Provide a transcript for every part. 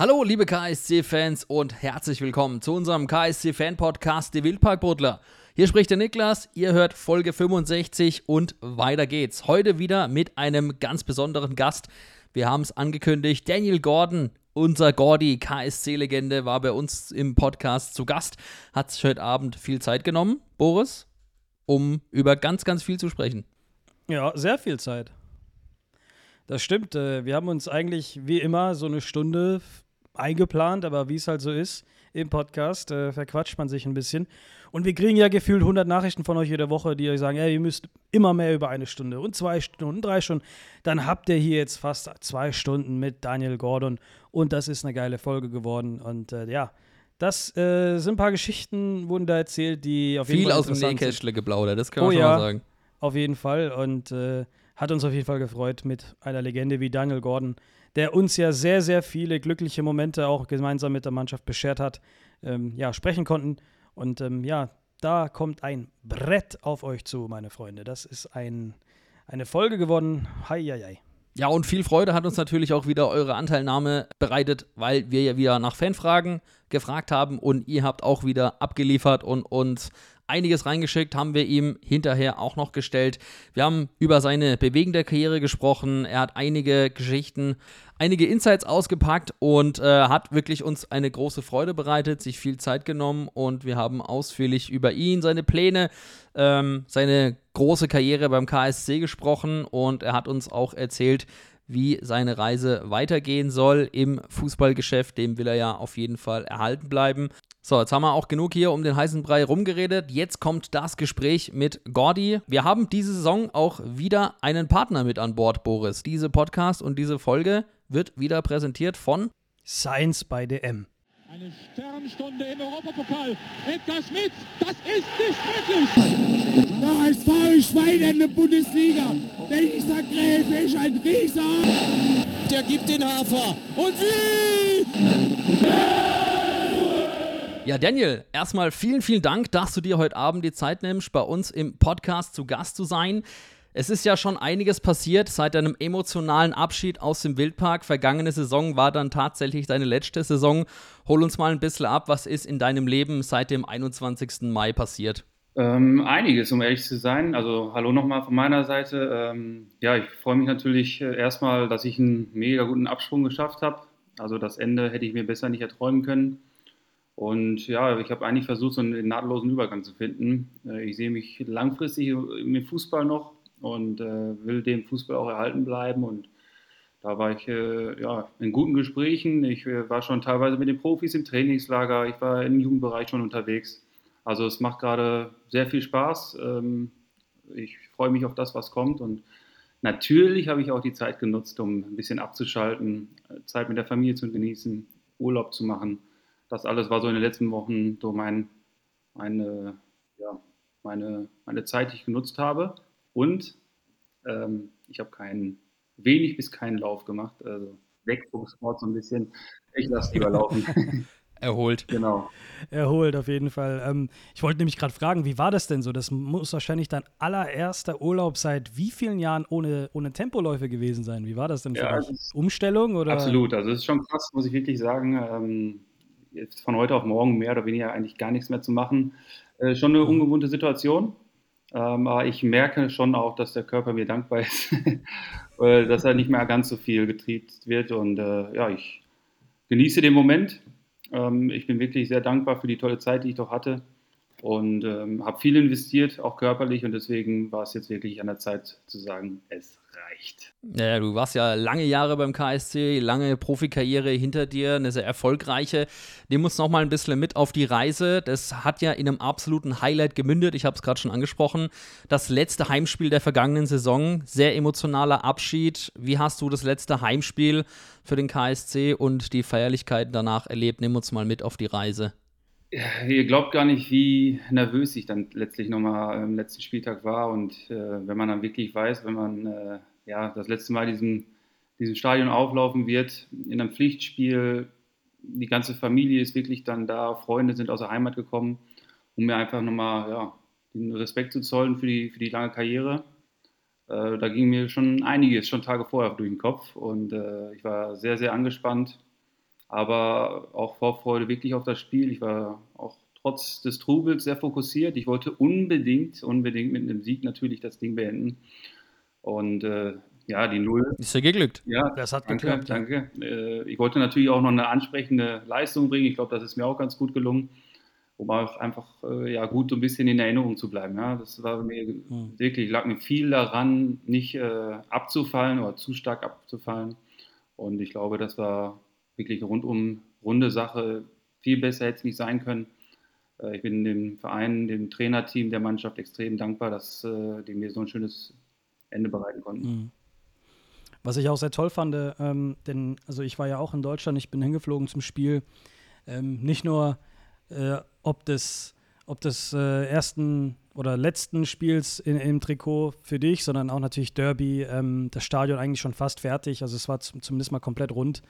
Hallo, liebe KSC-Fans und herzlich willkommen zu unserem KSC-Fan-Podcast Die Wildparkbuddler. Hier spricht der Niklas, ihr hört Folge 65 und weiter geht's. Heute wieder mit einem ganz besonderen Gast. Wir haben es angekündigt, Daniel Gordon, unser Gordy, KSC-Legende, war bei uns im Podcast zu Gast, hat sich heute Abend viel Zeit genommen, Boris, um über ganz, ganz viel zu sprechen. Ja, sehr viel Zeit. Das stimmt. Äh, wir haben uns eigentlich wie immer so eine Stunde eingeplant, aber wie es halt so ist im Podcast, äh, verquatscht man sich ein bisschen. Und wir kriegen ja gefühlt 100 Nachrichten von euch jede Woche, die euch sagen, ey, ihr müsst immer mehr über eine Stunde und zwei Stunden, drei Stunden. Dann habt ihr hier jetzt fast zwei Stunden mit Daniel Gordon und das ist eine geile Folge geworden. Und äh, ja, das äh, sind ein paar Geschichten, wurden da erzählt, die auf Viel jeden Fall aus dem Nähkästle geplaudert, das kann oh, man schon ja, mal sagen. Auf jeden Fall und äh, hat uns auf jeden Fall gefreut mit einer Legende wie Daniel Gordon der uns ja sehr, sehr viele glückliche Momente auch gemeinsam mit der Mannschaft beschert hat, ähm, ja, sprechen konnten. Und ähm, ja, da kommt ein Brett auf euch zu, meine Freunde. Das ist ein, eine Folge geworden. Hei, hei, hei. Ja, und viel Freude hat uns natürlich auch wieder eure Anteilnahme bereitet, weil wir ja wieder nach Fanfragen gefragt haben und ihr habt auch wieder abgeliefert und uns einiges reingeschickt, haben wir ihm hinterher auch noch gestellt. Wir haben über seine bewegende Karriere gesprochen. Er hat einige Geschichten, einige Insights ausgepackt und äh, hat wirklich uns eine große Freude bereitet, sich viel Zeit genommen und wir haben ausführlich über ihn, seine Pläne, ähm, seine große Karriere beim KSC gesprochen und er hat uns auch erzählt, wie seine Reise weitergehen soll im Fußballgeschäft. Dem will er ja auf jeden Fall erhalten bleiben. So, jetzt haben wir auch genug hier um den heißen Brei rumgeredet. Jetzt kommt das Gespräch mit Gordy. Wir haben diese Saison auch wieder einen Partner mit an Bord, Boris. Diese Podcast und diese Folge wird wieder präsentiert von Science by DM. Eine Sternstunde im Europapokal. Edgar Schmidt, das ist nicht möglich. Der HSV Schwein in der Bundesliga. Dieser Gräfe ist ein Rieser. Der gibt den Hafer. Und wie? Ja, Daniel, erstmal vielen, vielen Dank, dass du dir heute Abend die Zeit nimmst, bei uns im Podcast zu Gast zu sein. Es ist ja schon einiges passiert seit deinem emotionalen Abschied aus dem Wildpark. Vergangene Saison war dann tatsächlich deine letzte Saison. Hol uns mal ein bisschen ab, was ist in deinem Leben seit dem 21. Mai passiert? Ähm, einiges, um ehrlich zu sein. Also hallo nochmal von meiner Seite. Ähm, ja, ich freue mich natürlich äh, erstmal, dass ich einen mega guten Absprung geschafft habe. Also das Ende hätte ich mir besser nicht erträumen können. Und ja, ich habe eigentlich versucht, so einen nahtlosen Übergang zu finden. Äh, ich sehe mich langfristig im Fußball noch und äh, will dem Fußball auch erhalten bleiben. Und da war ich äh, ja, in guten Gesprächen. Ich äh, war schon teilweise mit den Profis im Trainingslager. Ich war im Jugendbereich schon unterwegs. Also es macht gerade sehr viel Spaß. Ähm, ich freue mich auf das, was kommt. Und natürlich habe ich auch die Zeit genutzt, um ein bisschen abzuschalten, äh, Zeit mit der Familie zu genießen, Urlaub zu machen das alles war so in den letzten Wochen so mein, meine, ja, meine, meine Zeit, die ich genutzt habe. Und ähm, ich habe keinen, wenig bis keinen Lauf gemacht. Also weg vom Sport so ein bisschen. Ich lasse lieber laufen. Erholt. Genau. Erholt, auf jeden Fall. Ähm, ich wollte nämlich gerade fragen, wie war das denn so? Das muss wahrscheinlich dein allererster Urlaub seit wie vielen Jahren ohne, ohne Tempoläufe gewesen sein? Wie war das denn für ja, dich? Umstellung? Oder? Absolut. Also es ist schon krass, muss ich wirklich sagen. Ähm, jetzt von heute auf morgen mehr oder weniger eigentlich gar nichts mehr zu machen. Äh, schon eine ungewohnte Situation. Ähm, aber ich merke schon auch, dass der Körper mir dankbar ist, dass er nicht mehr ganz so viel getriebt wird. Und äh, ja, ich genieße den Moment. Ähm, ich bin wirklich sehr dankbar für die tolle Zeit, die ich doch hatte. Und ähm, habe viel investiert, auch körperlich. Und deswegen war es jetzt wirklich an der Zeit zu sagen, es reicht. Ja, du warst ja lange Jahre beim KSC, lange Profikarriere hinter dir, eine sehr erfolgreiche. Nimm uns noch mal ein bisschen mit auf die Reise. Das hat ja in einem absoluten Highlight gemündet. Ich habe es gerade schon angesprochen. Das letzte Heimspiel der vergangenen Saison, sehr emotionaler Abschied. Wie hast du das letzte Heimspiel für den KSC und die Feierlichkeiten danach erlebt? Nimm uns mal mit auf die Reise. Ihr glaubt gar nicht, wie nervös ich dann letztlich nochmal am letzten Spieltag war. Und äh, wenn man dann wirklich weiß, wenn man äh, ja, das letzte Mal diesem, diesem Stadion auflaufen wird, in einem Pflichtspiel, die ganze Familie ist wirklich dann da, Freunde sind aus der Heimat gekommen, um mir einfach nochmal ja, den Respekt zu zollen für die, für die lange Karriere. Äh, da ging mir schon einiges, schon Tage vorher durch den Kopf und äh, ich war sehr, sehr angespannt aber auch Vorfreude wirklich auf das Spiel. Ich war auch trotz des Trubels sehr fokussiert. Ich wollte unbedingt, unbedingt mit einem Sieg natürlich das Ding beenden. Und äh, ja, die Null. Ist ja geglückt. Ja, Das hat danke, geklappt, danke. Äh, ich wollte natürlich auch noch eine ansprechende Leistung bringen. Ich glaube, das ist mir auch ganz gut gelungen, um auch einfach äh, ja, gut so ein bisschen in Erinnerung zu bleiben. Ja, das war mir Hm. wirklich, lag mir viel daran, nicht äh, abzufallen oder zu stark abzufallen. Und ich glaube, das war wirklich rundum runde Sache. Viel besser hätte es nicht sein können. Äh, ich bin dem Verein, dem Trainerteam der Mannschaft extrem dankbar, dass äh, die mir so ein schönes Ende bereiten konnten. Mhm. Was ich auch sehr toll fand, ähm, denn also ich war ja auch in Deutschland, ich bin hingeflogen zum Spiel. Ähm, nicht nur äh, ob des, ob des äh, ersten oder letzten Spiels in, im Trikot für dich, sondern auch natürlich Derby, ähm, das Stadion eigentlich schon fast fertig. Also es war zum, zumindest mal komplett rund.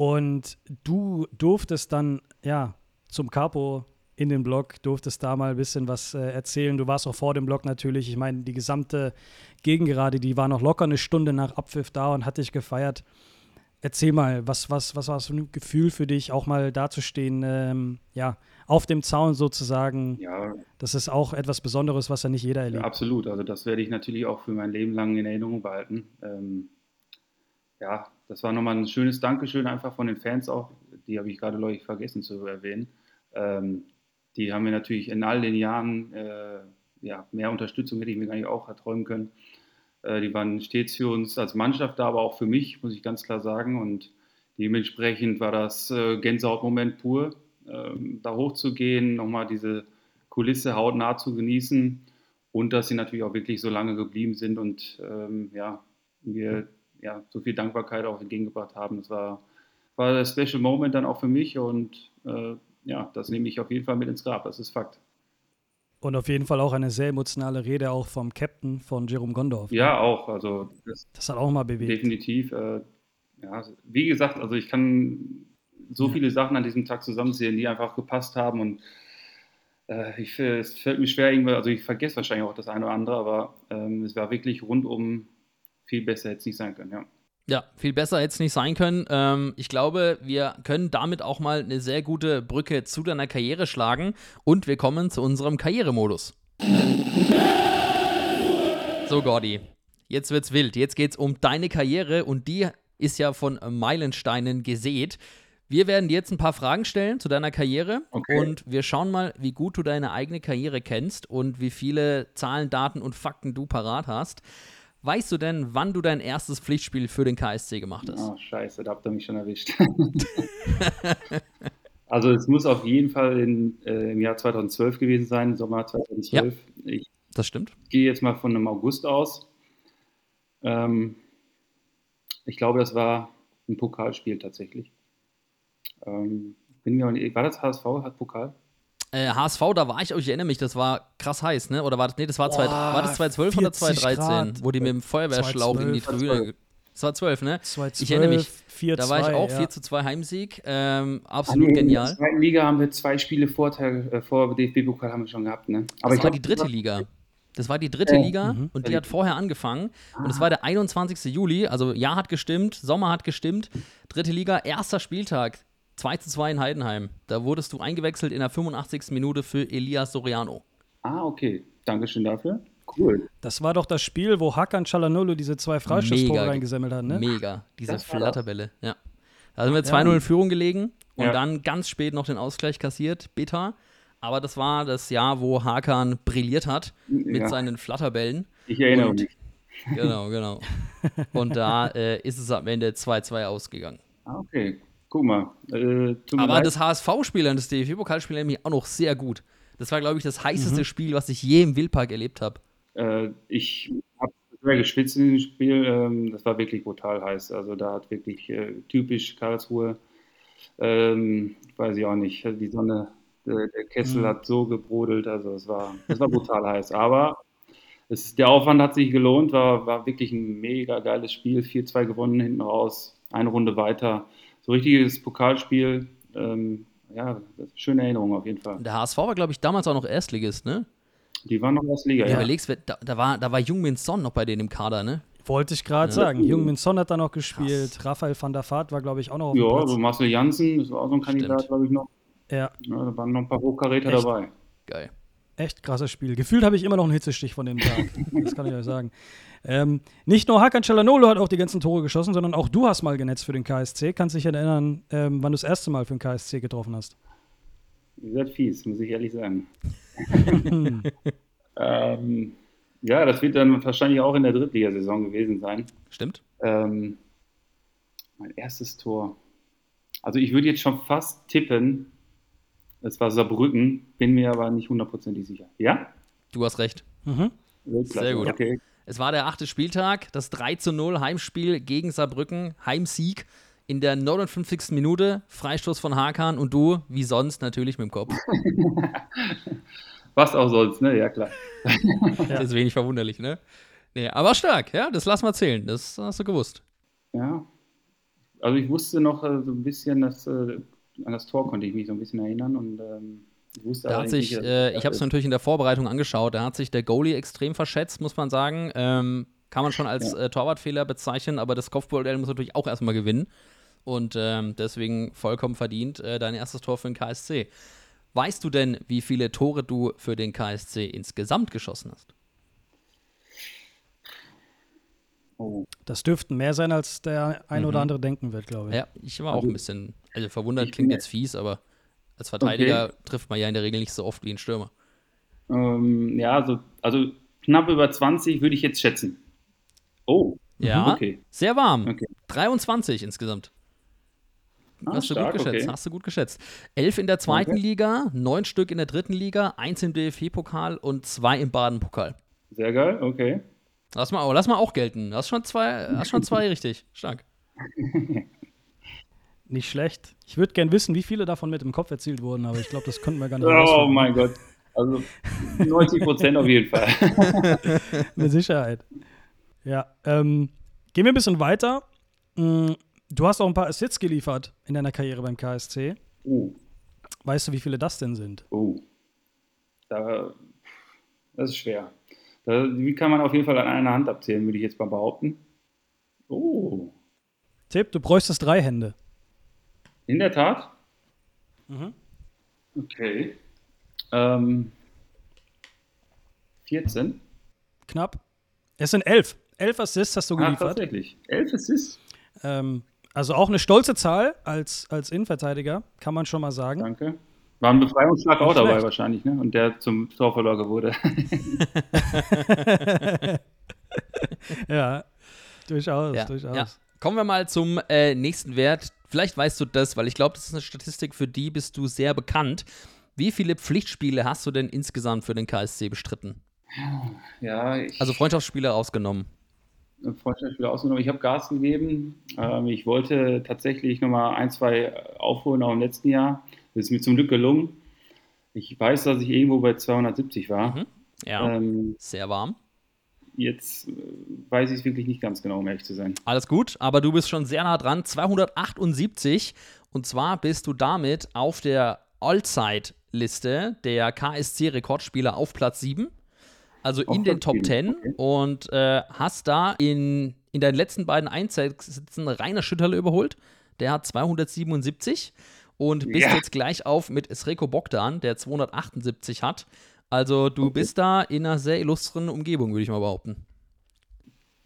Und du durftest dann ja zum Capo in den Blog, durftest da mal ein bisschen was äh, erzählen. Du warst auch vor dem Blog natürlich. Ich meine, die gesamte Gegengerade, die war noch locker eine Stunde nach Abpfiff da und hat dich gefeiert. Erzähl mal, was, was, was war das für ein Gefühl für dich, auch mal dazustehen, ähm, ja, auf dem Zaun sozusagen. Ja, Das ist auch etwas Besonderes, was ja nicht jeder Ja, erlebt. absolut. Also das werde ich natürlich auch für mein Leben lang in Erinnerung behalten. Ähm, ja, das war nochmal ein schönes Dankeschön einfach von den Fans auch. Die habe ich gerade, glaube ich, vergessen zu erwähnen. Ähm, die haben mir natürlich in all den Jahren äh, ja, mehr Unterstützung hätte ich mir gar nicht auch erträumen können. Äh, die waren stets für uns als Mannschaft da, aber auch für mich, muss ich ganz klar sagen. Und dementsprechend war das äh, Gänsehautmoment pur, ähm, da hochzugehen, nochmal diese Kulisse hautnah zu genießen und dass sie natürlich auch wirklich so lange geblieben sind und ähm, ja, mir ja, so viel Dankbarkeit auch entgegengebracht haben. Das war, war ein Special Moment dann auch für mich und äh, ja, das nehme ich auf jeden Fall mit ins Grab, das ist Fakt. Und auf jeden Fall auch eine sehr emotionale Rede auch vom Captain von Jerome Gondorf. Ja, auch, also das Das hat auch mal bewegt. definitiv. Äh, ja, wie gesagt, also ich kann so Ja. viele Sachen an diesem Tag zusammenzählen, die einfach gepasst haben und äh, ich, es fällt mir schwer, irgendwie, also ich vergesse wahrscheinlich auch das eine oder andere, aber ähm, es war wirklich rundum viel besser hätte es nicht sein können, ja. Ja, viel besser hätte es nicht sein können. Ähm, ich glaube, wir können damit auch mal eine sehr gute Brücke zu deiner Karriere schlagen und wir kommen zu unserem Karrieremodus. So, Gordy, jetzt wird's wild. Jetzt geht's um deine Karriere und die ist ja von Meilensteinen gesät. Wir werden dir jetzt ein paar Fragen stellen zu deiner Karriere Okay. und wir schauen mal, wie gut du deine eigene Karriere kennst und wie viele Zahlen, Daten und Fakten du parat hast. Weißt du denn, wann du dein erstes Pflichtspiel für den KSC gemacht hast? Oh, scheiße, da habt ihr mich schon erwischt. also es muss auf jeden Fall in, äh, im Jahr 2012 gewesen sein, Sommer 2012. Ich Das stimmt. gehe jetzt mal von einem August aus. Ähm, ich glaube, das war ein Pokalspiel tatsächlich. Ähm, bin mir war das HSV, hat Pokal? Äh, HSV, da war ich, oh, ich erinnere mich, das war krass heiß, ne? Oder war das, nee, das war, zwei, Boah, war das 2012 oder 40 2013, Grad. wo die mit dem Feuerwehrschlauch in die 2012. Tribüne. Das war 12, ne? 2012, Ich erinnere mich, 4 Da war ich auch 4 ja. zu 2 Heimsieg. Ähm, absolut Ah, nee, In genial. der zweiten Liga haben wir zwei Spiele Vorteil, äh, vor DFB-Pokal haben wir schon gehabt. Ne? Das ich war glaub, die dritte Liga. Das war die dritte Oh, Liga mhm. und die hat vorher angefangen. Und es war der 21. Juli, also Jahr hat gestimmt, Sommer hat gestimmt. Dritte Liga, erster Spieltag, 2 zu 2 in Heidenheim. Da wurdest du eingewechselt in der 85. Minute für Elias Soriano. Ah, okay. Dankeschön dafür. Cool. Das war doch das Spiel, wo Hakan Çalhanoğlu diese zwei Freistoßtore reingesammelt hat, ne? Mega, diese Flatterbälle, ja. Da sind wir 2-0 in Führung gelegen und Ja. dann ganz spät noch den Ausgleich kassiert, bitter. Aber das war das Jahr, wo Hakan brilliert hat mit Ja. seinen Flatterbällen. Ich erinnere Und- mich. Genau, genau. Und da äh, ist es am Ende 2-2 ausgegangen. Ah, okay. Guck mal. Äh, Aber leid. das HSV-Spiel und das DFB-Pokalspiel mich auch noch sehr gut. Das war, glaube ich, das Mhm. heißeste Spiel, was ich je im Wildpark erlebt habe. Äh, ich habe sehr geschwitzt in dem Spiel. Ähm, das war wirklich brutal heiß. Also da hat wirklich äh, typisch Karlsruhe, ähm, weiß ich auch nicht, die Sonne, der, der Kessel Mhm. hat so gebrodelt. Also es war, es war brutal heiß. Aber es, der Aufwand hat sich gelohnt. War, war wirklich ein mega geiles Spiel. 4-2 gewonnen hinten raus, eine Runde weiter. So richtiges Pokalspiel. Ähm, ja, schöne Erinnerung auf jeden Fall. Der HSV war, glaube ich, damals auch noch Erstligist, ne? Die waren noch aus Liga, Ja. ja. Überlegst, da, da, war, da war Jungmin Son noch bei denen im Kader, ne? Wollte ich gerade Ja. sagen. Jungmin Son hat da noch gespielt. Raphael van der Vaart war, glaube ich, auch noch auf dem Ja, Platz. also Marcel Janssen, das war auch so ein Kandidat, glaube ich, noch. Ja, Ja, da waren noch ein paar Hochkaräter Echt? dabei. Geil. Echt krasses Spiel. Gefühlt habe ich immer noch einen Hitzestich von dem Tag. das kann ich euch sagen. Ähm, nicht nur Hakan Çalhanoğlu hat auch die ganzen Tore geschossen, sondern auch du hast mal genetzt für den KSC. Kannst dich erinnern, ähm, wann du das erste Mal für den KSC getroffen hast? Ihr seid fies, muss ich ehrlich sagen. ähm, ja, das wird dann wahrscheinlich auch in der Drittligasaison gewesen sein. Stimmt? Ähm, mein erstes Tor. Also ich würde jetzt schon fast tippen, es war Saarbrücken, bin mir aber nicht hundertprozentig sicher. Ja? Du hast recht. Mhm. Sehr gut. Okay. Es war der achte Spieltag, das 3 zu 0 Heimspiel gegen Saarbrücken, Heimsieg in der 59. Minute, Freistoß von Hakan und du, wie sonst, natürlich mit dem Kopf. Was auch sonst, ne? Ja, klar. Das ist wenig verwunderlich, ne? Nee, aber stark, ja, das lass mal zählen, das hast du gewusst. Ja. Also ich wusste noch äh, so ein bisschen, dass, äh, an das Tor konnte ich mich so ein bisschen erinnern und ähm, ich wusste Da hat sich, äh, ich habe es natürlich in der Vorbereitung angeschaut, da hat sich der Goalie extrem verschätzt, muss man sagen. Ähm, kann man schon als äh, Torwartfehler bezeichnen, aber das Kopfballduell muss natürlich auch erstmal gewinnen. Und ähm, deswegen vollkommen verdient äh, dein erstes Tor für den KSC. Weißt du denn, wie viele Tore du für den KSC insgesamt geschossen hast? Oh. Das dürften mehr sein, als der ein oder Mhm. andere denken wird, glaube ich. Ja, ich war auch ein bisschen, also verwundert Ich klingt bin- jetzt fies, aber als Verteidiger trifft man ja in der Regel nicht so oft wie ein Stürmer. Ähm, ja, so, also knapp über 20 würde ich jetzt schätzen. Oh, Ja, okay. sehr warm. Okay. 23 insgesamt. Ah, Hast du stark, gut geschätzt, okay. hast du gut geschätzt. Elf in der zweiten Okay. Liga, neun Stück in der dritten Liga, eins im DFB-Pokal und zwei im Baden-Pokal. Sehr geil, okay. Lass mal, auch- lass mal auch gelten. Hast schon zwei, hast schon zwei richtig. Stark. Nicht schlecht. Ich würde gern wissen, wie viele davon mit dem Kopf erzielt wurden, aber ich glaube, das könnten wir gar nicht Oh mein Gott. Also 90 Prozent auf jeden Fall. Mit Sicherheit. Ja, ähm, gehen wir ein bisschen weiter. Mm, Du hast auch ein paar Assists geliefert in deiner Karriere beim KSC. Oh, Weißt du, wie viele das denn sind? oh. Da, das ist schwer. Die kann man auf jeden Fall an einer Hand abzählen, würde ich jetzt mal behaupten. Oh, Tipp, du bräuchtest drei Hände. in der Tat? Mhm. Okay. Ähm, 14? Knapp. Es sind elf. Elf Assists hast du Ah, geliefert. tatsächlich. 11 Assists? ähm, also auch eine stolze Zahl als, als Innenverteidiger, kann man schon mal sagen. Danke. War ein Befreiungsschlag auch dabei wahrscheinlich, ne? Und der zum Torverlorger wurde. Ja, durchaus, Ja, durchaus. ja. Kommen wir mal zum äh, nächsten Wert. Vielleicht weißt du das, weil ich glaube, das ist eine Statistik, für die bist du sehr bekannt. Wie viele Pflichtspiele hast du denn insgesamt für den KSC bestritten? ja, ich Also Freundschaftsspiele ausgenommen. Freundschaftsspiel ausgenommen. Ich habe Gas gegeben. Ähm, ich wollte tatsächlich nochmal ein, zwei aufholen, auch im letzten Jahr. Das ist mir zum Glück gelungen. Ich weiß, dass ich irgendwo bei 270 war. Mhm. Ja, Ähm, sehr warm. jetzt äh, weiß ich es wirklich nicht ganz genau, um ehrlich zu sein. Alles gut, aber du bist schon sehr nah dran. 278. Und zwar bist du damit auf der Allzeit-Liste der KSC-Rekordspieler auf Platz 7. Also Auf in den Top 10. sieben, okay. Und äh, hast da in, in deinen letzten beiden Einsätzen Rainer Schütterle überholt. Der hat 277. Und bist Ja. jetzt gleich auf mit Sreko Bogdan, der 278 hat. Also du bist da in einer sehr illustren Umgebung, würde ich mal behaupten.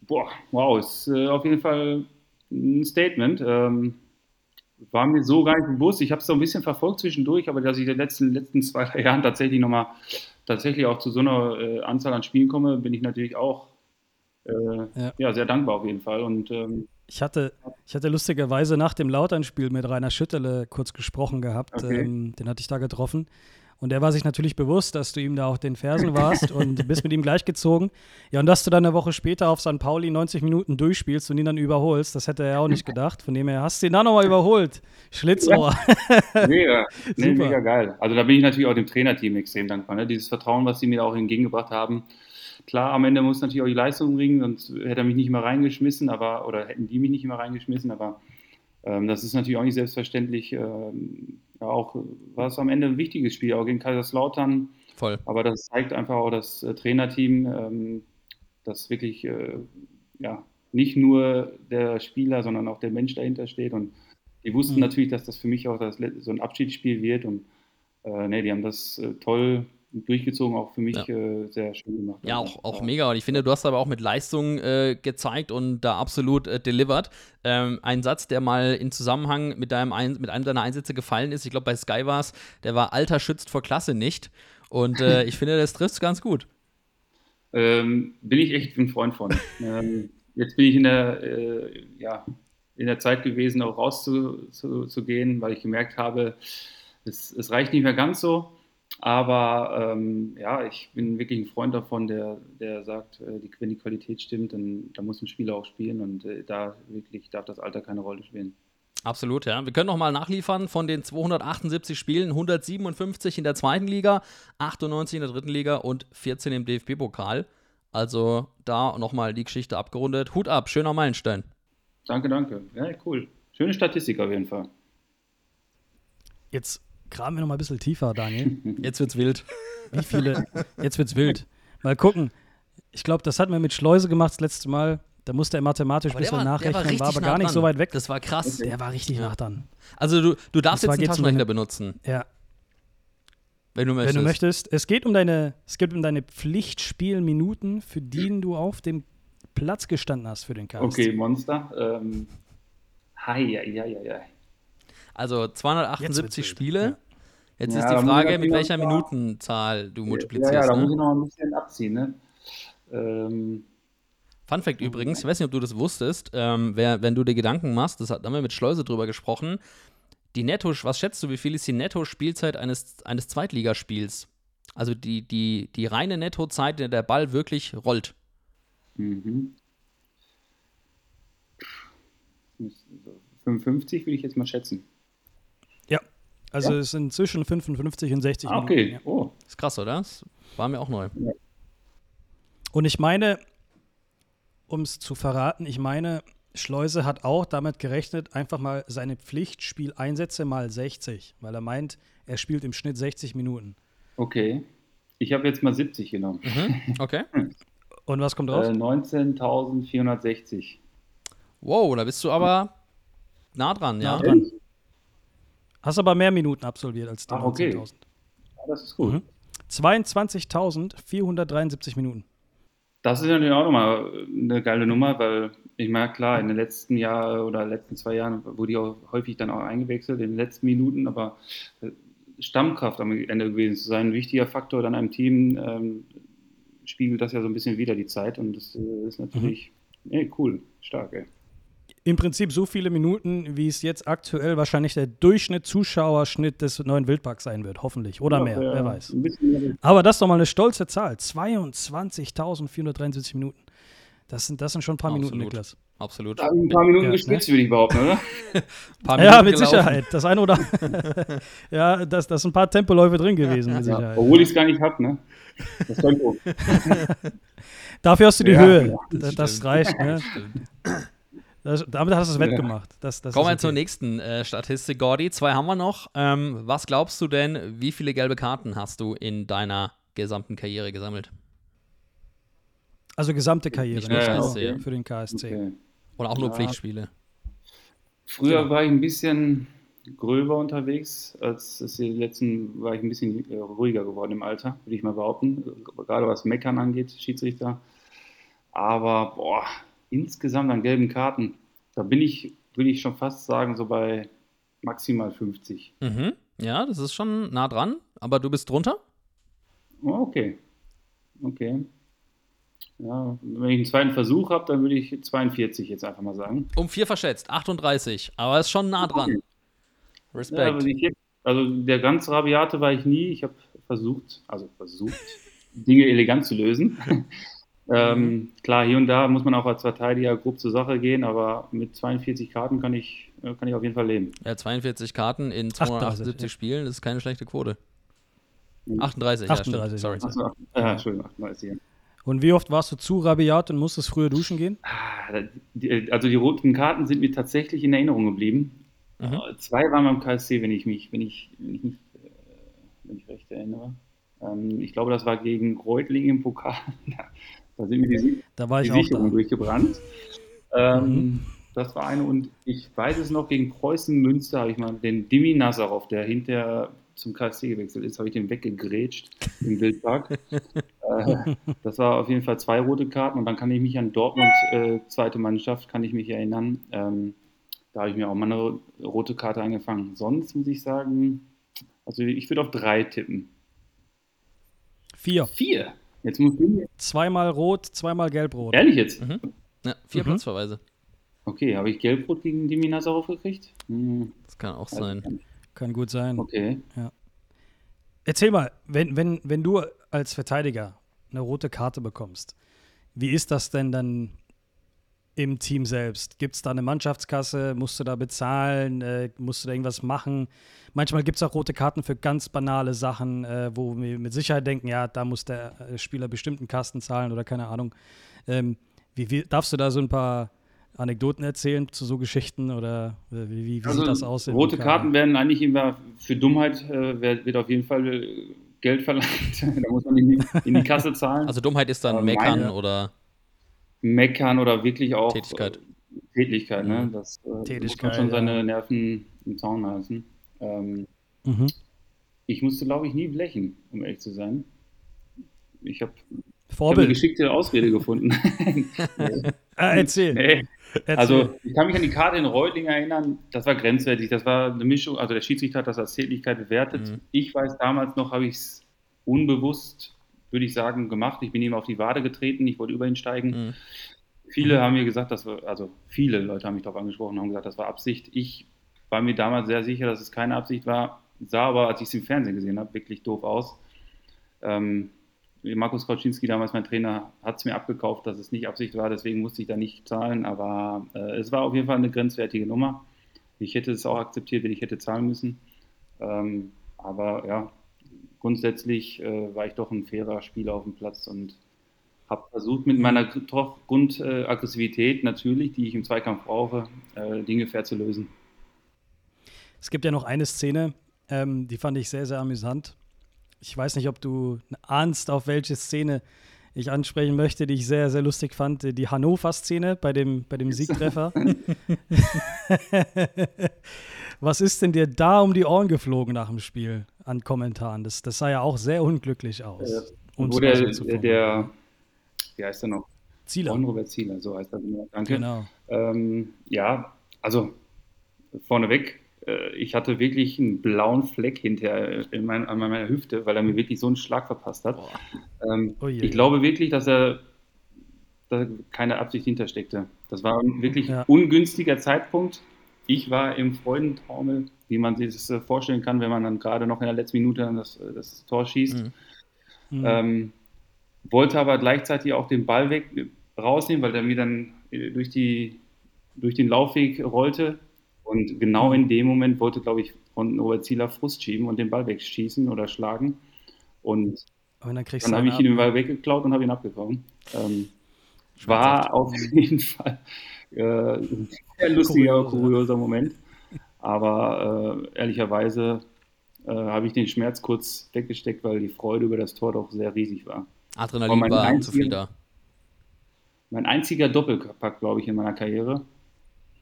Boah, wow, ist äh, auf jeden Fall ein Statement. Ähm, war mir so gar nicht bewusst. Ich habe es so ein bisschen verfolgt zwischendurch, aber dass ich in den letzten, letzten zwei, drei Jahren tatsächlich nochmal tatsächlich auch zu so einer äh, Anzahl an Spielen komme, bin ich natürlich auch äh, Ja. ja. sehr dankbar auf jeden Fall. Und ähm, Ich hatte, ich hatte lustigerweise nach dem Lauternspiel mit Rainer Schüttele kurz gesprochen gehabt. Okay. Ähm, den hatte ich da getroffen. Und der war sich natürlich bewusst, dass du ihm da auf den Fersen warst und bist mit ihm gleichgezogen. Ja, und dass du dann eine Woche später auf St. Pauli 90 Minuten durchspielst und ihn dann überholst, das hätte er auch nicht gedacht. Von dem her hast du ihn dann nochmal überholt. Schlitzohr. mega, nee, mega geil. Also da bin ich natürlich auch dem Trainerteam extrem dankbar. Ne? Dieses Vertrauen, was sie mir auch entgegengebracht haben. Klar, am Ende muss natürlich auch die Leistung bringen, sonst hätte er mich nicht mehr reingeschmissen, aber oder hätten die mich nicht mehr reingeschmissen, aber ähm, das ist natürlich auch nicht selbstverständlich. Ähm, ja, auch war es am Ende ein wichtiges Spiel, auch gegen Kaiserslautern. Voll. Aber das zeigt einfach auch das äh, Trainerteam, ähm, das wirklich äh, ja, nicht nur der Spieler, sondern auch der Mensch dahinter steht. Und die wussten Mhm. natürlich, dass das für mich auch das, so ein Abschiedsspiel wird. Und äh, nee, die haben das äh, toll durchgezogen, auch für mich Ja. äh, sehr schön gemacht. Ja, Also, auch, auch mega. Und ich finde, du hast aber auch mit Leistung äh, gezeigt und da absolut äh, delivered. Ähm, ein Satz, der mal in Zusammenhang mit, deinem ein mit einem deiner Einsätze gefallen ist, ich glaube bei Sky war es, der war Alter schützt vor Klasse nicht. Und äh, ich finde, das trifft ganz gut. Ähm, bin ich echt ein Freund von. ähm, jetzt bin ich in der, äh, ja, in der Zeit gewesen, auch rauszugehen, zu, zu gehen, weil ich gemerkt habe, es, es reicht nicht mehr ganz so. Aber ähm, ja, ich bin wirklich ein Freund davon, der, der sagt, äh, die, wenn die Qualität stimmt, dann, dann muss ein Spieler auch spielen und äh, da wirklich darf das Alter keine Rolle spielen. Absolut, ja. Wir können noch mal nachliefern von den 278 Spielen, 157 in der zweiten Liga, 98 in der dritten Liga und 14 im DFB-Pokal. Also da nochmal die Geschichte abgerundet. Hut ab, schöner Meilenstein. Danke, danke. Ja, cool. Schöne Statistik auf jeden Fall. Jetzt graben wir noch mal ein bisschen tiefer, Daniel. Jetzt wird's wild. Wie viele? Jetzt wird's wild. Mal gucken. Ich glaube, das hatten wir mit Schleuse gemacht das letzte Mal. Da musste er mathematisch ein bisschen nachrechnen, war, aber gar nicht so weit weg. Das war krass. der war richtig nah dran. Also du, du darfst jetzt einen um Taschenrechner eine- benutzen, Ja, wenn du wenn möchtest. du möchtest. Es geht um deine, es geht um deine Pflichtspielminuten, für die du auf dem Platz gestanden hast für den KSC. Okay, Monster. Ähm, hi, ja, ja, ja, ja. Also Jetzt wird's 278 wild. Spiele. Ja. Jetzt Ja, ist die Frage, mit welcher Minutenzahl du Ja, multiplizierst. ja, da ne? muss ich noch ein bisschen abziehen. Ne? Ähm, Fun Fact übrigens, ich weiß nicht, ob du das wusstest, ähm, wer, wenn du dir Gedanken machst, das haben wir mit Schleuse drüber gesprochen, die Netto, was schätzt du, wie viel ist die Netto-Spielzeit eines, eines Zweitligaspiels? Also die, die, die reine Nettozeit, in der der Ball wirklich rollt. mhm. 55 würde ich jetzt mal schätzen. Ja, also Ja. es sind zwischen 55 und 60 Ah, Minuten. okay. Ja. Oh, Ist krass, oder? Das war mir auch neu. Und ich meine, um es zu verraten, ich meine, Schleuse hat auch damit gerechnet, einfach mal seine Pflichtspieleinsätze mal 60, weil er meint, er spielt im Schnitt 60 Minuten. okay. Ich habe jetzt mal 70 genommen. Mhm. Okay. Und was kommt raus? Äh, 19.460. Wow, da bist du aber nah dran, ja. Nah dran. Hast aber mehr Minuten absolviert als die Ach, okay. 19.000. Ja, das ist gut. Mhm. 22.473 Minuten. Das ist natürlich auch nochmal eine geile Nummer, weil ich meine, klar, in den letzten Jahren oder letzten zwei Jahren wurde ich auch häufig dann auch eingewechselt, in den letzten Minuten, aber äh, Stammkraft am Ende gewesen zu sein, ein wichtiger Faktor dann einem Team, ähm, spiegelt das ja so ein bisschen wieder die Zeit und das äh, ist natürlich, ey, cool, stark, ey. Im Prinzip so viele Minuten, wie es jetzt aktuell wahrscheinlich der Durchschnitt Zuschauerschnitt des neuen Wildparks sein wird, hoffentlich. Oder mehr, Ja, wer weiß. Mehr. Aber das ist doch mal eine stolze Zahl. 22.473 Minuten. Das sind, das sind schon ein paar Minuten, Absolut. Niklas. Absolut. Da haben ein paar Minuten Ja, gespritzt, würde ich behaupten, oder? Paar Ja, Minuten mit gelaufen. Sicherheit. Das eine oder Ja, das, das sind ein paar Tempoläufe drin gewesen, mit Ja, Sicherheit. obwohl ich es gar nicht habe, ne? Das Tempo. Dafür hast du die Ja, Höhe. ja, das, das reicht. Ne? Das, damit hast du es Ja. wettgemacht. Das, das Kommen wir ist zur okay. nächsten äh, Statistik, Gordy. Zwei haben wir noch. Ähm, was glaubst du denn, wie viele gelbe Karten hast du in deiner gesamten Karriere gesammelt? Also gesamte Karriere, Nicht nicht nur nur KSC. für den KSC. Okay. Oder auch nur Ja. Pflichtspiele? Früher Genau. war ich ein bisschen gröber unterwegs, als es die letzten war ich ein bisschen äh, ruhiger geworden im Alter, würde ich mal behaupten. Gerade was Meckern angeht, Schiedsrichter. Aber boah, insgesamt an gelben Karten, da bin ich, würde ich schon fast sagen, so bei maximal 50. Mhm. Ja, das ist schon nah dran, aber du bist drunter? Oh, okay. Okay. Ja, wenn ich einen zweiten Versuch habe, dann würde ich 42 jetzt einfach mal sagen. Um vier verschätzt, 38, aber ist schon nah dran. Ja, Respekt. also, ich, also der ganz rabiate war ich nie. Ich habe versucht, also versucht, Dinge elegant zu lösen. Ähm, klar, hier und da muss man auch als Verteidiger grob zur Sache gehen, aber mit 42 Karten kann ich, äh, kann ich auf jeden Fall leben. ja, 42 Karten in 38, 278 ja. Spielen, das ist keine schlechte Quote. Mhm. 38, 38, ja, stimmt. Sorry. ja. Achso, äh, Entschuldigung, 38. ja. Und wie oft warst du zu rabiat und musstest früher duschen gehen? Ah, die- Also die roten Karten sind mir tatsächlich in Erinnerung geblieben. Mhm. Äh, Zwei waren beim KSC, wenn ich mich, wenn ich, wenn ich mich, äh, wenn ich recht erinnere. Ähm, ich glaube, das war gegen Reutling im Pokal. da sind mir die, Da war die ich auch Sicherung da. durchgebrannt. Ähm, Mhm. Das war eine und ich weiß es noch, gegen Preußen Münster habe ich mal den Dimi Nazarov, der hinterher zum KSC gewechselt ist, habe ich den weggegrätscht im Wildpark. äh, das war auf jeden Fall zwei rote Karten und dann kann ich mich an Dortmund, äh, zweite Mannschaft, kann ich mich erinnern. Ähm, da habe ich mir auch mal eine rote Karte eingefangen. Sonst muss ich sagen, also ich würde auf drei tippen. Vier. Vier. Jetzt muss ich. Zweimal rot, zweimal gelb-rot. Ehrlich jetzt? Ja, vier Mhm. Platzverweise. Okay, habe ich Gelbrot gegen Dimi Nazarov gekriegt? Hm, Das kann auch sein. nicht. Kann gut sein. Okay. Erzähl mal, wenn, wenn, wenn du als Verteidiger eine rote Karte bekommst, wie ist das denn dann im Team selbst? Gibt es da eine Mannschaftskasse? Musst du da bezahlen? Äh, musst du da irgendwas machen? Manchmal gibt es auch rote Karten für ganz banale Sachen, äh, wo wir mit Sicherheit denken, ja, da muss der äh, Spieler bestimmten Kasten zahlen oder keine Ahnung. Ähm, wie, wie, darfst du da so ein paar Anekdoten erzählen zu so Geschichten oder äh, wie, wie, wie Also, sieht das aus? Rote? Karten werden eigentlich immer für Dummheit äh, wird, wird auf jeden Fall äh, Geld verlangt. da muss man in die, in die Kasse zahlen. Also Dummheit ist dann Aber Meckern meine- oder Meckern oder wirklich auch Tätigkeit. Äh, Tätigkeit, ne? Mhm. Das äh, muss Tätigkeit, man schon seine. Nerven im Zaun halten. Ähm, Mhm. ich musste, glaube ich, nie blechen, um ehrlich zu sein. Ich habe hab eine geschickte Ausrede gefunden. Ah, erzähl. nee. erzähl. Also, ich kann mich an die Karte in Reutling erinnern, das war grenzwertig. Das war eine Mischung, also der Schiedsrichter hat das als Tätigkeit bewertet. Mhm. Ich weiß damals noch, habe ich es unbewusst, würde ich sagen, gemacht. Ich bin ihm auf die Wade getreten, ich wollte über ihn steigen. Mhm. Viele haben mir gesagt, dass wir, also viele Leute haben mich darauf angesprochen, haben gesagt, das war Absicht. Ich war mir damals sehr sicher, dass es keine Absicht war, sah aber, als ich es im Fernsehen gesehen habe, wirklich doof aus. Ähm, Markus Kauczynski, damals mein Trainer, hat es mir abgekauft, dass es nicht Absicht war, deswegen musste ich da nicht zahlen, aber äh, es war auf jeden Fall eine grenzwertige Nummer. Ich hätte es auch akzeptiert, wenn ich hätte zahlen müssen. Ähm, aber ja, grundsätzlich äh, war ich doch ein fairer Spieler auf dem Platz und habe versucht, mit meiner Gr- Grundaggressivität natürlich, die ich im Zweikampf brauche, äh, Dinge fair zu lösen. Es gibt ja noch eine Szene, ähm, die fand ich sehr, sehr amüsant. Ich weiß nicht, ob du ahnst, auf welche Szene ich ansprechen möchte, die ich sehr, sehr lustig fand. Die Hannover-Szene bei dem, bei dem Siegtreffer. Was ist denn dir da um die Ohren geflogen nach dem Spiel an Kommentaren? Das, das sah ja auch sehr unglücklich aus. Äh, um's Wo der, der, wie heißt er noch? Zieler. Ron-Robert Zieler, so heißt er. Danke. Genau. Ähm, ja, also vorneweg, äh, ich hatte wirklich einen blauen Fleck hinter in mein, an meiner Hüfte, weil er mir wirklich so einen Schlag verpasst hat. Ähm, ui. ich glaube wirklich, dass er da keine Absicht hintersteckte. Das war ein wirklich Ja. ungünstiger Zeitpunkt. Ich war im Freudentaumel, wie man sich das äh, vorstellen kann, wenn man dann gerade noch in der letzten Minute dann das, äh, das Tor schießt. Mhm. Mhm. Ähm, wollte aber gleichzeitig auch den Ball weg rausnehmen, weil der mir dann äh, durch, die, durch den Laufweg rollte. Und genau in dem Moment wollte, glaube ich, von Robert Zieler Frust schieben und den Ball wegschießen oder schlagen. Und Aber dann dann habe ich ihn den. Ball weggeklaut und habe ihn abgekommen. Ähm, war auf jeden Fall äh, ein sehr lustiger, Kurios, kurioser Moment. Aber äh, ehrlicherweise äh, habe ich den Schmerz kurz weggesteckt, weil die Freude über das Tor doch sehr riesig war. Adrenalin mein war zu einziger- viel da. Mein einziger Doppelpack, glaube ich, in meiner Karriere.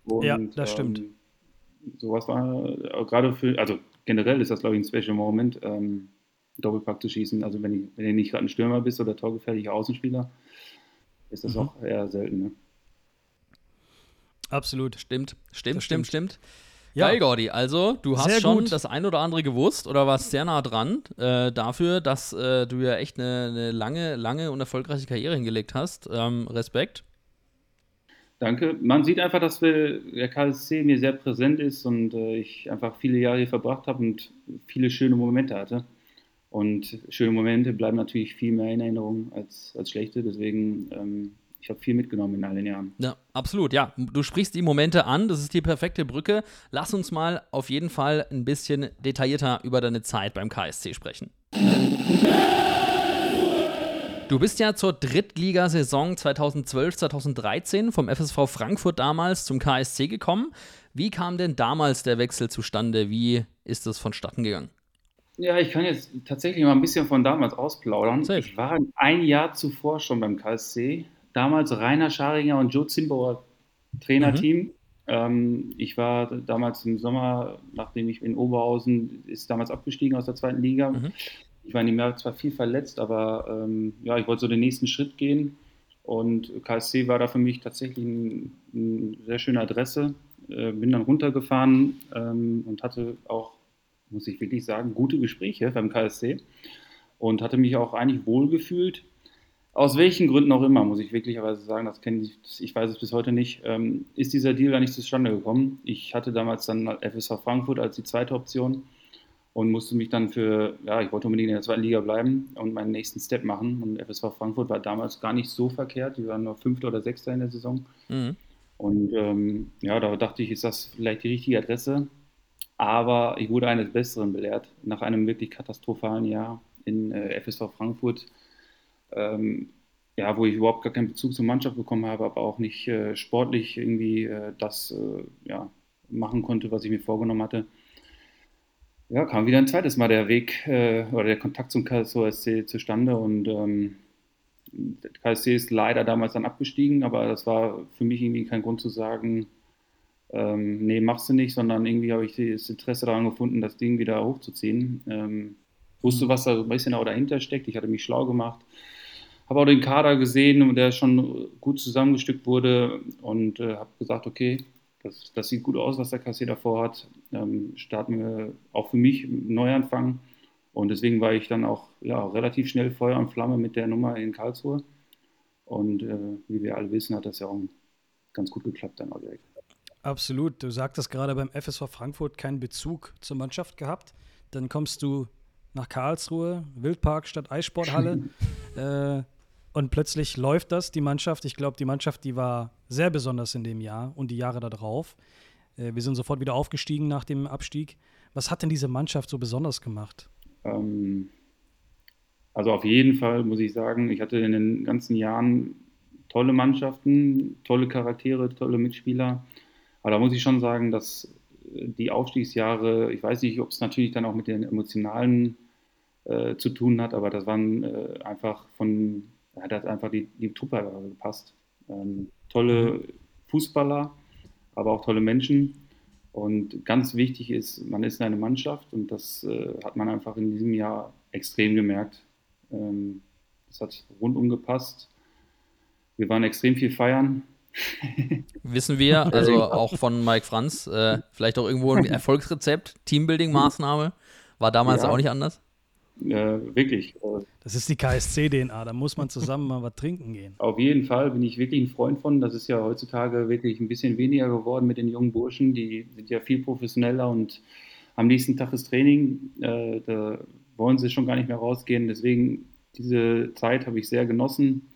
Und, Ja, das stimmt. Ähm, sowas war äh, gerade für, also generell ist das, glaube ich, ein Special Moment, ähm, Doppelpack zu schießen. Also wenn, ich, wenn du nicht gerade ein Stürmer bist oder torgefährlicher Außenspieler, ist das Mhm. auch eher selten. Ne? Absolut. Stimmt, stimmt, Das stimmt, stimmt. stimmt. Ja. Geil, Gordi. Also, du hast Sehr schon gut. das ein oder andere gewusst oder warst sehr nah dran äh, dafür, dass äh, du ja echt eine, eine lange, lange und erfolgreiche Karriere hingelegt hast. Ähm, Respekt. Danke. Man sieht einfach, dass wir, der KSC mir sehr präsent ist und äh, ich einfach viele Jahre hier verbracht habe und viele schöne Momente hatte. Und schöne Momente bleiben natürlich viel mehr in Erinnerung als, als schlechte. Deswegen, ähm, ich habe viel mitgenommen in all den Jahren. Ja, absolut. Ja, du sprichst die Momente an. Das ist die perfekte Brücke. Lass uns mal auf jeden Fall ein bisschen detaillierter über deine Zeit beim KSC sprechen. Du bist ja zur Drittligasaison 2012-2013 vom FSV Frankfurt damals zum KSC gekommen. Wie kam denn damals der Wechsel zustande? Wie ist das vonstatten gegangen? Ja, ich kann jetzt tatsächlich mal ein bisschen von damals ausplaudern. Safe. Ich war ein Jahr zuvor schon beim KSC. Damals Rainer Scharinger und Joe Zimbauer Trainerteam. Mhm. Ähm, ich war damals im Sommer, nachdem ich in Oberhausen, ist damals abgestiegen aus der zweiten Liga. Mhm. Ich war in dem Jahr zwar viel verletzt, aber ähm, ja, ich wollte so den nächsten Schritt gehen. Und KSC war da für mich tatsächlich eine ein sehr schöne Adresse. Äh, bin dann runtergefahren ähm, und hatte auch, muss ich wirklich sagen, gute Gespräche beim KSC und hatte mich auch eigentlich wohlgefühlt. Aus welchen Gründen auch immer, muss ich wirklicherweise sagen, das kenne ich, ich weiß es bis heute nicht, ähm, ist dieser Deal da nicht zustande gekommen. Ich hatte damals dann FSV Frankfurt als die zweite Option und musste mich dann für, ja, ich wollte unbedingt in der zweiten Liga bleiben und meinen nächsten Step machen. Und FSV Frankfurt war damals gar nicht so verkehrt, die waren nur Fünfter oder Sechster in der Saison. Mhm. Und ähm, ja, da dachte ich, ist das vielleicht die richtige Adresse. Aber ich wurde eines Besseren belehrt. Nach einem wirklich katastrophalen Jahr in äh, FSV Frankfurt, ähm, ja, wo ich überhaupt gar keinen Bezug zur Mannschaft bekommen habe, aber auch nicht äh, sportlich irgendwie äh, das äh, ja, machen konnte, was ich mir vorgenommen hatte. Ja, kam wieder ein zweites Mal der Weg äh, oder der Kontakt zum KSC zustande und ähm, der KSC ist leider damals dann abgestiegen, aber das war für mich irgendwie kein Grund zu sagen, ähm, nee, machst du nicht, sondern irgendwie habe ich das Interesse daran gefunden, das Ding wieder hochzuziehen. Ähm, wusste, was da so ein bisschen auch dahinter steckt. Ich hatte mich schlau gemacht, habe auch den Kader gesehen, der schon gut zusammengestückt wurde und äh, habe gesagt, okay, das, das, sieht gut aus, was der KSC davor hat. Ähm, starten wir auch für mich einen Neuanfang. Und deswegen war ich dann auch ja, relativ schnell Feuer und Flamme mit der Nummer in Karlsruhe. Und äh, wie wir alle wissen, hat das ja auch ganz gut geklappt dann auch direkt. Absolut. Du sagtest gerade beim FSV Frankfurt keinen Bezug zur Mannschaft gehabt. Dann kommst du nach Karlsruhe, Wildpark statt Eissporthalle. äh, und plötzlich läuft das, die Mannschaft. Ich glaube, die Mannschaft, die war sehr besonders in dem Jahr und die Jahre darauf. Äh, wir sind sofort wieder aufgestiegen nach dem Abstieg. Was hat denn diese Mannschaft so besonders gemacht? Ähm, also auf jeden Fall muss ich sagen, ich hatte in den ganzen Jahren tolle Mannschaften, tolle Charaktere, tolle Mitspieler. Aber da muss ich schon sagen, dass die Aufstiegsjahre, ich weiß nicht, ob es natürlich dann auch mit den emotionalen äh, zu tun hat, aber das waren äh, einfach von, hat einfach die, die Truppe gepasst. Ähm, tolle Fußballer, aber auch tolle Menschen. Und ganz wichtig ist, man ist eine Mannschaft und das äh, hat man einfach in diesem Jahr extrem gemerkt. Ähm, das hat rundum gepasst. Wir waren extrem viel feiern. Wissen wir, also auch von Mike Franz, äh, vielleicht auch irgendwo ein Erfolgsrezept, Teambuilding-Maßnahme, war damals ja. auch nicht anders? Äh, wirklich. Das ist die KSC-DNA, da muss man zusammen mal was trinken gehen. Auf jeden Fall bin ich wirklich ein Freund von. Das ist ja heutzutage wirklich ein bisschen weniger geworden mit den jungen Burschen. Die sind ja viel professioneller und am nächsten Tag ist Training. Äh, da wollen sie schon gar nicht mehr rausgehen. Deswegen, diese Zeit habe ich sehr genossen.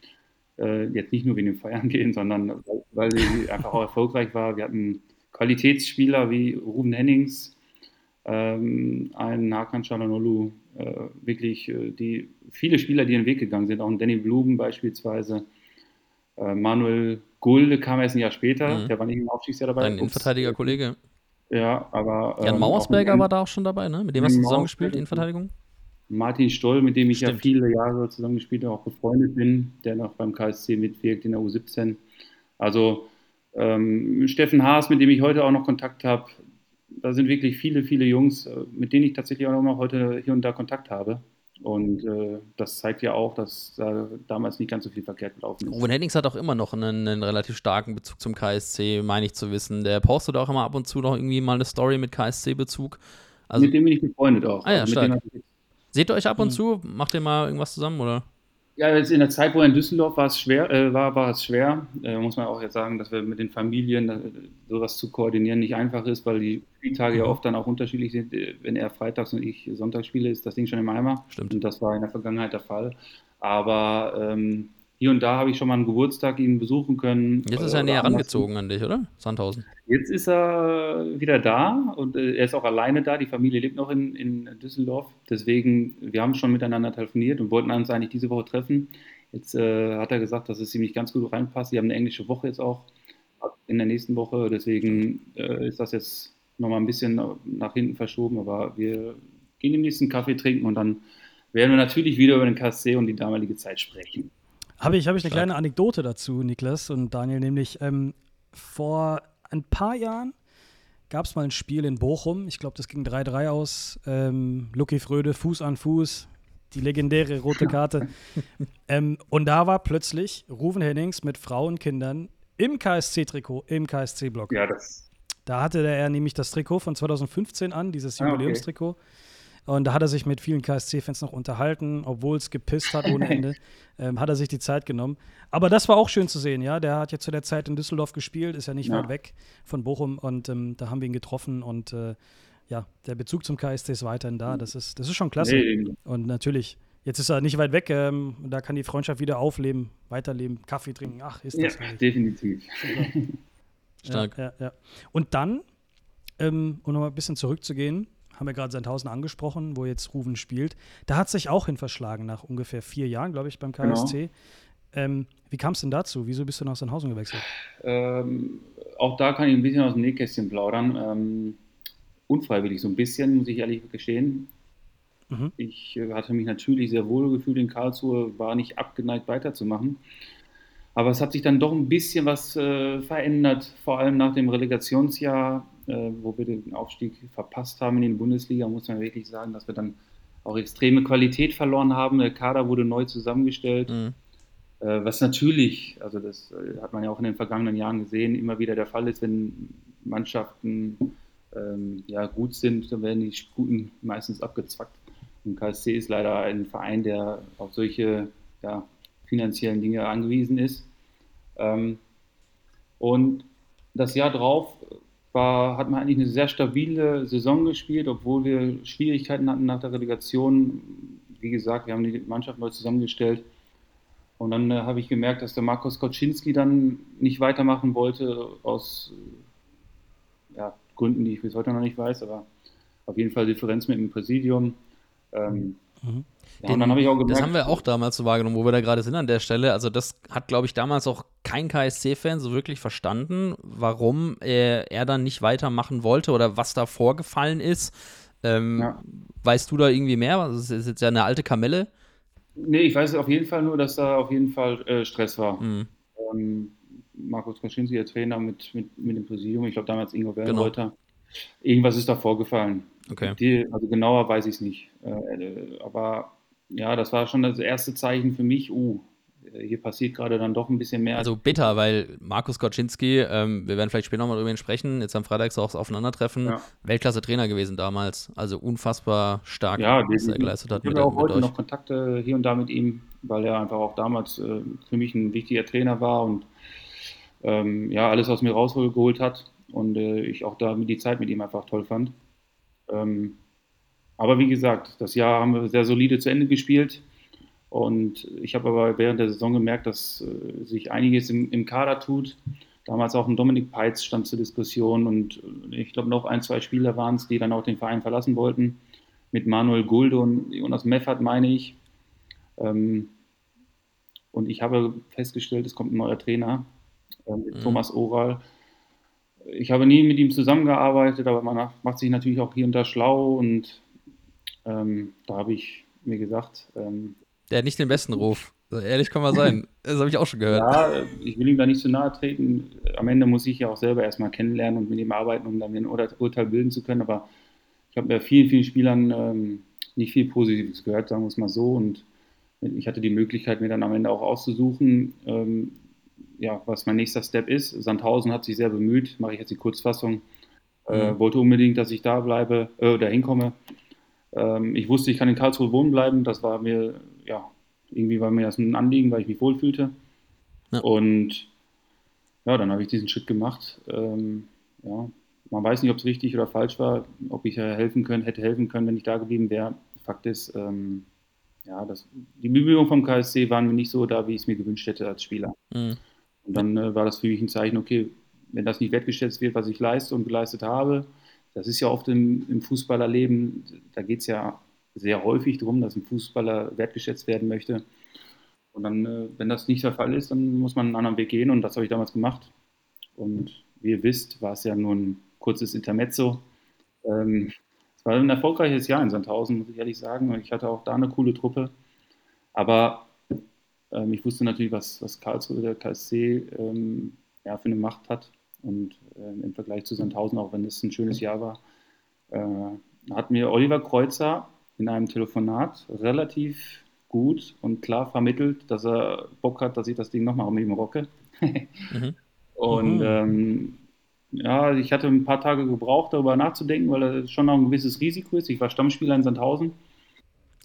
Äh, jetzt nicht nur wegen dem Feiern gehen, sondern weil sie einfach auch erfolgreich war. Wir hatten Qualitätsspieler wie Ruben Hennings, ähm, einen Hakan Çalhanoğlu, äh, wirklich äh, die viele Spieler, die den Weg gegangen sind, auch ein Danny Blumen beispielsweise. Äh, Manuel Gulde kam erst ein Jahr später, mhm. der war nicht im Aufstiegsjahr dabei. Ein Innenverteidiger-Kollege. Ja, aber. Jan ähm, Mauersberger war da auch schon dabei, ne? Mit dem hast du zusammengespielt, Innenverteidigung? Martin Stoll, mit dem ich Stimmt. ja viele Jahre zusammengespielt habe, auch befreundet bin, der noch beim KSC mitwirkt in der U17. Also ähm, Steffen Haas, mit dem ich heute auch noch Kontakt habe, da sind wirklich viele, viele Jungs, äh, mit denen ich tatsächlich auch noch heute hier und da Kontakt habe. Und äh, das zeigt ja auch, dass da äh, damals nicht ganz so viel verkehrt gelaufen ist. Ruben Hennings hat auch immer noch einen, einen, relativ starken Bezug zum KSC, meine ich zu wissen. Der postet auch immer ab und zu noch irgendwie mal eine Story mit KSC-Bezug. Also, mit dem bin ich befreundet auch. Ah ja, also stark. Seht ihr euch ab und mhm. zu? Macht ihr mal irgendwas zusammen, oder? Ja, jetzt in der Zeit, wo er in Düsseldorf war, es schwer, äh, war, war es schwer. Äh, muss man auch jetzt sagen, dass wir mit den Familien äh, sowas zu koordinieren nicht einfach ist, weil die Spieltage mhm. ja oft dann auch unterschiedlich sind. Äh, wenn er freitags und ich sonntags spiele, ist das Ding schon im Eimer. Stimmt. Und das war in der Vergangenheit der Fall. Aber ähm, hier und da habe ich schon mal einen Geburtstag ihn besuchen können. Jetzt ist er näher rangezogen an dich, oder? Sandhausen. Jetzt ist er wieder da und äh, er ist auch alleine da. Die Familie lebt noch in, in Düsseldorf. Deswegen, wir haben schon miteinander telefoniert und wollten uns eigentlich diese Woche treffen. Jetzt äh, hat er gesagt, dass es ihm nicht ganz gut reinpasst. Sie haben eine englische Woche jetzt auch in der nächsten Woche. Deswegen äh, ist das jetzt nochmal ein bisschen nach hinten verschoben. Aber wir gehen den nächsten Kaffee trinken und dann werden wir natürlich wieder über den KSC und die damalige Zeit sprechen. Habe ich, hab ich eine kleine Anekdote dazu, Niklas und Daniel, nämlich ähm, vor ein paar Jahren gab es mal ein Spiel in Bochum. Ich glaube, das ging 3-3 aus. Ähm, Lucky Fröde, Fuß an Fuß, die legendäre rote Karte. ähm, und da war plötzlich Ruven Hennings mit Frauen und Kindern im KSC-Trikot, im KSC-Block. Ja, das. Da hatte er nämlich das Trikot von 2015 an, dieses Ah, okay. Und da hat er sich mit vielen KSC-Fans noch unterhalten, obwohl es gepisst hat ohne Ende. ähm, hat er sich die Zeit genommen. Aber das war auch schön zu sehen, ja. Der hat ja zu der Zeit in Düsseldorf gespielt, ist ja nicht Ja. weit weg von Bochum und ähm, da haben wir ihn getroffen und äh, ja, der Bezug zum KSC ist weiterhin da. Das ist, das ist schon klasse. Nee, Und natürlich, jetzt ist er nicht weit weg, ähm, da kann die Freundschaft wieder aufleben, weiterleben, Kaffee trinken. Ach, ist ja, das herrlich. definitiv. Stark. Ja, ja, ja. Und dann, ähm, um nochmal ein bisschen zurückzugehen, haben wir gerade Sandhausen angesprochen, wo jetzt Ruven spielt. Da hat sich auch hin verschlagen nach ungefähr vier Jahren, glaube ich, beim Genau. KSC. Ähm, wie kam es denn dazu? Wieso bist du nach Sandhausen gewechselt? Ähm, auch da kann ich ein bisschen aus dem Nähkästchen plaudern. Ähm, unfreiwillig so ein bisschen, muss ich ehrlich gestehen. Mhm. Ich äh, hatte mich natürlich sehr wohl gefühlt in Karlsruhe, war nicht abgeneigt weiterzumachen. Aber es hat sich dann doch ein bisschen was äh, verändert, vor allem nach dem Relegationsjahr, wo wir den Aufstieg verpasst haben in die Bundesliga, muss man wirklich sagen, dass wir dann auch extreme Qualität verloren haben. Der Kader wurde neu zusammengestellt. Mhm. Äh, Was natürlich, also das äh, hat man ja auch in den vergangenen Jahren gesehen, immer wieder der Fall ist, wenn Mannschaften ähm, ja, gut sind, dann werden die Guten meistens abgezwackt. Und KSC ist leider ein Verein, der auf solche ja, finanziellen Dinge angewiesen ist. Ähm, und das Jahr drauf war, hat man eigentlich eine sehr stabile Saison gespielt, obwohl wir Schwierigkeiten hatten nach der Relegation. Wie gesagt, wir haben die Mannschaft neu zusammengestellt. Und dann äh, habe ich gemerkt, dass der Markus Koczynski dann nicht weitermachen wollte, aus ja, Gründen, die ich bis heute noch nicht weiß, aber auf jeden Fall Differenz mit dem Präsidium. Ähm, Mhm. Ja, und dann habe ich auch gemerkt, Das haben wir auch damals so wahrgenommen, wo wir da gerade sind an der Stelle. Also, das hat, glaube ich, damals auch kein KSC-Fan so wirklich verstanden, warum er, er dann nicht weitermachen wollte oder was da vorgefallen ist. Ähm, Ja. Weißt du da irgendwie mehr? Also, Das ist jetzt ja eine alte Kamelle. Nee, ich weiß auf jeden Fall nur, dass da auf jeden Fall äh, Stress war. Mhm. Ähm, Markus Kaczynski, der Trainer mit, mit, mit dem Präsidium, ich glaube damals Ingo Genau. Wellenreuter. Irgendwas ist da vorgefallen. Okay. Die, also genauer weiß ich es nicht. Äh, aber ja, das war schon das erste Zeichen für mich, uh, hier passiert gerade dann doch ein bisschen mehr. Also bitter, weil Markus Koczynski, ähm, wir werden vielleicht später nochmal drüber sprechen, jetzt am Freitag ist auch das Aufeinandertreffen, Ja. Weltklasse-Trainer gewesen damals. Also unfassbar stark, ja, was er geleistet hat ich habe auch heute euch. noch Kontakte hier und da mit ihm, weil er einfach auch damals äh, für mich ein wichtiger Trainer war und ähm, ja, alles aus mir rausgeholt hat und äh, ich auch da die Zeit mit ihm einfach toll fand. Ähm, aber wie gesagt, das Jahr haben wir sehr solide zu Ende gespielt und ich habe aber während der Saison gemerkt, dass äh, sich einiges im, im Kader tut. Damals auch ein Dominik Peitz stand zur Diskussion und äh, ich glaube noch ein, zwei Spieler waren es, die dann auch den Verein verlassen wollten. Mit Manuel Gulde und Jonas Meffert meine ich. Ähm, und ich habe festgestellt, es kommt ein neuer Trainer, äh, mit Mhm. Thomas Oral. Ich habe nie mit ihm zusammengearbeitet, aber man macht- macht sich natürlich auch hier und da schlau und ähm, da habe ich mir gesagt, ähm, Der hat nicht den besten Ruf. Ehrlich kann man sein. Das habe ich auch schon gehört. ja, ich will ihm da nicht zu nahe treten. Am Ende muss ich ja auch selber erstmal kennenlernen und mit ihm arbeiten, um dann ein Ur- Urteil bilden zu können. Aber ich habe bei vielen, vielen Spielern ähm, nicht viel Positives gehört, sagen wir es mal so. Und ich hatte die Möglichkeit, mir dann am Ende auch auszusuchen, ähm, ja, was mein nächster Step ist. Sandhausen hat sich sehr bemüht, mache ich jetzt die Kurzfassung. Äh, Mhm. wollte unbedingt, dass ich da bleibe, äh, da hinkomme. Ähm, ich wusste, ich kann in Karlsruhe wohnen bleiben. Das war mir, ja, irgendwie war mir das ein Anliegen, weil ich mich wohlfühlte. Ja. Und ja, dann habe ich diesen Schritt gemacht. Ähm, ja, man weiß nicht, ob es richtig oder falsch war, ob ich äh, helfen können, hätte helfen können, wenn ich da geblieben wäre. Fakt ist, ähm, ja, das, die Bemühungen vom KSC waren mir nicht so da, wie ich es mir gewünscht hätte als Spieler. Mhm. Und dann äh, war das für mich ein Zeichen, okay, wenn das nicht wertgeschätzt wird, was ich leiste und geleistet habe, das ist ja oft im, im Fußballerleben, da geht es ja sehr häufig darum, dass ein Fußballer wertgeschätzt werden möchte. Und dann, äh, wenn das nicht der Fall ist, dann muss man einen anderen Weg gehen und das habe ich damals gemacht. Und wie ihr wisst, war es ja nur ein kurzes Intermezzo. Ähm, es war ein erfolgreiches Jahr in Sandhausen, muss ich ehrlich sagen. Und ich hatte auch da eine coole Truppe. Aber ähm, ich wusste natürlich, was, was Karlsruhe, der KSC, ähm, ja, für eine Macht hat. Und äh, im Vergleich zu Sandhausen, auch wenn es ein schönes Jahr war, äh, hat mir Oliver Kreuzer in einem Telefonat relativ gut und klar vermittelt, dass er Bock hat, dass ich das Ding nochmal mit ihm rocke. mhm. Und mhm. Ähm, ja, ich hatte ein paar Tage gebraucht, darüber nachzudenken, weil das schon noch ein gewisses Risiko ist. Ich war Stammspieler in Sandhausen.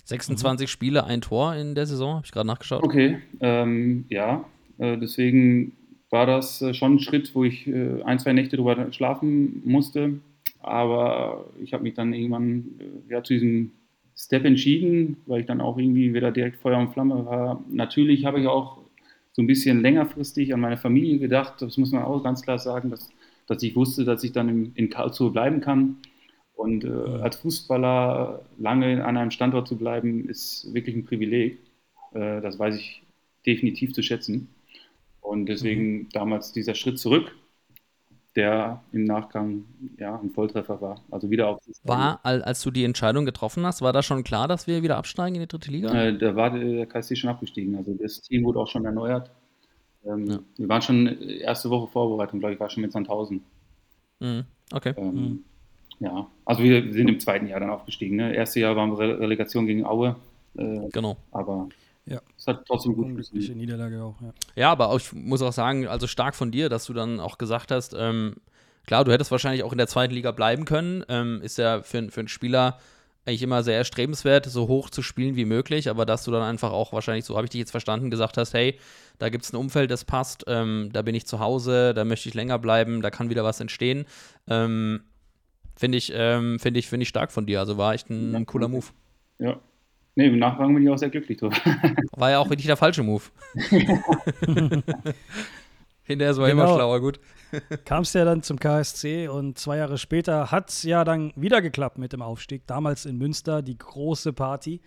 26 mhm. Spiele, ein Tor in der Saison, habe ich gerade nachgeschaut. Okay, ähm, ja, äh, deswegen war das äh, schon ein Schritt, wo ich äh, ein, zwei Nächte drüber schlafen musste. Aber ich habe mich dann irgendwann äh, ja, zu diesem Step entschieden, weil ich dann auch irgendwie wieder direkt Feuer und Flamme war. Natürlich habe ich auch so ein bisschen längerfristig an meine Familie gedacht. Das muss man auch ganz klar sagen, dass, dass ich wusste, dass ich dann in, in Karlsruhe bleiben kann. Und äh, als Fußballer lange an einem Standort zu bleiben, ist wirklich ein Privileg. Äh, das weiß ich definitiv zu schätzen. Und deswegen mhm. damals dieser Schritt zurück, der im Nachgang ja ein Volltreffer war. Also wieder auf. War, als du die Entscheidung getroffen hast, war da schon klar, dass wir wieder absteigen in die dritte Liga? Äh, da war der KSC schon abgestiegen. Also das Team wurde auch schon erneuert. Ähm, ja. Wir waren schon erste Woche Vorbereitung, glaube ich, war schon mit Sandhausen. Mhm. Okay. Ähm, mhm. Ja, also wir sind im zweiten Jahr dann aufgestiegen. Ne? Erste Jahr waren wir Re Relegation gegen Aue. Äh, genau. Aber ja. Es hat trotzdem gut Unglückliche Niederlage auch, ja. Ja, aber auch, ich muss auch sagen, also stark von dir, dass du dann auch gesagt hast, ähm, klar, du hättest wahrscheinlich auch in der zweiten Liga bleiben können. Ähm, ist ja für, für einen Spieler eigentlich immer sehr erstrebenswert, so hoch zu spielen wie möglich, aber dass du dann einfach auch wahrscheinlich, so habe ich dich jetzt verstanden, gesagt hast, hey, da gibt es ein Umfeld, das passt, ähm, da bin ich zu Hause, da möchte ich länger bleiben, da kann wieder was entstehen. Ähm, Finde ich, ähm, find ich, find ich stark von dir. Also war echt ein, ein cooler Move. Ja, Nee, im Nachgang bin ich auch sehr glücklich drüber. War ja auch wirklich der falsche Move. Hinterher war genau. immer schlauer, gut. Kam es ja dann zum KSC und zwei Jahre später hat es ja dann wieder geklappt mit dem Aufstieg. Damals in Münster die große Party,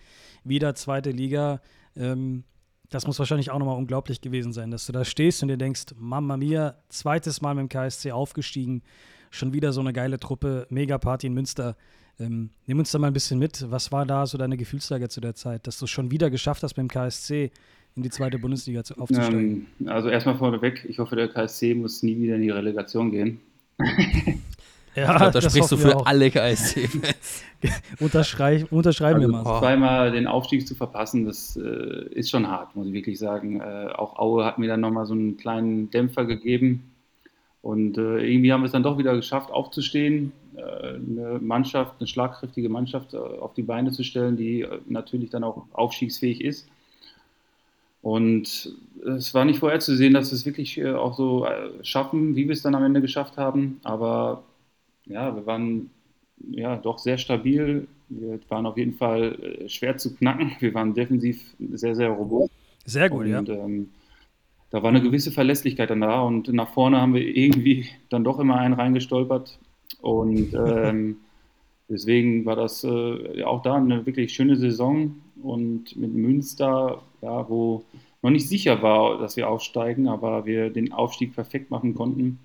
wieder zweite Liga. Ähm, das muss wahrscheinlich auch nochmal unglaublich gewesen sein, dass du da stehst und dir denkst, Mama mia, zweites Mal mit dem KSC aufgestiegen, schon wieder so eine geile Truppe, Mega-Party in Münster. Ähm, nimm uns da mal ein bisschen mit. Was war da so deine Gefühlslage zu der Zeit, dass du es schon wieder geschafft hast, beim KSC in die zweite Bundesliga zu, aufzusteigen? Ähm, also erstmal vorneweg, ich hoffe, der KSC muss nie wieder in die Relegation gehen. Ja, glaub, da sprichst du für auch. alle KSC-Fans. Unterschrei unterschreiben also wir mal. Zweimal den Aufstieg zu verpassen, das äh, ist schon hart, muss ich wirklich sagen. Äh, auch Aue hat mir dann nochmal so einen kleinen Dämpfer gegeben. Und äh, irgendwie haben wir es dann doch wieder geschafft, aufzustehen, äh, eine Mannschaft, eine schlagkräftige Mannschaft äh, auf die Beine zu stellen, die äh, natürlich dann auch aufstiegsfähig ist. Und es war nicht vorherzusehen, dass wir es wirklich äh, auch so äh, schaffen, wie wir es dann am Ende geschafft haben. Aber ja, wir waren ja doch sehr stabil. Wir waren auf jeden Fall schwer zu knacken. Wir waren defensiv sehr, sehr robust. Sehr gut, und, ja. Ähm, da war eine gewisse Verlässlichkeit dann da und nach vorne haben wir irgendwie dann doch immer einen reingestolpert. Und ähm, deswegen war das äh, auch da eine wirklich schöne Saison. Und mit Münster, ja, wo noch nicht sicher war, dass wir aufsteigen, aber wir den Aufstieg perfekt machen konnten,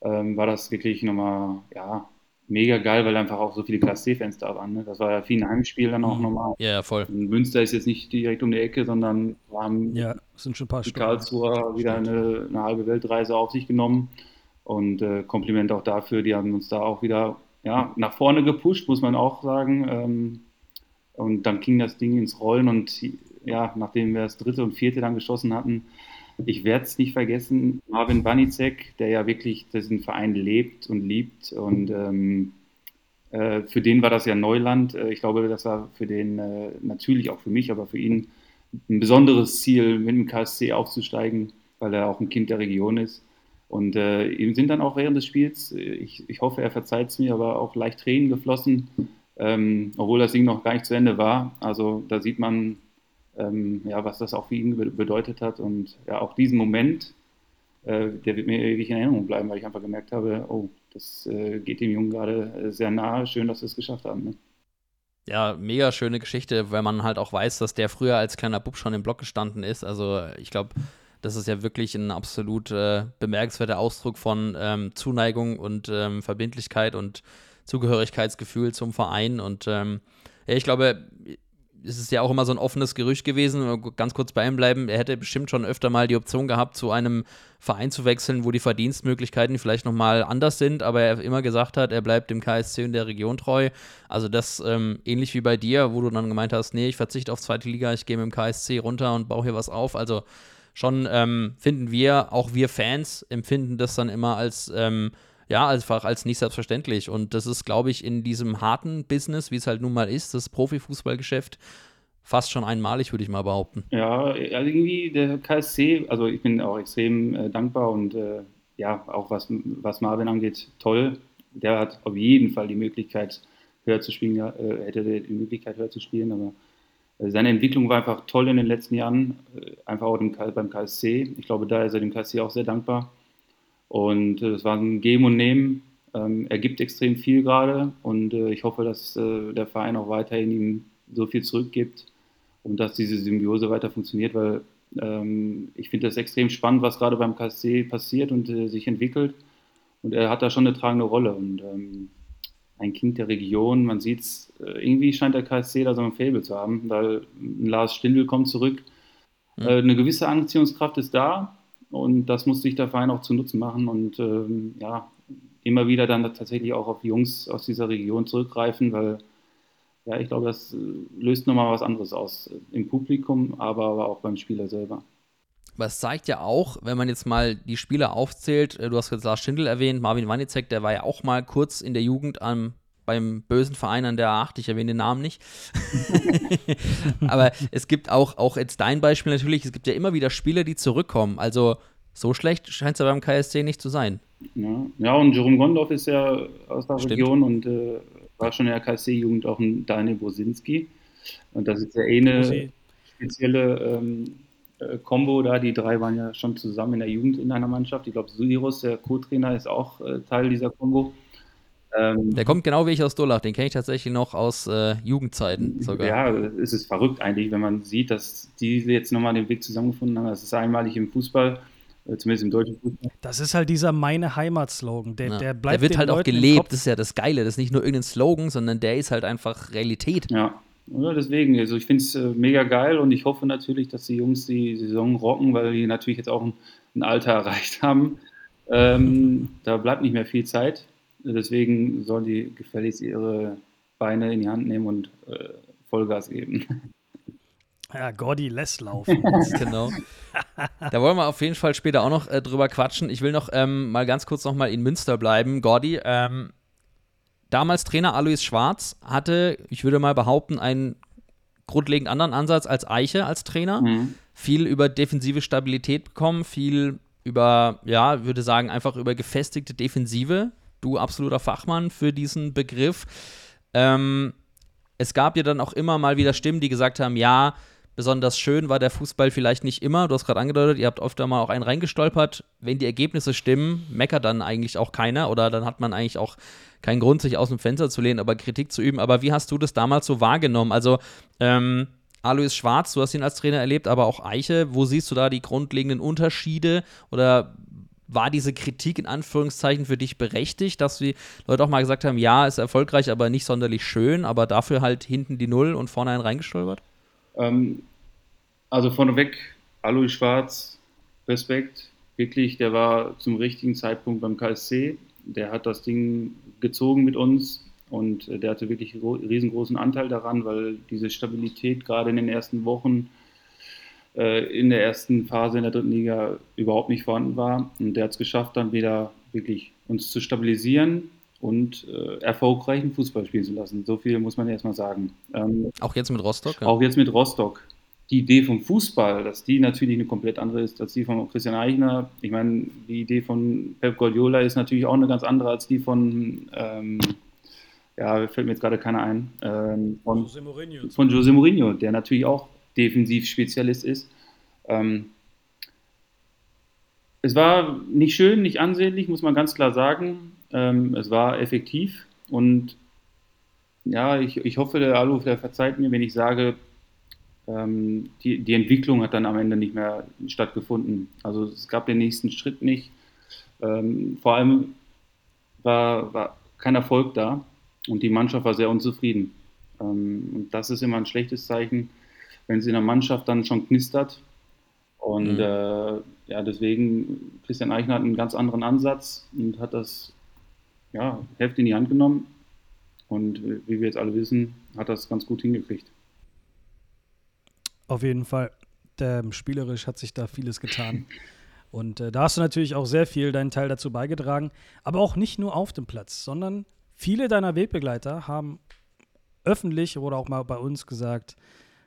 ähm, war das wirklich nochmal, ja, mega geil, weil einfach auch so viele Klasse C-Fans da waren. Ne? Das war ja viel ein Heimspiel dann auch mhm. normal. Ja, voll. Und Münster ist jetzt nicht direkt um die Ecke, sondern haben ja, sind schon ein paar die Karlsruher wieder eine, eine, halbe Weltreise auf sich genommen. Und äh, Kompliment auch dafür, die haben uns da auch wieder ja, nach vorne gepusht, muss man auch sagen. Ähm, und dann ging das Ding ins Rollen und ja, nachdem wir das dritte und vierte dann geschossen hatten, ich werde es nicht vergessen, Marvin Banicek, der ja wirklich diesen Verein lebt und liebt. Und ähm, äh, für den war das ja Neuland. Äh, ich glaube, das war für den äh, natürlich auch für mich, aber für ihn ein besonderes Ziel, mit dem KSC aufzusteigen, weil er auch ein Kind der Region ist. Und äh, ihm sind dann auch während des Spiels, äh, ich, ich hoffe, er verzeiht es mir, aber auch leicht Tränen geflossen, ähm, obwohl das Ding noch gar nicht zu Ende war. Also da sieht man, ähm, ja, was das auch für ihn bedeutet hat. Und ja, auch diesen Moment, äh, der wird mir ewig in Erinnerung bleiben, weil ich einfach gemerkt habe, oh, das äh, geht dem Jungen gerade äh, sehr nahe. Schön, dass wir es geschafft haben. Ne? Ja, mega schöne Geschichte, weil man halt auch weiß, dass der früher als kleiner Bub schon im Block gestanden ist. Also ich glaube, das ist ja wirklich ein absolut äh, bemerkenswerter Ausdruck von ähm, Zuneigung und ähm, Verbindlichkeit und Zugehörigkeitsgefühl zum Verein. Und ähm, ja, ich glaube, es ist ja auch immer so ein offenes Gerücht gewesen, ganz kurz bei ihm bleiben, er hätte bestimmt schon öfter mal die Option gehabt, zu einem Verein zu wechseln, wo die Verdienstmöglichkeiten vielleicht nochmal anders sind, aber er immer gesagt hat, er bleibt dem KSC und der Region treu. Also das ähm, ähnlich wie bei dir, wo du dann gemeint hast, nee, ich verzichte auf zweite Liga, ich gehe mit dem KSC runter und baue hier was auf. Also schon ähm, finden wir, auch wir Fans empfinden das dann immer als ähm, ja, einfach als nicht selbstverständlich. Und das ist, glaube ich, in diesem harten Business, wie es halt nun mal ist, das Profifußballgeschäft, fast schon einmalig, würde ich mal behaupten. Ja, also irgendwie der KSC, also ich bin auch extrem äh, dankbar und äh, ja, auch was, was Marvin angeht, toll. Der hat auf jeden Fall die Möglichkeit, höher zu spielen, äh, hätte die Möglichkeit, höher zu spielen, aber äh, seine Entwicklung war einfach toll in den letzten Jahren, äh, einfach auch beim KSC. Ich glaube, da ist er dem KSC auch sehr dankbar. Und äh, es war ein Geben und Nehmen. Ähm, er gibt extrem viel gerade und äh, ich hoffe, dass äh, der Verein auch weiterhin ihm so viel zurückgibt und dass diese Symbiose weiter funktioniert, weil ähm, ich finde das extrem spannend, was gerade beim KSC passiert und äh, sich entwickelt. Und er hat da schon eine tragende Rolle. Und ähm, ein Kind der Region, man sieht es, äh, irgendwie scheint der KSC da so ein Faible zu haben, weil Lars Stindl kommt zurück. Mhm. Eine gewisse Anziehungskraft ist da, und das muss sich der Verein auch zu Nutzen machen und ähm, ja, immer wieder dann tatsächlich auch auf Jungs aus dieser Region zurückgreifen, weil ja, ich glaube, das äh, löst nochmal was anderes aus im Publikum, aber, aber auch beim Spieler selber. Es zeigt ja auch, wenn man jetzt mal die Spieler aufzählt, äh, du hast jetzt Lars Schindel erwähnt, Marvin Wanicek, der war ja auch mal kurz in der Jugend am beim bösen Verein an der A8, ich erwähne den Namen nicht. Aber es gibt auch, auch jetzt dein Beispiel natürlich, es gibt ja immer wieder Spieler, die zurückkommen. Also so schlecht scheint es ja beim KSC nicht zu sein. Ja, ja und Jerome Gondorf ist ja aus der Stimmt. Region und äh, war schon in der KSC-Jugend auch ein Daniel Bosinski. Und das ist ja eh eine spezielle ähm, äh, Combo da. Die drei waren ja schon zusammen in der Jugend in einer Mannschaft. Ich glaube, Sudirus, der Co-Trainer, ist auch äh, Teil dieser Combo. Ähm, der kommt genau wie ich aus Dullach, den kenne ich tatsächlich noch aus äh, Jugendzeiten sogar. Ja, es ist verrückt eigentlich, wenn man sieht, dass die jetzt nochmal den Weg zusammengefunden haben. Das ist einmalig im Fußball, äh, zumindest im deutschen Fußball. Das ist halt dieser meine Heimat-Slogan. Der, ja. der bleibt Der wird halt Leuten auch gelebt, das ist ja das Geile. Das ist nicht nur irgendein Slogan, sondern der ist halt einfach Realität. Ja, ja, deswegen, also ich finde es äh, mega geil und ich hoffe natürlich, dass die Jungs die Saison rocken, weil die natürlich jetzt auch ein, ein Alter erreicht haben. Ähm, da bleibt nicht mehr viel Zeit. Deswegen sollen die gefälligst ihre Beine in die Hand nehmen und äh, Vollgas geben. Ja, Gordy lässt laufen. genau. Da wollen wir auf jeden Fall später auch noch äh, drüber quatschen. Ich will noch ähm, mal ganz kurz noch mal in Münster bleiben. Gordy, ähm, damals Trainer Alois Schwarz hatte, ich würde mal behaupten, einen grundlegend anderen Ansatz als Eiche als Trainer. Mhm. Viel über defensive Stabilität bekommen, viel über, ja, würde sagen, einfach über gefestigte Defensive du absoluter Fachmann für diesen Begriff. Ähm, es gab ja dann auch immer mal wieder Stimmen, die gesagt haben, ja, besonders schön war der Fußball vielleicht nicht immer. Du hast gerade angedeutet, ihr habt öfter mal auch einen reingestolpert. Wenn die Ergebnisse stimmen, meckert dann eigentlich auch keiner oder dann hat man eigentlich auch keinen Grund, sich aus dem Fenster zu lehnen, aber Kritik zu üben. Aber wie hast du das damals so wahrgenommen? Also, ähm, Alois Schwarz, du hast ihn als Trainer erlebt, aber auch Eiche. Wo siehst du da die grundlegenden Unterschiede oder war diese Kritik in Anführungszeichen für dich berechtigt, dass die Leute auch mal gesagt haben, ja, ist erfolgreich, aber nicht sonderlich schön, aber dafür halt hinten die Null und vorne einen reingestolpert? Ähm, also vorneweg, Alois Schwarz, Respekt, wirklich, der war zum richtigen Zeitpunkt beim KSC, der hat das Ding gezogen mit uns und der hatte wirklich riesengroßen Anteil daran, weil diese Stabilität gerade in den ersten Wochen äh, in der ersten Phase in der dritten Liga überhaupt nicht vorhanden war. Und der hat es geschafft, dann wieder wirklich uns zu stabilisieren und äh, erfolgreichen Fußball spielen zu lassen. So viel muss man erstmal sagen. Ähm, auch jetzt mit Rostock? Ja. Auch jetzt mit Rostock. Die Idee vom Fußball, dass die natürlich eine komplett andere ist als die von Christian Eichner. Ich meine, die Idee von Pep Guardiola ist natürlich auch eine ganz andere als die von, ähm, ja, fällt mir jetzt gerade keiner ein, ähm, von, Jose Mourinho. von Jose Mourinho, der natürlich auch Defensivspezialist ist. Ähm, es war nicht schön, nicht ansehnlich, muss man ganz klar sagen. Ähm, es war effektiv und ja, ich, ich hoffe, der Alu, der verzeiht mir, wenn ich sage, ähm, die, die Entwicklung hat dann am Ende nicht mehr stattgefunden. Also es gab den nächsten Schritt nicht. Ähm, vor allem war, war kein Erfolg da und die Mannschaft war sehr unzufrieden. Ähm, und das ist immer ein schlechtes Zeichen, wenn es in der Mannschaft dann schon knistert. Und mhm. äh, ja, deswegen, Christian Eichner hat einen ganz anderen Ansatz und hat das ja, Heft in die Hand genommen. Und wie wir jetzt alle wissen, hat das ganz gut hingekriegt. Auf jeden Fall. Der, spielerisch hat sich da vieles getan. Und äh, da hast du natürlich auch sehr viel deinen Teil dazu beigetragen. Aber auch nicht nur auf dem Platz, sondern viele deiner Wegbegleiter haben öffentlich oder auch mal bei uns gesagt,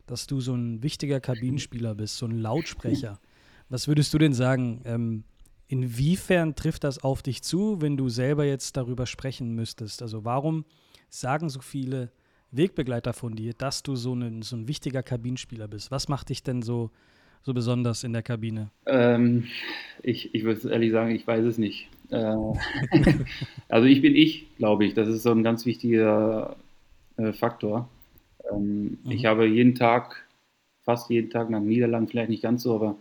dass du so ein wichtiger Kabinenspieler bist, so ein Lautsprecher. Was würdest du denn sagen? Ähm, inwiefern trifft das auf dich zu, wenn du selber jetzt darüber sprechen müsstest? Also warum sagen so viele Wegbegleiter von dir, dass du so ein, so ein wichtiger Kabinenspieler bist? Was macht dich denn so so besonders in der Kabine? Ähm, ich ich würde ehrlich sagen, ich weiß es nicht. Äh, also ich bin ich, glaube ich. Das ist so ein ganz wichtiger äh, Faktor. Ähm, mhm. Ich habe jeden Tag, fast jeden Tag nach Niederlagen, vielleicht nicht ganz so, aber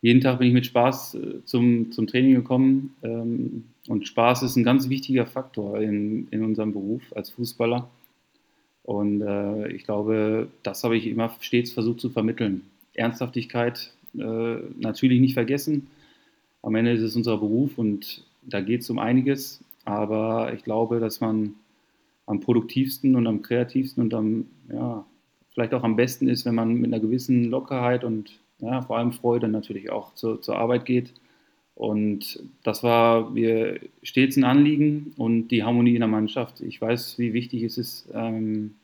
jeden Tag bin ich mit Spaß äh, zum, zum Training gekommen. Ähm, und Spaß ist ein ganz wichtiger Faktor in, in unserem Beruf als Fußballer. Und äh, ich glaube, das habe ich immer stets versucht zu vermitteln. Ernsthaftigkeit äh, natürlich nicht vergessen. Am Ende ist es unser Beruf und da geht es um einiges. Aber ich glaube, dass man am produktivsten und am kreativsten und am, ja, vielleicht auch am besten ist, wenn man mit einer gewissen Lockerheit und ja, vor allem Freude natürlich auch zur, zur Arbeit geht. Und das war mir stets ein Anliegen und die Harmonie in der Mannschaft. Ich weiß, wie wichtig es ist, ähm,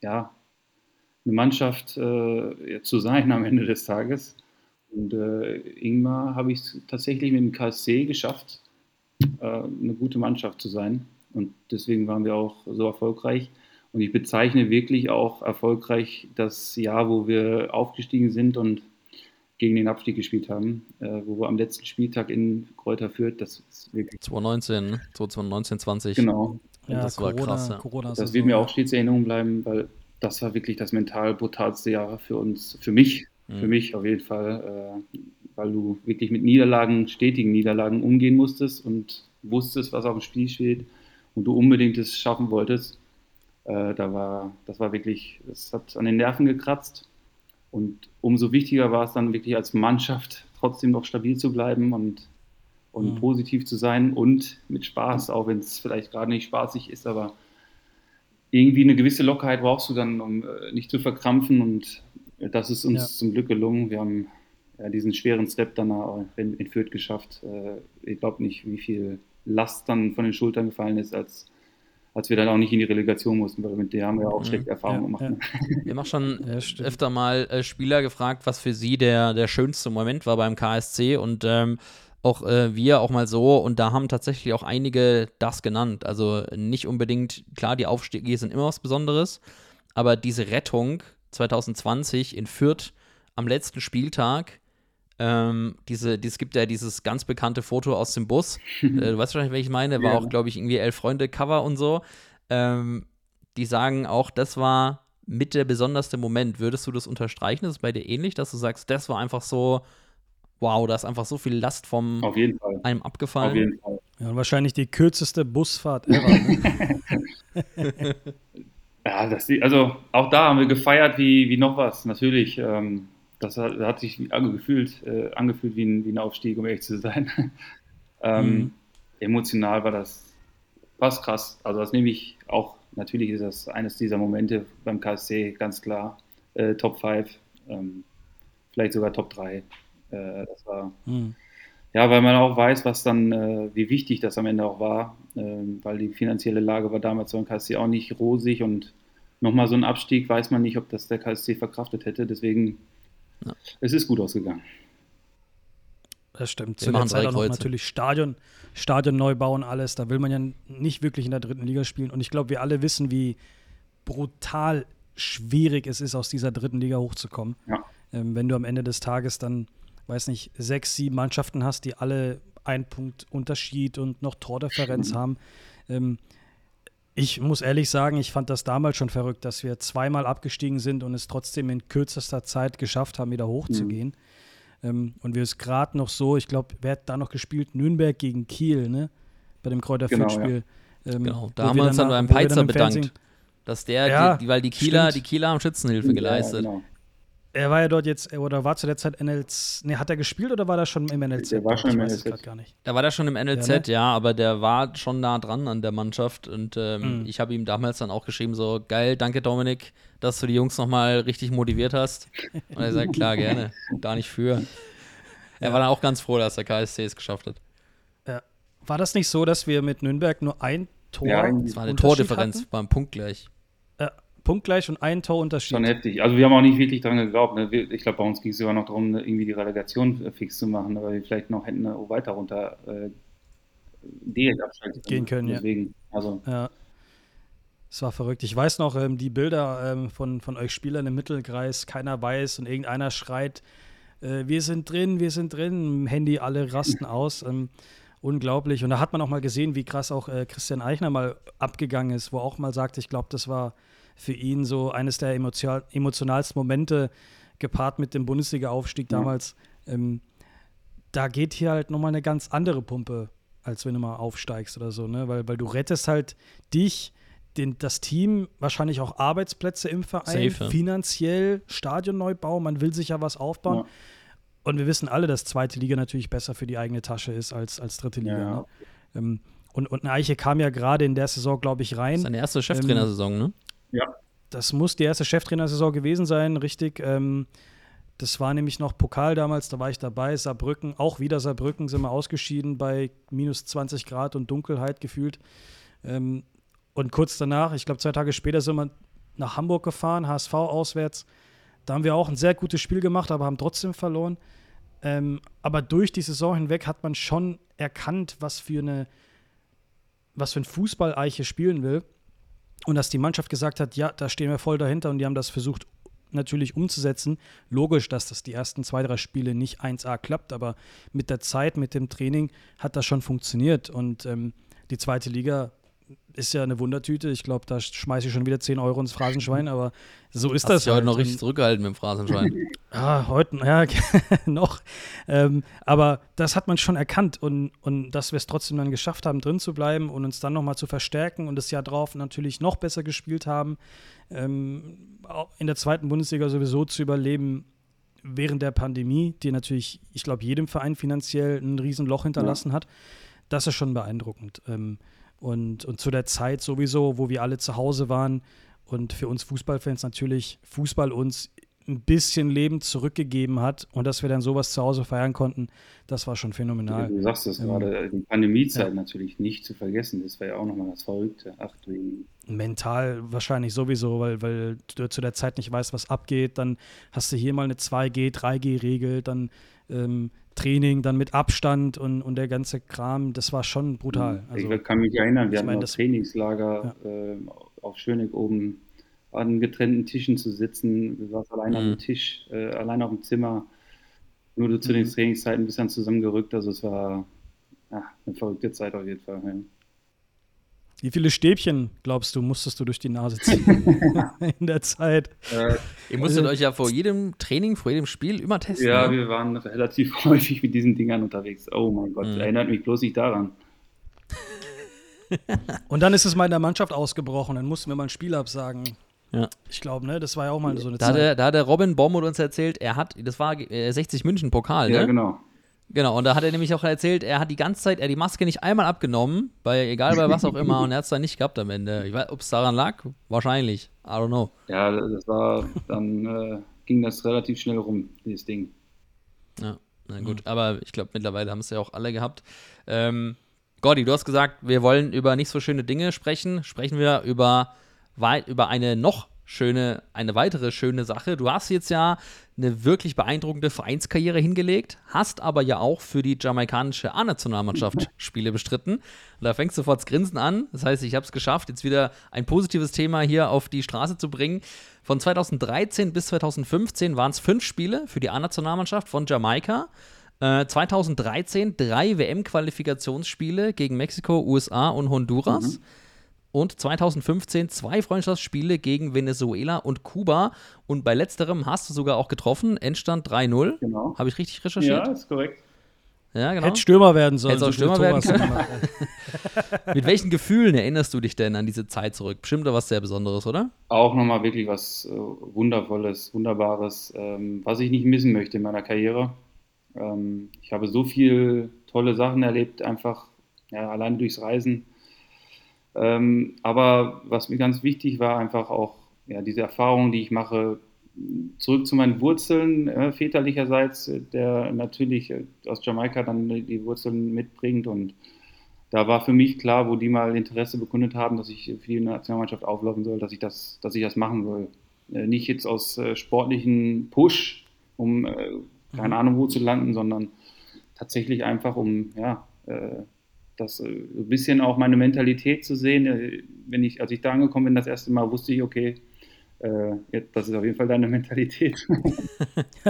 ja, eine Mannschaft äh, zu sein am Ende des Tages. Und äh, Ingmar habe ich es tatsächlich mit dem KSC geschafft, äh, eine gute Mannschaft zu sein. Und deswegen waren wir auch so erfolgreich. Und ich bezeichne wirklich auch erfolgreich das Jahr, wo wir aufgestiegen sind und gegen den Abstieg gespielt haben, äh, wo wir am letzten Spieltag in Kräuter führt. Das ist wirklich. 2019, 2019, 20. Genau. Ja, das Corona, war krass. Ja. Corona das wird mir auch stets in Erinnerung bleiben, weil das war wirklich das mental brutalste Jahr für uns, für mich, mhm. für mich auf jeden Fall, äh, weil du wirklich mit Niederlagen, stetigen Niederlagen umgehen musstest und wusstest, was auf dem Spiel steht und du unbedingt es schaffen wolltest. Äh, da war, das war wirklich, das hat an den Nerven gekratzt. Und umso wichtiger war es dann wirklich als Mannschaft trotzdem noch stabil zu bleiben und, und mhm. positiv zu sein und mit Spaß, auch wenn es vielleicht gerade nicht spaßig ist, aber irgendwie eine gewisse Lockerheit brauchst du dann, um äh, nicht zu verkrampfen. Und das ist uns ja. zum Glück gelungen. Wir haben ja, diesen schweren Step dann in, in Fürth geschafft. Äh, ich glaube nicht, wie viel Last dann von den Schultern gefallen ist, als, als wir dann auch nicht in die Relegation mussten, weil mit der haben wir auch mhm. schlechte Erfahrungen ja, gemacht. Ja. Ne? Wir haben auch schon öfter mal äh, Spieler gefragt, was für sie der, der schönste Moment war beim KSC und ähm, auch äh, wir auch mal so und da haben tatsächlich auch einige das genannt. Also nicht unbedingt, klar, die Aufstiege sind immer was Besonderes, aber diese Rettung 2020 in Fürth am letzten Spieltag, ähm, diese, es gibt ja dieses ganz bekannte Foto aus dem Bus. äh, du weißt wahrscheinlich, welches ich meine, war ja. auch, glaube ich, irgendwie Elf Freunde Cover und so. Ähm, die sagen auch, das war mit der besonderste Moment. Würdest du das unterstreichen? Ist es bei dir ähnlich, dass du sagst, das war einfach so, wow, da ist einfach so viel Last vom Auf jeden Fall. einem abgefallen. Auf jeden Fall. Ja, wahrscheinlich die kürzeste Busfahrt ever. Ne? ja, das, also auch da haben wir gefeiert wie, wie noch was, natürlich. Ähm, das hat, das hat sich angefühlt, äh, angefühlt wie ein, wie ein Aufstieg, um ehrlich zu sein. ähm, mhm. Emotional war das fast krass. Also das nehme ich auch, natürlich ist das eines dieser Momente beim KSC, ganz klar. Äh, Top 5, ähm, vielleicht sogar Top 3. Äh, das war, mhm. ja, weil man auch weiß, was dann, äh, wie wichtig das am Ende auch war, äh, weil die finanzielle Lage war damals beim KSC auch nicht rosig und nochmal so ein Abstieg weiß man nicht, ob das der KSC verkraftet hätte. Deswegen, ja. es ist gut ausgegangen. Das stimmt. Zu der Zeit auch noch natürlich Stadion, Stadion neu bauen, alles. Da will man ja nicht wirklich in der dritten Liga spielen. Und ich glaube, wir alle wissen, wie brutal schwierig es ist, aus dieser dritten Liga hochzukommen. Ja. Ähm, wenn du am Ende des Tages dann weiß nicht, sechs, sieben Mannschaften hast, die alle einen Punkt Unterschied und noch Tordifferenz mhm. haben. Ähm, ich muss ehrlich sagen, ich fand das damals schon verrückt, dass wir zweimal abgestiegen sind und es trotzdem in kürzester Zeit geschafft haben, wieder hochzugehen. Mhm. Ähm, und wir es gerade noch so, ich glaube, wer hat da noch gespielt? Nürnberg gegen Kiel, ne? Bei dem Kräuter genau. Ja. Ähm, genau, da haben wir uns dann beim Peizer bedankt Dass der, Ja, die, weil die Kieler, stimmt. die Kieler haben Schützenhilfe geleistet. Ja, genau. Er war ja dort jetzt, oder war zu der Zeit NLZ. Nee, hat er gespielt oder war er schon im NLZ? Der war schon ich im weiß NLZ. grad gar nicht. Da war der schon im NLZ, Ja, ja, ne? aber der war schon nah dran an der Mannschaft. Und ähm, Mhm. ich habe ihm damals dann auch geschrieben: so, geil, danke Dominik, dass du die Jungs nochmal richtig motiviert hast. Und er sagt, klar, gerne, da nicht für. Er war dann auch ganz froh, dass der KSC es geschafft hat. Ja. War das nicht so, dass wir mit Nürnberg nur ein Tor Ja, Das war eine Tordifferenz hatten? beim Punkt gleich. Ja, punktgleich und ein Torunterschied. Schon heftig. Also wir haben auch nicht wirklich dran geglaubt. Ne? Ich glaube, bei uns ging es sogar noch darum, irgendwie die Relegation äh, fix zu machen, weil wir vielleicht noch hätten äh, weiter runter äh, direkt Gehen können, ja. Deswegen, also Ja. Es war verrückt. Ich weiß noch, ähm, die Bilder ähm, von, von euch Spielern im Mittelkreis, keiner weiß und irgendeiner schreit, äh, wir sind drin, wir sind drin, Handy alle rasten aus. Ähm, unglaublich. Und da hat man auch mal gesehen, wie krass auch äh, Christian Eichner mal abgegangen ist, wo auch mal sagte, ich glaube, das war für ihn so eines der emotional, emotionalsten Momente, gepaart mit dem Bundesliga-Aufstieg Ja. damals. Ähm, da geht hier halt nochmal eine ganz andere Pumpe, als wenn du mal aufsteigst oder so, ne? Weil, weil du rettest halt dich, den, das Team, wahrscheinlich auch Arbeitsplätze im Verein, Safe, finanziell, Stadionneubau, man will sich ja was aufbauen. Ja. Und wir wissen alle, dass zweite Liga natürlich besser für die eigene Tasche ist als, als dritte Liga. Ja, Ne? Ähm, und, und Eiche kam ja gerade in der Saison, glaube ich, rein. Seine erste Cheftrainersaison, ne? Das muss die erste Cheftrainersaison gewesen sein, richtig. Ähm, das war nämlich noch Pokal damals, da war ich dabei. Saarbrücken, auch wieder Saarbrücken, sind wir ausgeschieden bei minus 20 Grad und Dunkelheit gefühlt. Ähm, und kurz danach, ich glaube zwei Tage später, sind wir nach Hamburg gefahren, HSV auswärts. Da haben wir auch ein sehr gutes Spiel gemacht, aber haben trotzdem verloren. Ähm, aber durch die Saison hinweg hat man schon erkannt, was für eine, was für ein Fußball Eiche spielen will. Und dass die Mannschaft gesagt hat, ja, da stehen wir voll dahinter und die haben das versucht natürlich umzusetzen. Logisch, dass das die ersten zwei, drei Spiele nicht 1A klappt, aber mit der Zeit, mit dem Training hat das schon funktioniert. Und ähm, die zweite Liga ist ja eine Wundertüte. Ich glaube, da schmeiße ich schon wieder 10 Euro ins Phrasenschwein, aber so ist Hast das. dich heute halt. noch richtig zurückgehalten mit dem Phrasenschwein. Ah, heute, ja, noch. Ähm, aber das hat man schon erkannt und, und dass wir es trotzdem dann geschafft haben, drin zu bleiben und uns dann nochmal zu verstärken und das Jahr drauf natürlich noch besser gespielt haben, ähm, in der zweiten Bundesliga sowieso zu überleben während der Pandemie, die natürlich, ich glaube, jedem Verein finanziell ein Riesenloch hinterlassen hat. Das ist schon beeindruckend. Ähm, und, und zu der Zeit sowieso, wo wir alle zu Hause waren und für uns Fußballfans natürlich Fußball uns ein bisschen Leben zurückgegeben hat und dass wir dann sowas zu Hause feiern konnten, das war schon phänomenal. du sagst es Ähm, gerade, die Pandemiezeit ja. natürlich nicht zu vergessen. Das war ja auch nochmal das Verrückte. Ach du Mental wahrscheinlich sowieso, weil, weil du zu der Zeit nicht weißt, was abgeht. Dann hast du hier mal eine 2G, 3G-Regel, dann ähm, Training, dann mit Abstand und, und der ganze Kram. Das war schon brutal. Also, ich kann mich erinnern, wir hatten das- Trainingslager äh, auf Schöneck oben an getrennten Tischen zu sitzen. Du warst allein Mhm. am Tisch, äh, allein auf dem Zimmer. Nur du zu den Mhm. Trainingszeiten bist dann zusammengerückt. Also es war ja, eine verrückte Zeit auf jeden Fall. Ja. Wie viele Stäbchen, glaubst du, musstest du durch die Nase ziehen in der Zeit? Äh, Ihr musstet Also- euch ja vor jedem Training, vor jedem Spiel immer testen. ja, ne? wir waren relativ häufig mit diesen Dingern unterwegs. Oh mein Gott, Mhm. erinnert mich bloß nicht daran. Und dann ist es mal in der Mannschaft ausgebrochen. Dann mussten wir mal ein Spiel absagen. Ja. Ich glaube, ne, das war ja auch mal so eine Da hat, Zeit. der, da hat der Robin Bommut uns erzählt, er hat, das war äh, 60 München Pokal, ne? Ja, genau. Genau, und da hat er nämlich auch erzählt, er hat die ganze Zeit, er die Maske nicht einmal abgenommen, bei egal bei was auch immer, und er hat es dann nicht gehabt am Ende. Ich weiß, ob es daran lag? Wahrscheinlich. I don't know. Ja, das war, dann äh, ging das relativ schnell rum, dieses Ding. Ja, na gut, Mhm. aber ich glaube, mittlerweile haben es ja auch alle gehabt. Ähm, Gordy, du hast gesagt, wir wollen über nicht so schöne Dinge sprechen. Sprechen wir über, über eine noch schöne, eine weitere schöne Sache. Du hast jetzt ja eine wirklich beeindruckende Vereinskarriere hingelegt, hast aber ja auch für die jamaikanische A-Nationalmannschaft Spiele bestritten. Und da fängst du sofort das Grinsen an. Das heißt, ich habe es geschafft, jetzt wieder ein positives Thema hier auf die Straße zu bringen. Von 2013 bis 2015 waren es fünf Spiele für die A-Nationalmannschaft von Jamaika. Äh, 2013 drei WM-Qualifikationsspiele gegen Mexiko, USA und Honduras. Und 2015 zwei Freundschaftsspiele gegen Venezuela und Kuba. Und bei letzterem hast du sogar auch getroffen. Endstand 3-0. Genau. Habe ich richtig recherchiert? Ja, ist korrekt. Ja, genau. Hätte Stürmer werden sollen. Hätte auch so Stürmer werden können. Mit welchen Gefühlen erinnerst du dich denn an diese Zeit zurück? Bestimmt da was sehr Besonderes, oder? Auch nochmal wirklich was äh, Wundervolles, Wunderbares, ähm, was ich nicht missen möchte in meiner Karriere. Ähm, ich habe so viel tolle Sachen erlebt, einfach ja, allein durchs Reisen. Ähm, aber was mir ganz wichtig war, einfach auch ja, diese Erfahrung, die ich mache, zurück zu meinen Wurzeln, äh, väterlicherseits, äh, der natürlich äh, aus Jamaika dann die Wurzeln mitbringt. Und da war für mich klar, wo die mal Interesse bekundet haben, dass ich für die Nationalmannschaft auflaufen soll, dass ich das, dass ich das machen soll. Äh, nicht jetzt aus äh, sportlichen Push, um äh, keine Ahnung wo zu landen, sondern tatsächlich einfach um, ja, das äh, so ein bisschen auch meine Mentalität zu sehen. Äh, Wenn ich, als ich da angekommen bin, das erste Mal wusste ich, okay, äh, das ist auf jeden Fall deine Mentalität.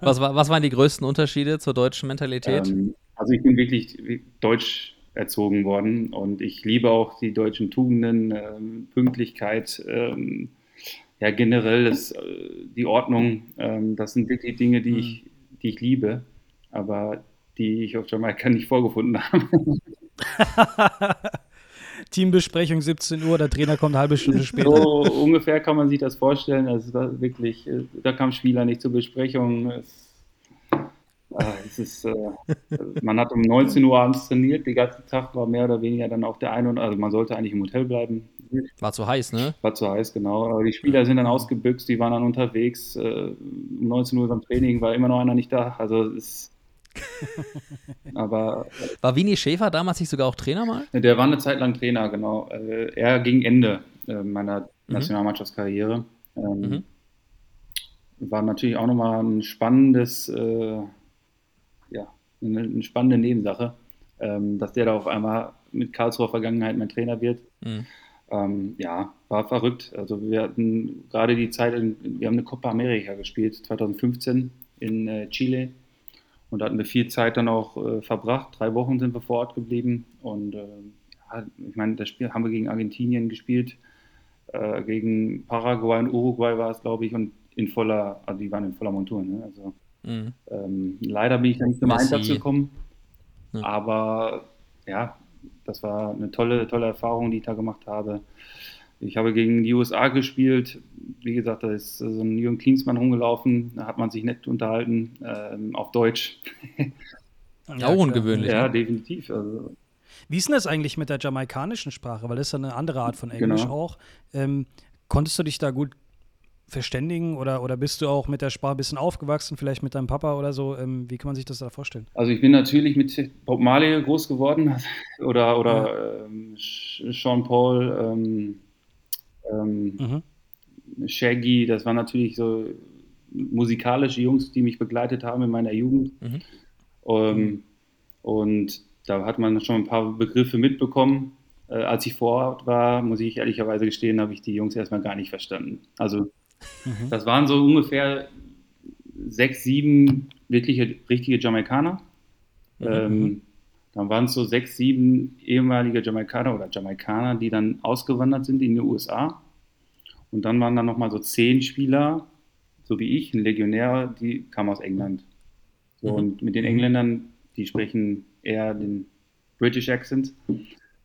Was, was waren die größten Unterschiede zur deutschen Mentalität? Ähm, also ich bin wirklich deutsch erzogen worden und ich liebe auch die deutschen Tugenden, ähm, Pünktlichkeit, ähm, ja generell das, äh, die Ordnung. Ähm, das sind wirklich Dinge, die ich, die ich liebe, aber die ich auf Jamaika nicht vorgefunden habe. Teambesprechung 17 Uhr, der Trainer kommt eine halbe Stunde später. So ungefähr kann man sich das vorstellen. Also da wirklich, äh, da kam Spieler nicht zur Besprechung. Es, äh, es ist, äh, man hat um 19 Uhr abends trainiert, den ganzen Tag war mehr oder weniger dann auch der eine und also man sollte eigentlich im Hotel bleiben. War zu heiß, ne? War zu heiß, genau. Aber die Spieler sind dann ausgebüxt, die waren dann unterwegs. Äh, um 19 Uhr beim Training war immer noch einer nicht da. Also es ist. Aber War Winnie Schäfer damals nicht sogar auch Trainer mal? äh, der war eine Zeit lang Trainer, genau. Äh, er gegen Ende äh, meiner Nationalmannschaftskarriere. Ähm, Mhm. War natürlich auch nochmal ein spannendes, äh, ja, eine, eine spannende Nebensache, ähm, dass der da auf einmal mit Karlsruher Vergangenheit mein Trainer wird. Mhm. Ähm, ja, war verrückt. Also wir hatten gerade die Zeit, in, wir haben eine Copa America gespielt, 2015 in äh, Chile. Und da hatten wir viel Zeit dann auch äh, verbracht. Drei Wochen sind wir vor Ort geblieben. Und äh, ja, ich meine, das Spiel haben wir gegen Argentinien gespielt, äh, gegen Paraguay und Uruguay war es, glaube ich, und in voller, also die waren in voller Montur. Ne? Also Mhm. ähm, leider bin ich da nicht zum. Einsatz gekommen. Ja. Aber ja, das war eine tolle, tolle Erfahrung, die ich da gemacht habe. Ich habe gegen die USA gespielt. Wie gesagt, da ist so ein Jürgen Klinsmann rumgelaufen. Da hat man sich nett unterhalten, ähm, auf Deutsch. Ja, klar. ungewöhnlich. ja, ne? definitiv. Also, Wie ist denn das eigentlich mit der jamaikanischen Sprache? Weil das ist ja eine andere Art von Englisch Genau. auch. Ähm, konntest du dich da gut verständigen oder, oder bist du auch mit der Sprache ein bisschen aufgewachsen, vielleicht mit deinem Papa oder so? Ähm, wie kann man sich das da vorstellen? also ich bin natürlich mit Bob Marley groß geworden oder, oder ähm, Sh- Sean Paul, ähm, ähm, Mhm. Shaggy, das waren natürlich so musikalische Jungs, die mich begleitet haben in meiner Jugend. Mhm. Ähm, und da hat man schon ein paar Begriffe mitbekommen. Äh, als ich vor Ort war, muss ich ehrlicherweise gestehen, habe ich die Jungs erstmal gar nicht verstanden. Also das waren so ungefähr sechs, sieben wirkliche, richtige Jamaikaner. Ähm, dann waren es so sechs, sieben ehemalige Jamaikaner oder Jamaikaner, die dann ausgewandert sind in die USA. Und dann waren da nochmal so zehn Spieler, so wie ich, ein Legionär, die kamen aus England. So, Und mit den Engländern, die sprechen eher den British Accent.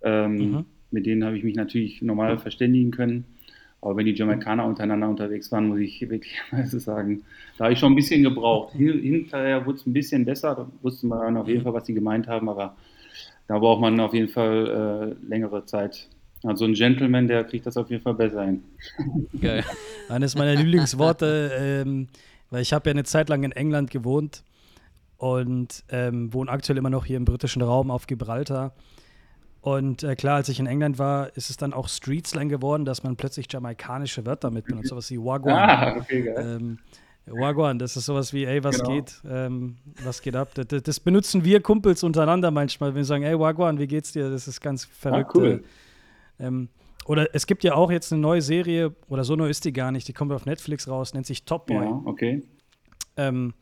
Ähm, Mhm. Mit denen habe ich mich natürlich normal verständigen können. Aber wenn die Jamaikaner untereinander unterwegs waren, muss ich wirklich sagen, da habe ich schon ein bisschen gebraucht. Hin- Hinterher wurde es ein bisschen besser, da wusste man dann auf jeden Fall, was sie gemeint haben, aber da braucht man auf jeden Fall äh, längere Zeit. Also ein Gentleman, der kriegt das auf jeden Fall besser hin. Geil. Eines meiner Lieblingsworte, ähm, weil ich habe ja eine Zeit lang in England gewohnt und ähm, wohne aktuell immer noch hier im britischen Raum auf Gibraltar. Und äh, klar, als ich in England war, ist es dann auch Streetslang geworden, dass man plötzlich jamaikanische Wörter mitbenutzt, sowas wie Wagwan. Ah, okay, geil. Ähm, Wagwan, das ist sowas wie, ey, was Genau. geht? Ähm, was geht ab? Das, das benutzen wir Kumpels untereinander manchmal, wenn wir sagen, ey, Wagwan, wie geht's dir? Das ist ganz verrückt. Ah, cool. Äh, Ähm, oder es gibt ja auch jetzt eine neue Serie, oder so neu ist die gar nicht, die kommt auf Netflix raus, nennt sich Top Boy. Ja, okay. Ähm,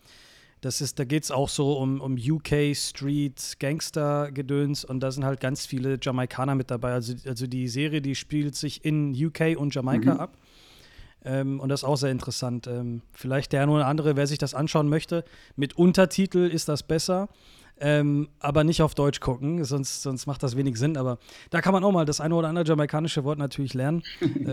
das ist, da geht es auch so um, um UK Street Gangster Gedöns und da sind halt ganz viele Jamaikaner mit dabei. Also, also die Serie, die spielt sich in UK und Jamaika Mhm. ab. Ähm, und das ist auch sehr interessant. Ähm, vielleicht der eine oder andere, wer sich das anschauen möchte, mit Untertitel ist das besser. Ähm, aber nicht auf Deutsch gucken, sonst, sonst macht das wenig Sinn. Aber da kann man auch mal das eine oder andere jamaikanische Wort natürlich lernen.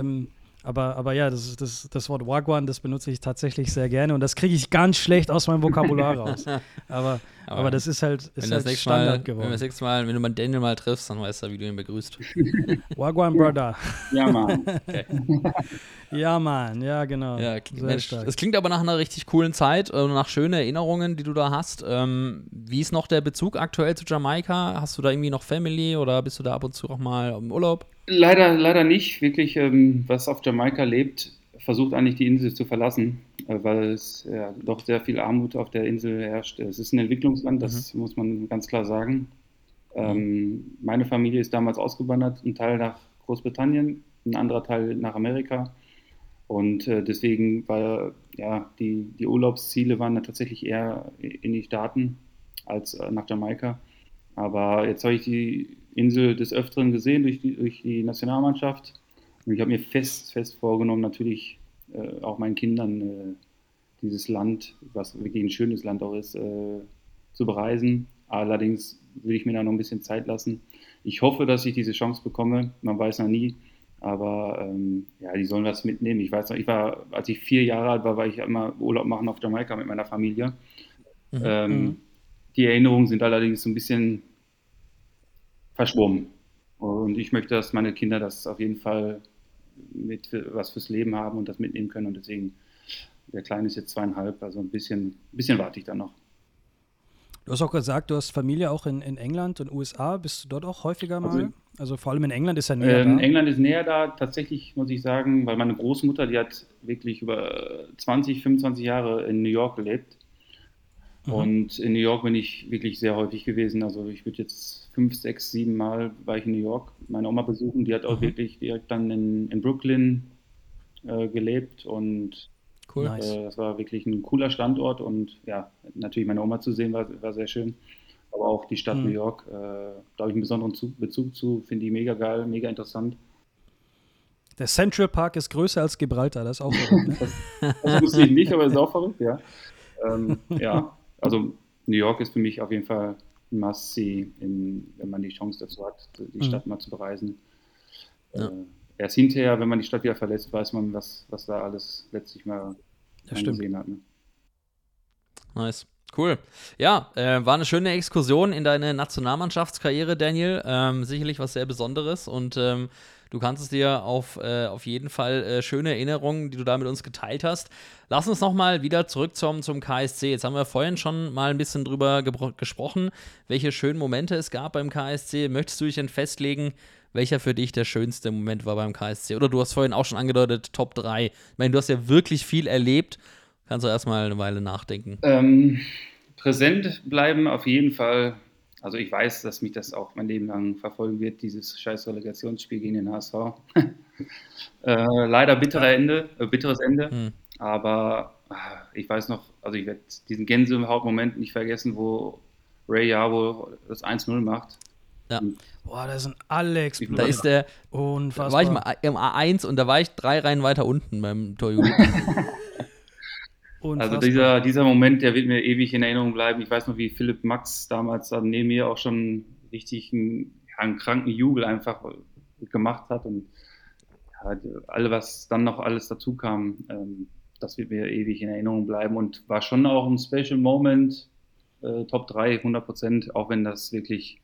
aber, aber ja, das, das, das Wort Wagwan, das benutze ich tatsächlich sehr gerne und das kriege ich ganz schlecht aus meinem Vokabular raus. Aber, aber, aber, das ist halt, ist halt Standard mal, geworden. Wenn, das nächste Mal, wenn du mal Daniel mal triffst, dann weißt du, wie du ihn begrüßt. Wagwan Brother. Ja, Mann. Okay. ja, Mann, ja, genau. Ja, Mensch, es klingt aber nach einer richtig coolen Zeit, äh, nach schönen Erinnerungen, die du da hast. Ähm, wie ist noch der Bezug aktuell zu Jamaika? Hast du da irgendwie noch Family oder bist du da ab und zu auch mal im Urlaub? Leider, leider nicht. Wirklich, ähm, was auf Jamaika lebt, versucht eigentlich die Insel zu verlassen, äh, weil es ja, doch sehr viel Armut auf der Insel herrscht. Es ist ein Entwicklungsland, das mhm. muss man ganz klar sagen. Ähm, meine Familie ist damals ausgewandert, ein Teil nach Großbritannien, ein anderer Teil nach Amerika. Und äh, deswegen war ja die, die Urlaubsziele waren dann tatsächlich eher in die Staaten als äh, nach Jamaika. Aber jetzt habe ich die Insel des Öfteren gesehen durch die, durch die Nationalmannschaft. Und ich habe mir fest, fest vorgenommen, natürlich äh, auch meinen Kindern äh, dieses Land, was wirklich ein schönes Land auch ist, äh, zu bereisen. Allerdings will ich mir da noch ein bisschen Zeit lassen. Ich hoffe, dass ich diese Chance bekomme. Man weiß noch nie. Aber ähm, ja, die sollen was mitnehmen. Ich weiß noch, ich war, als ich vier Jahre alt war, war ich immer Urlaub machen auf Jamaika mit meiner Familie. Mhm. Ähm, mhm. die Erinnerungen sind allerdings so ein bisschen verschwommen. Und ich möchte, dass meine Kinder das auf jeden Fall mit was fürs Leben haben und das mitnehmen können. Und deswegen, der Kleine ist jetzt zweieinhalb, also ein bisschen, ein bisschen warte ich da noch. Du hast auch gesagt, du hast Familie auch in, in England und USA. Bist du dort auch häufiger mal? Also, also vor allem in England ist er näher ähm, da. England ist näher da, tatsächlich muss ich sagen, weil meine Großmutter, die hat wirklich über 20, 25 Jahre in New York gelebt. Mhm. Und in New York bin ich wirklich sehr häufig gewesen. Also ich würde jetzt fünf, sechs, sieben Mal war ich in New York meine Oma besuchen. Die hat auch mhm. wirklich direkt dann in, in Brooklyn äh, gelebt und cool. äh, das war wirklich ein cooler Standort und ja, natürlich meine Oma zu sehen war, war sehr schön. Aber auch die Stadt mhm. New York, äh, da habe ich einen besonderen Zug, Bezug zu, finde ich mega geil, mega interessant. Der Central Park ist größer als Gibraltar, das ist auch verrückt. Ne? das, das wusste ich nicht, aber ist auch verrückt, ja. Ähm, ja, also New York ist für mich auf jeden Fall ein Must-See, wenn man die Chance dazu hat, die mhm. Stadt mal zu bereisen. Ja. Äh, erst hinterher, wenn man die Stadt wieder verlässt, weiß man, was, was da alles letztlich mal gesehen hat. Ne? Nice. Cool. Ja, äh, war eine schöne Exkursion in deine Nationalmannschaftskarriere, Daniel. Ähm, sicherlich was sehr Besonderes und ähm, Du kannst es dir auf, äh, auf jeden Fall äh, schöne Erinnerungen, die du da mit uns geteilt hast. Lass uns nochmal wieder zurück zum, zum KSC. Jetzt haben wir vorhin schon mal ein bisschen drüber gesprochen, welche schönen Momente es gab beim KSC. Möchtest du dich denn festlegen, welcher für dich der schönste Moment war beim KSC? Oder du hast vorhin auch schon angedeutet, Top 3. Ich meine, du hast ja wirklich viel erlebt. Kannst du erstmal eine Weile nachdenken. Ähm, präsent bleiben auf jeden Fall also ich weiß, dass mich das auch mein Leben lang verfolgen wird, dieses scheiß Relegationsspiel gegen den HSV. äh, leider bitterer Ende, äh, bitteres Ende. Hm. Aber ah, ich weiß noch, also ich werde diesen Gänsehaut-Moment nicht vergessen, wo Ray Yabo das 1-0 macht. Ja. Boah, da sind alle explodiert. Da ist der, Unfassbar. Da war ich mal im A1 und da war ich drei Reihen weiter unten beim Torjubel. Unfassbar. Also dieser, dieser Moment, der wird mir ewig in Erinnerung bleiben. Ich weiß noch, wie Philipp Max damals neben mir auch schon richtig einen, einen kranken Jubel einfach gemacht hat und ja, alle, was dann noch alles dazu kam, ähm, das wird mir ewig in Erinnerung bleiben und war schon auch ein Special Moment, äh, Top 3, 100 Prozent, auch wenn das wirklich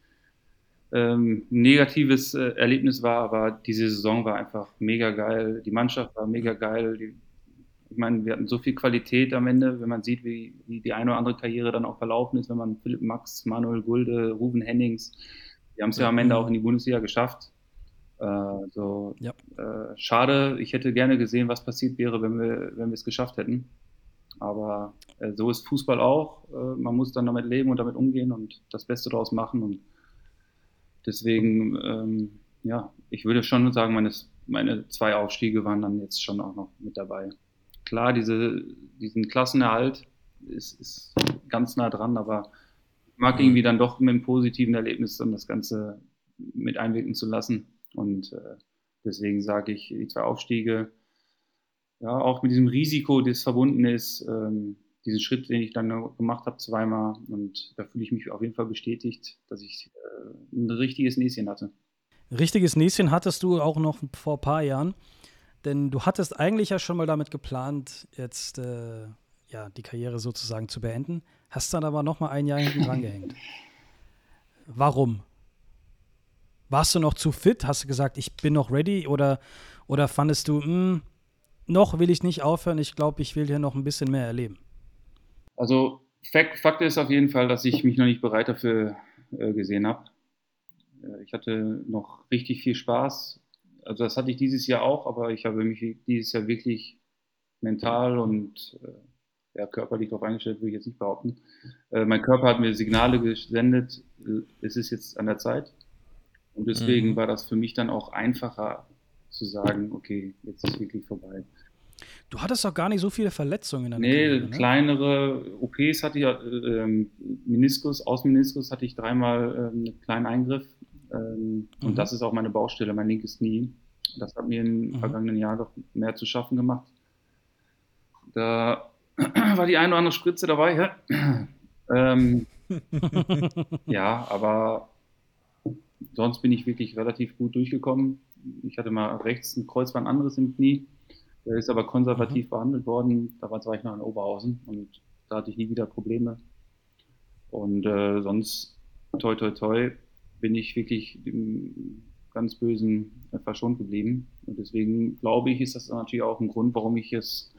ähm, negatives äh, Erlebnis war, aber diese Saison war einfach mega geil, die Mannschaft war mega geil, die ich meine, wir hatten so viel Qualität am Ende, wenn man sieht, wie, wie die eine oder andere Karriere dann auch verlaufen ist, wenn man Philipp Max, Manuel Gulde, Ruben Hennings, die haben es ja am Ende auch in die Bundesliga geschafft. Äh, so, ja. äh, schade, ich hätte gerne gesehen, was passiert wäre, wenn wir, wenn wir es geschafft hätten. Aber äh, so ist Fußball auch. Äh, man muss dann damit leben und damit umgehen und das Beste daraus machen. Und deswegen, ähm, ja, ich würde schon sagen, meine, meine zwei Aufstiege waren dann jetzt schon auch noch mit dabei klar, diese, diesen Klassenerhalt ist, ist ganz nah dran, aber ich mag irgendwie dann doch mit einem positiven Erlebnis dann das Ganze mit einwirken zu lassen. Und äh, deswegen sage ich, die zwei Aufstiege, ja, auch mit diesem Risiko, das verbunden ist, ähm, diesen Schritt, den ich dann gemacht habe, zweimal. Und da fühle ich mich auf jeden Fall bestätigt, dass ich äh, ein richtiges Näschen hatte. Richtiges Näschen hattest du auch noch vor ein paar Jahren, denn du hattest eigentlich ja schon mal damit geplant, jetzt äh, ja, die Karriere sozusagen zu beenden, hast dann aber noch mal ein Jahr hinten dran gehängt. Warum? Warst du noch zu fit? Hast du gesagt, ich bin noch ready? Oder, oder fandest du, mh, hm, noch will ich nicht aufhören, ich glaube, ich will hier noch ein bisschen mehr erleben? Also Fakt, Fakt ist auf jeden Fall, dass ich mich noch nicht bereit dafür äh, gesehen habe. Äh, ich hatte noch richtig viel Spaß. Also das hatte ich dieses Jahr auch, aber ich habe mich dieses Jahr wirklich mental und äh, ja, körperlich darauf eingestellt, würde ich jetzt nicht behaupten. Äh, mein Körper hat mir Signale gesendet, es ist jetzt an der Zeit. Und deswegen mhm. war das für mich dann auch einfacher zu sagen, okay, jetzt ist wirklich vorbei. Du hattest doch gar nicht so viele Verletzungen in deiner Nee, Karriere, ne? kleinere OPs hatte ich, äh, ähm, Meniskus, Außenmeniskus hatte ich dreimal äh, einen kleinen Eingriff. Ähm, mhm. Und das ist auch meine Baustelle, mein linkes Knie. Das hat mir im mhm. vergangenen Jahr doch mehr zu schaffen gemacht. Da war die eine oder andere Spritze dabei. ähm, ja, aber sonst bin ich wirklich relativ gut durchgekommen. Ich hatte mal rechts ein Kreuzband anderes im Knie. Der ist aber konservativ mhm. behandelt worden. Da war ich noch in Oberhausen und da hatte ich nie wieder Probleme. Und äh, sonst, toi, toi, toi, bin ich wirklich dem ganz Bösen verschont geblieben. Und deswegen glaube ich, ist das natürlich auch ein Grund, warum ich es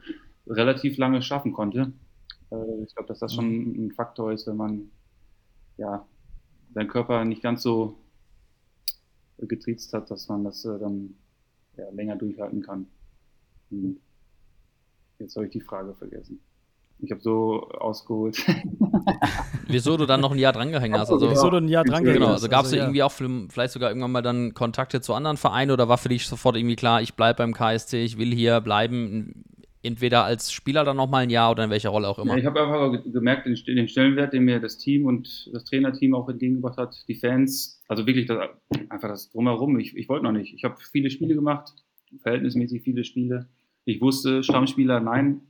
relativ lange schaffen konnte. Äh, ich glaube, dass das schon mhm. ein Faktor ist, wenn man ja, seinen Körper nicht ganz so getriezt hat, dass man das äh, dann ja, länger durchhalten kann. Hm. Jetzt habe ich die Frage vergessen. Ich habe so ausgeholt. Wieso du dann noch ein Jahr drangehängt hast? Also, Wieso du ein Jahr drangehängt genau, also gab es also, irgendwie ja. auch vielleicht sogar irgendwann mal dann Kontakte zu anderen Vereinen oder war für dich sofort irgendwie klar, ich bleibe beim KSC, ich will hier bleiben, entweder als Spieler dann noch mal ein Jahr oder in welcher Rolle auch immer? Ja, ich habe einfach gemerkt, den, den, Stellenwert, den mir das Team und das Trainerteam auch entgegengebracht hat, die Fans, also wirklich das, einfach das Drumherum. Ich, ich wollte noch nicht. Ich habe viele Spiele gemacht, verhältnismäßig viele Spiele. Ich wusste, Stammspieler, nein,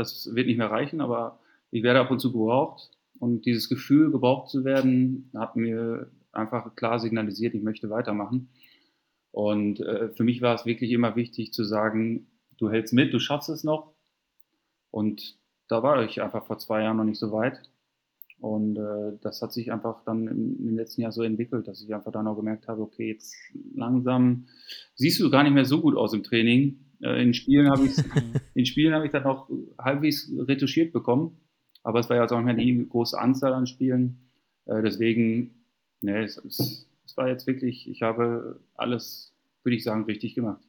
das wird nicht mehr reichen, aber ich werde ab und zu gebraucht. Und dieses Gefühl, gebraucht zu werden, hat mir einfach klar signalisiert, ich möchte weitermachen. Und äh, für mich war es wirklich immer wichtig zu sagen, du hältst mit, du schaffst es noch. Und da war ich einfach vor zwei Jahren noch nicht so weit. Und äh, das hat sich einfach dann im, im, letzten Jahr so entwickelt, dass ich einfach dann auch gemerkt habe, okay, jetzt langsam siehst du gar nicht mehr so gut aus im Training. Äh, in Spielen habe ich in Spielen habe ich dann auch halbwegs retuschiert bekommen, aber es war ja auch nicht mehr die große Anzahl an Spielen. Äh, deswegen, ne, es, es, es war jetzt wirklich, ich habe alles, würde ich sagen, richtig gemacht.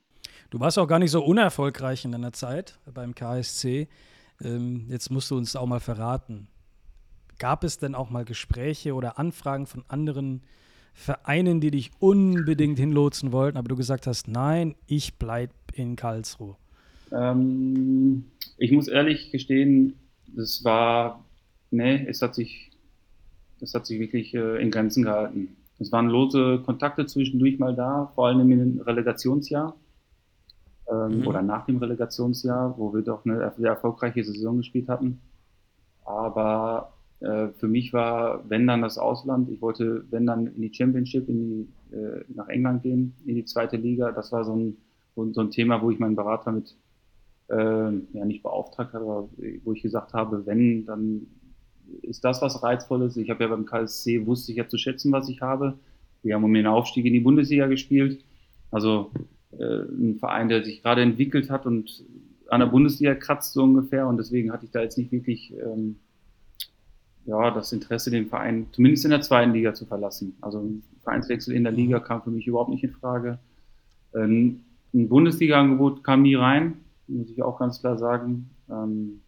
Du warst auch gar nicht so unerfolgreich in deiner Zeit beim KSC. Ähm, jetzt musst du uns auch mal verraten. Gab es denn auch mal Gespräche oder Anfragen von anderen Vereinen, die dich unbedingt hinlotsen wollten, aber du gesagt hast, nein, ich bleibe in Karlsruhe? Ähm, ich muss ehrlich gestehen, das war, nee, es hat sich, das hat sich wirklich äh, in Grenzen gehalten. Es waren lose Kontakte zwischendurch mal da, vor allem im Relegationsjahr ähm, mhm. oder nach dem Relegationsjahr, wo wir doch eine sehr erfolgreiche Saison gespielt hatten. Aber für mich war, wenn dann das Ausland, ich wollte, wenn dann in die Championship, in die, äh, nach England gehen, in die zweite Liga. Das war so ein, so ein Thema, wo ich meinen Berater mit äh, ja nicht beauftragt habe, aber wo ich gesagt habe, wenn, dann ist das was Reizvolles. Ich habe ja beim KSC, wusste ich ja zu schätzen, was ich habe. Wir haben um den Aufstieg in die Bundesliga gespielt. Also äh, ein Verein, der sich gerade entwickelt hat und an der Bundesliga kratzt so ungefähr. Und deswegen hatte ich da jetzt nicht wirklich ähm, ja, das Interesse, den Verein zumindest in der zweiten Liga zu verlassen. Also ein Vereinswechsel in der Liga kam für mich überhaupt nicht in Frage. Ähm, ein Bundesliga-Angebot kam nie rein, muss ich auch ganz klar sagen. Ähm,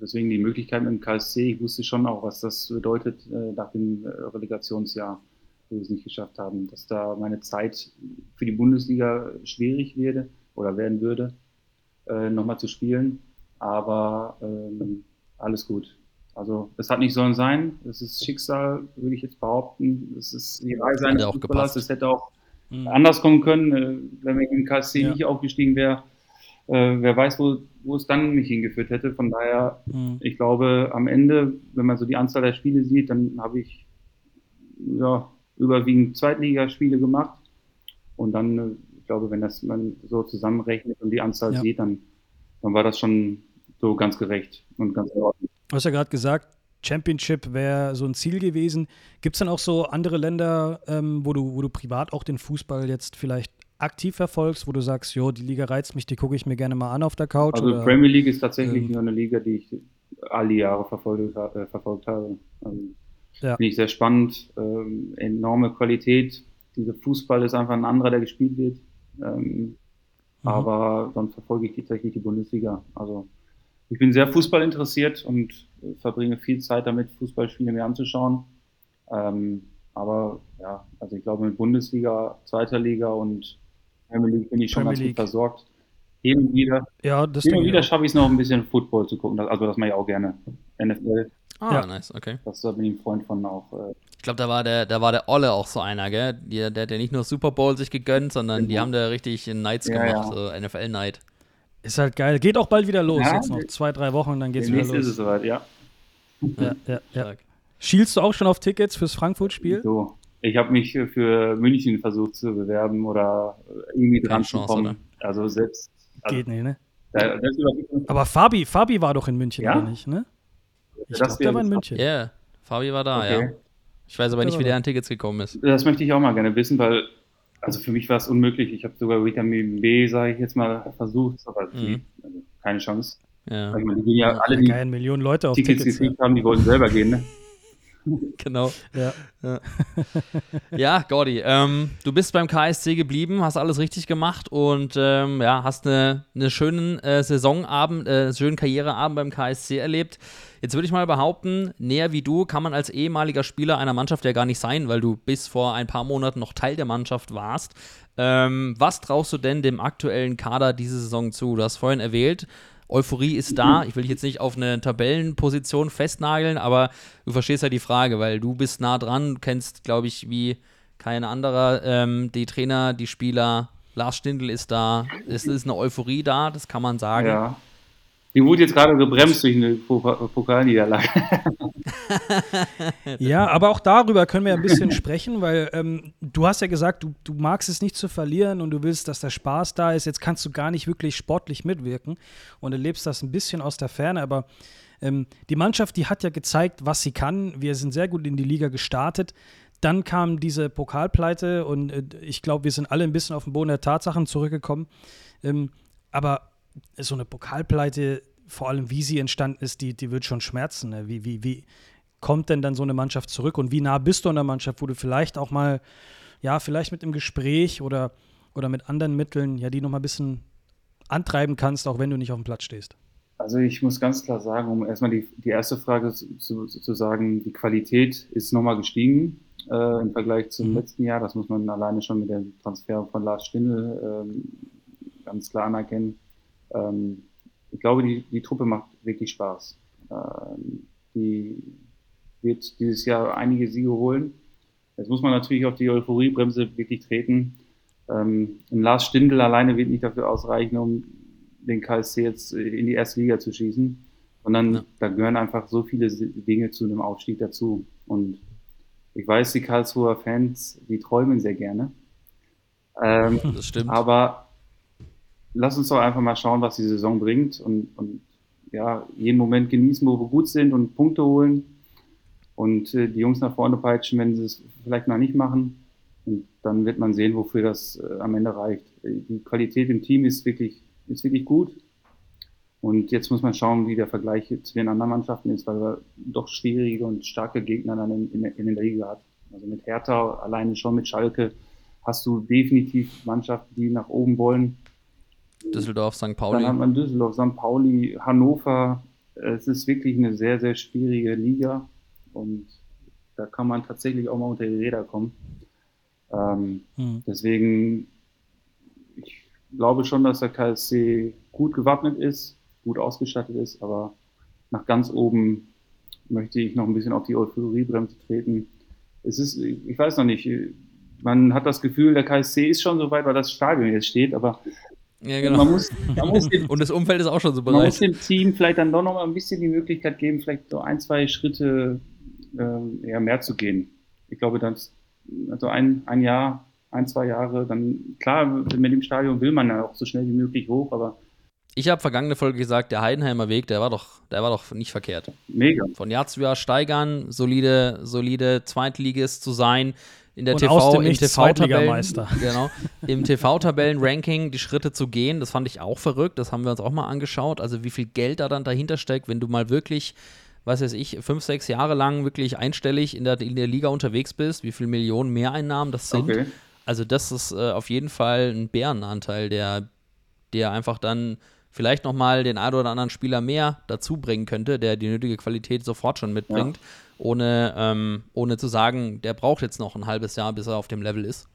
deswegen die Möglichkeit mit dem KSC, ich wusste schon auch, was das bedeutet äh, nach dem äh, Relegationsjahr wo wir es nicht geschafft haben, dass da meine Zeit für die Bundesliga schwierig werde oder werden würde, äh, nochmal zu spielen. Aber ähm, alles gut. Also es hat nicht sollen sein. Es ist Schicksal, würde ich jetzt behaupten. Es ist die Reise eines Fußballers. Es hätte auch mhm. anders kommen können, äh, wenn wir im KSC ja. nicht aufgestiegen wäre. äh, wer weiß, wo, wo es dann mich hingeführt hätte. Von daher, Mhm. ich glaube, am Ende, wenn man so die Anzahl der Spiele sieht, dann habe ich ja, überwiegend Zweitligaspiele gemacht. Und dann, äh, ich glaube, wenn das man so zusammenrechnet und die Anzahl Ja. sieht, dann, dann war das schon so ganz gerecht und ganz in Ordnung. Du hast ja gerade gesagt, Championship wäre so ein Ziel gewesen. Gibt es dann auch so andere Länder, ähm, wo, du, wo du privat auch den Fußball jetzt vielleicht aktiv verfolgst, wo du sagst, jo, die Liga reizt mich, die gucke ich mir gerne mal an auf der Couch? Also oder? Premier League ist tatsächlich ähm, nur eine Liga, die ich alle Jahre verfolgt, äh, verfolgt habe. Also, Ja. Finde ich sehr spannend, ähm, enorme Qualität. Dieser Fußball ist einfach ein anderer, der gespielt wird. Ähm, Mhm. Aber dann verfolge ich tatsächlich die Bundesliga. Also ich bin sehr Fußball interessiert und äh, verbringe viel Zeit damit, Fußballspiele mir anzuschauen. Ähm, aber ja, also ich glaube mit Bundesliga, zweiter Liga und Premier League bin ich schon Premier ganz gut versorgt. Hin und wieder, ja, das hin und denke ich wieder schaffe ich es noch ein bisschen Football zu gucken. Also das mache ich auch gerne. NFL, Ah, Ja. nice, okay. das da bin ich ein Freund von auch. Äh, Ich glaube, da war der, da war der Olle auch so einer, gell? Der, der hat ja nicht nur Super Bowl sich gegönnt, sondern die Genau. haben da richtig Nights Ja, gemacht, ja. so NFL-Night. Ist halt geil. Geht auch bald wieder los. Ja, jetzt noch zwei, drei Wochen und dann geht's wieder demnächst ist es los. soweit, ja. Ja, ja, ja. Schielst du auch schon auf Tickets fürs Frankfurt-Spiel? So, ich habe mich für München versucht zu bewerben oder irgendwie Keine dran zu kommen. Also selbst. Also, Geht nicht, ne? da, Aber Fabi, Fabi war doch in München, Ja? oder nicht, ne? Ich glaube, der war in München. Ja, yeah. Fabi war da, Okay. ja. Ich weiß aber nicht, wie der an Tickets gekommen ist. Das möchte ich auch mal gerne wissen, weil also für mich war es unmöglich. Ich habe sogar Vitamin B, sage ich jetzt mal, versucht, aber Mhm. also keine Chance. Ja, Also, die gehen ja alle, Da die Millionen Leute auf Tickets Tickets. gekriegt haben, die wollten selber gehen. Ne? genau. ja. Ja, Gordi, ähm, du bist beim KSC geblieben, hast alles richtig gemacht und ähm, ja, hast eine, eine schönen äh, Saisonabend, äh, schönen Karriereabend beim KSC erlebt. Jetzt würde ich mal behaupten, näher wie du kann man als ehemaliger Spieler einer Mannschaft ja gar nicht sein, weil du bis vor ein paar Monaten noch Teil der Mannschaft warst. Ähm, was traust du denn dem aktuellen Kader diese Saison zu? Du hast vorhin erwähnt, Euphorie ist da. Ich will dich jetzt nicht auf eine Tabellenposition festnageln, aber du verstehst ja die Frage, weil du bist nah dran, du kennst, glaube ich, wie kein anderer ähm, die Trainer, die Spieler. Lars Stindl ist da. Es ist eine Euphorie da, das kann man sagen. Ja. Die wurde jetzt gerade gebremst durch eine Po- Pokalniederlage. Ja, aber auch darüber können wir ein bisschen sprechen, weil ähm, du hast ja gesagt, du, du magst es nicht zu verlieren und du willst, dass der Spaß da ist. Jetzt kannst du gar nicht wirklich sportlich mitwirken und erlebst das ein bisschen aus der Ferne, aber ähm, die Mannschaft, die hat ja gezeigt, was sie kann. Wir sind sehr gut in die Liga gestartet. Dann kam diese Pokalpleite und äh, ich glaube, wir sind alle ein bisschen auf den Boden der Tatsachen zurückgekommen. Ähm, aber so eine Pokalpleite, vor allem wie sie entstanden ist, die, die wird schon schmerzen. Ne? Wie, wie, wie kommt denn dann so eine Mannschaft zurück und wie nah bist du an der Mannschaft, wo du vielleicht auch mal, ja, vielleicht mit einem Gespräch oder, oder mit anderen Mitteln, ja, die noch mal ein bisschen antreiben kannst, auch wenn du nicht auf dem Platz stehst? Also ich muss ganz klar sagen, um erstmal die, die erste Frage zu, zu, zu sagen, die Qualität ist nochmal gestiegen äh, im Vergleich zum Mhm. letzten Jahr. Das muss man alleine schon mit dem Transfer von Lars Stindl ähm, ganz klar anerkennen. Ähm, ich glaube, die, die Truppe macht wirklich Spaß. Ähm, die wird dieses Jahr einige Siege holen. Jetzt muss man natürlich auf die Euphoriebremse wirklich treten. Ähm, ein Lars Stindl alleine wird nicht dafür ausreichen, um den KSC jetzt in die erste Liga zu schießen, sondern Ja. da gehören einfach so viele Dinge zu einem Aufstieg dazu. Und ich weiß, die Karlsruher Fans, die träumen sehr gerne. Ähm, Das stimmt. aber lass uns doch einfach mal schauen, was die Saison bringt und, und ja, jeden Moment genießen, wo wir gut sind und Punkte holen und äh, die Jungs nach vorne peitschen, wenn sie es vielleicht noch nicht machen. Und dann wird man sehen, wofür das äh, am Ende reicht. Äh, Die Qualität im Team ist wirklich, ist wirklich gut. Und jetzt muss man schauen, wie der Vergleich zu den anderen Mannschaften ist, weil wir doch schwierige und starke Gegner dann in, in, in der Liga hat. Also mit Hertha, alleine schon mit Schalke, hast du definitiv Mannschaften, die nach oben wollen. Düsseldorf, St. Dann hat Pauli. man Düsseldorf, St. Pauli, Hannover. Es ist wirklich eine sehr, sehr schwierige Liga und da kann man tatsächlich auch mal unter die Räder kommen. Ähm, Hm. deswegen, ich glaube schon, dass der KSC gut gewappnet ist, gut ausgestattet ist, aber nach ganz oben möchte ich noch ein bisschen auf die Euphoriebremse treten. Es ist, ich weiß noch nicht, man hat das Gefühl, der KSC ist schon so weit, weil das Stadion jetzt steht, aber Ja, genau. Man muss, man muss dem, Und das Umfeld ist auch schon so man muss bereit. dem Team vielleicht dann doch noch mal ein bisschen die Möglichkeit geben, vielleicht so ein, zwei Schritte ähm, eher mehr zu gehen. Ich glaube, dann also ein, ein Jahr, ein, zwei Jahre, dann klar, mit dem Stadion will man ja auch so schnell wie möglich hoch, aber Ich habe vergangene Folge gesagt, der Heidenheimer Weg, der war doch, der war doch nicht verkehrt. mega. Von Jahr zu Jahr steigern, solide, solide Zweitligist zu sein, in der Und TV, im TV-Tabellen, Zweitligameister. genau, im TV-Tabellen-Ranking die Schritte zu gehen, das fand ich auch verrückt, das haben wir uns auch mal angeschaut, also wie viel Geld da dann dahinter steckt, wenn du mal wirklich, was weiß ich, fünf, sechs Jahre lang wirklich einstellig in der, in der Liga unterwegs bist, wie viel Millionen Mehreinnahmen das sind. Okay. Also das ist äh, auf jeden Fall ein Bärenanteil, der, der einfach dann vielleicht nochmal den einen oder anderen Spieler mehr dazu bringen könnte, der die nötige Qualität sofort schon mitbringt, ohne, ähm, ohne zu sagen, der braucht jetzt noch ein halbes Jahr, bis er auf dem Level ist.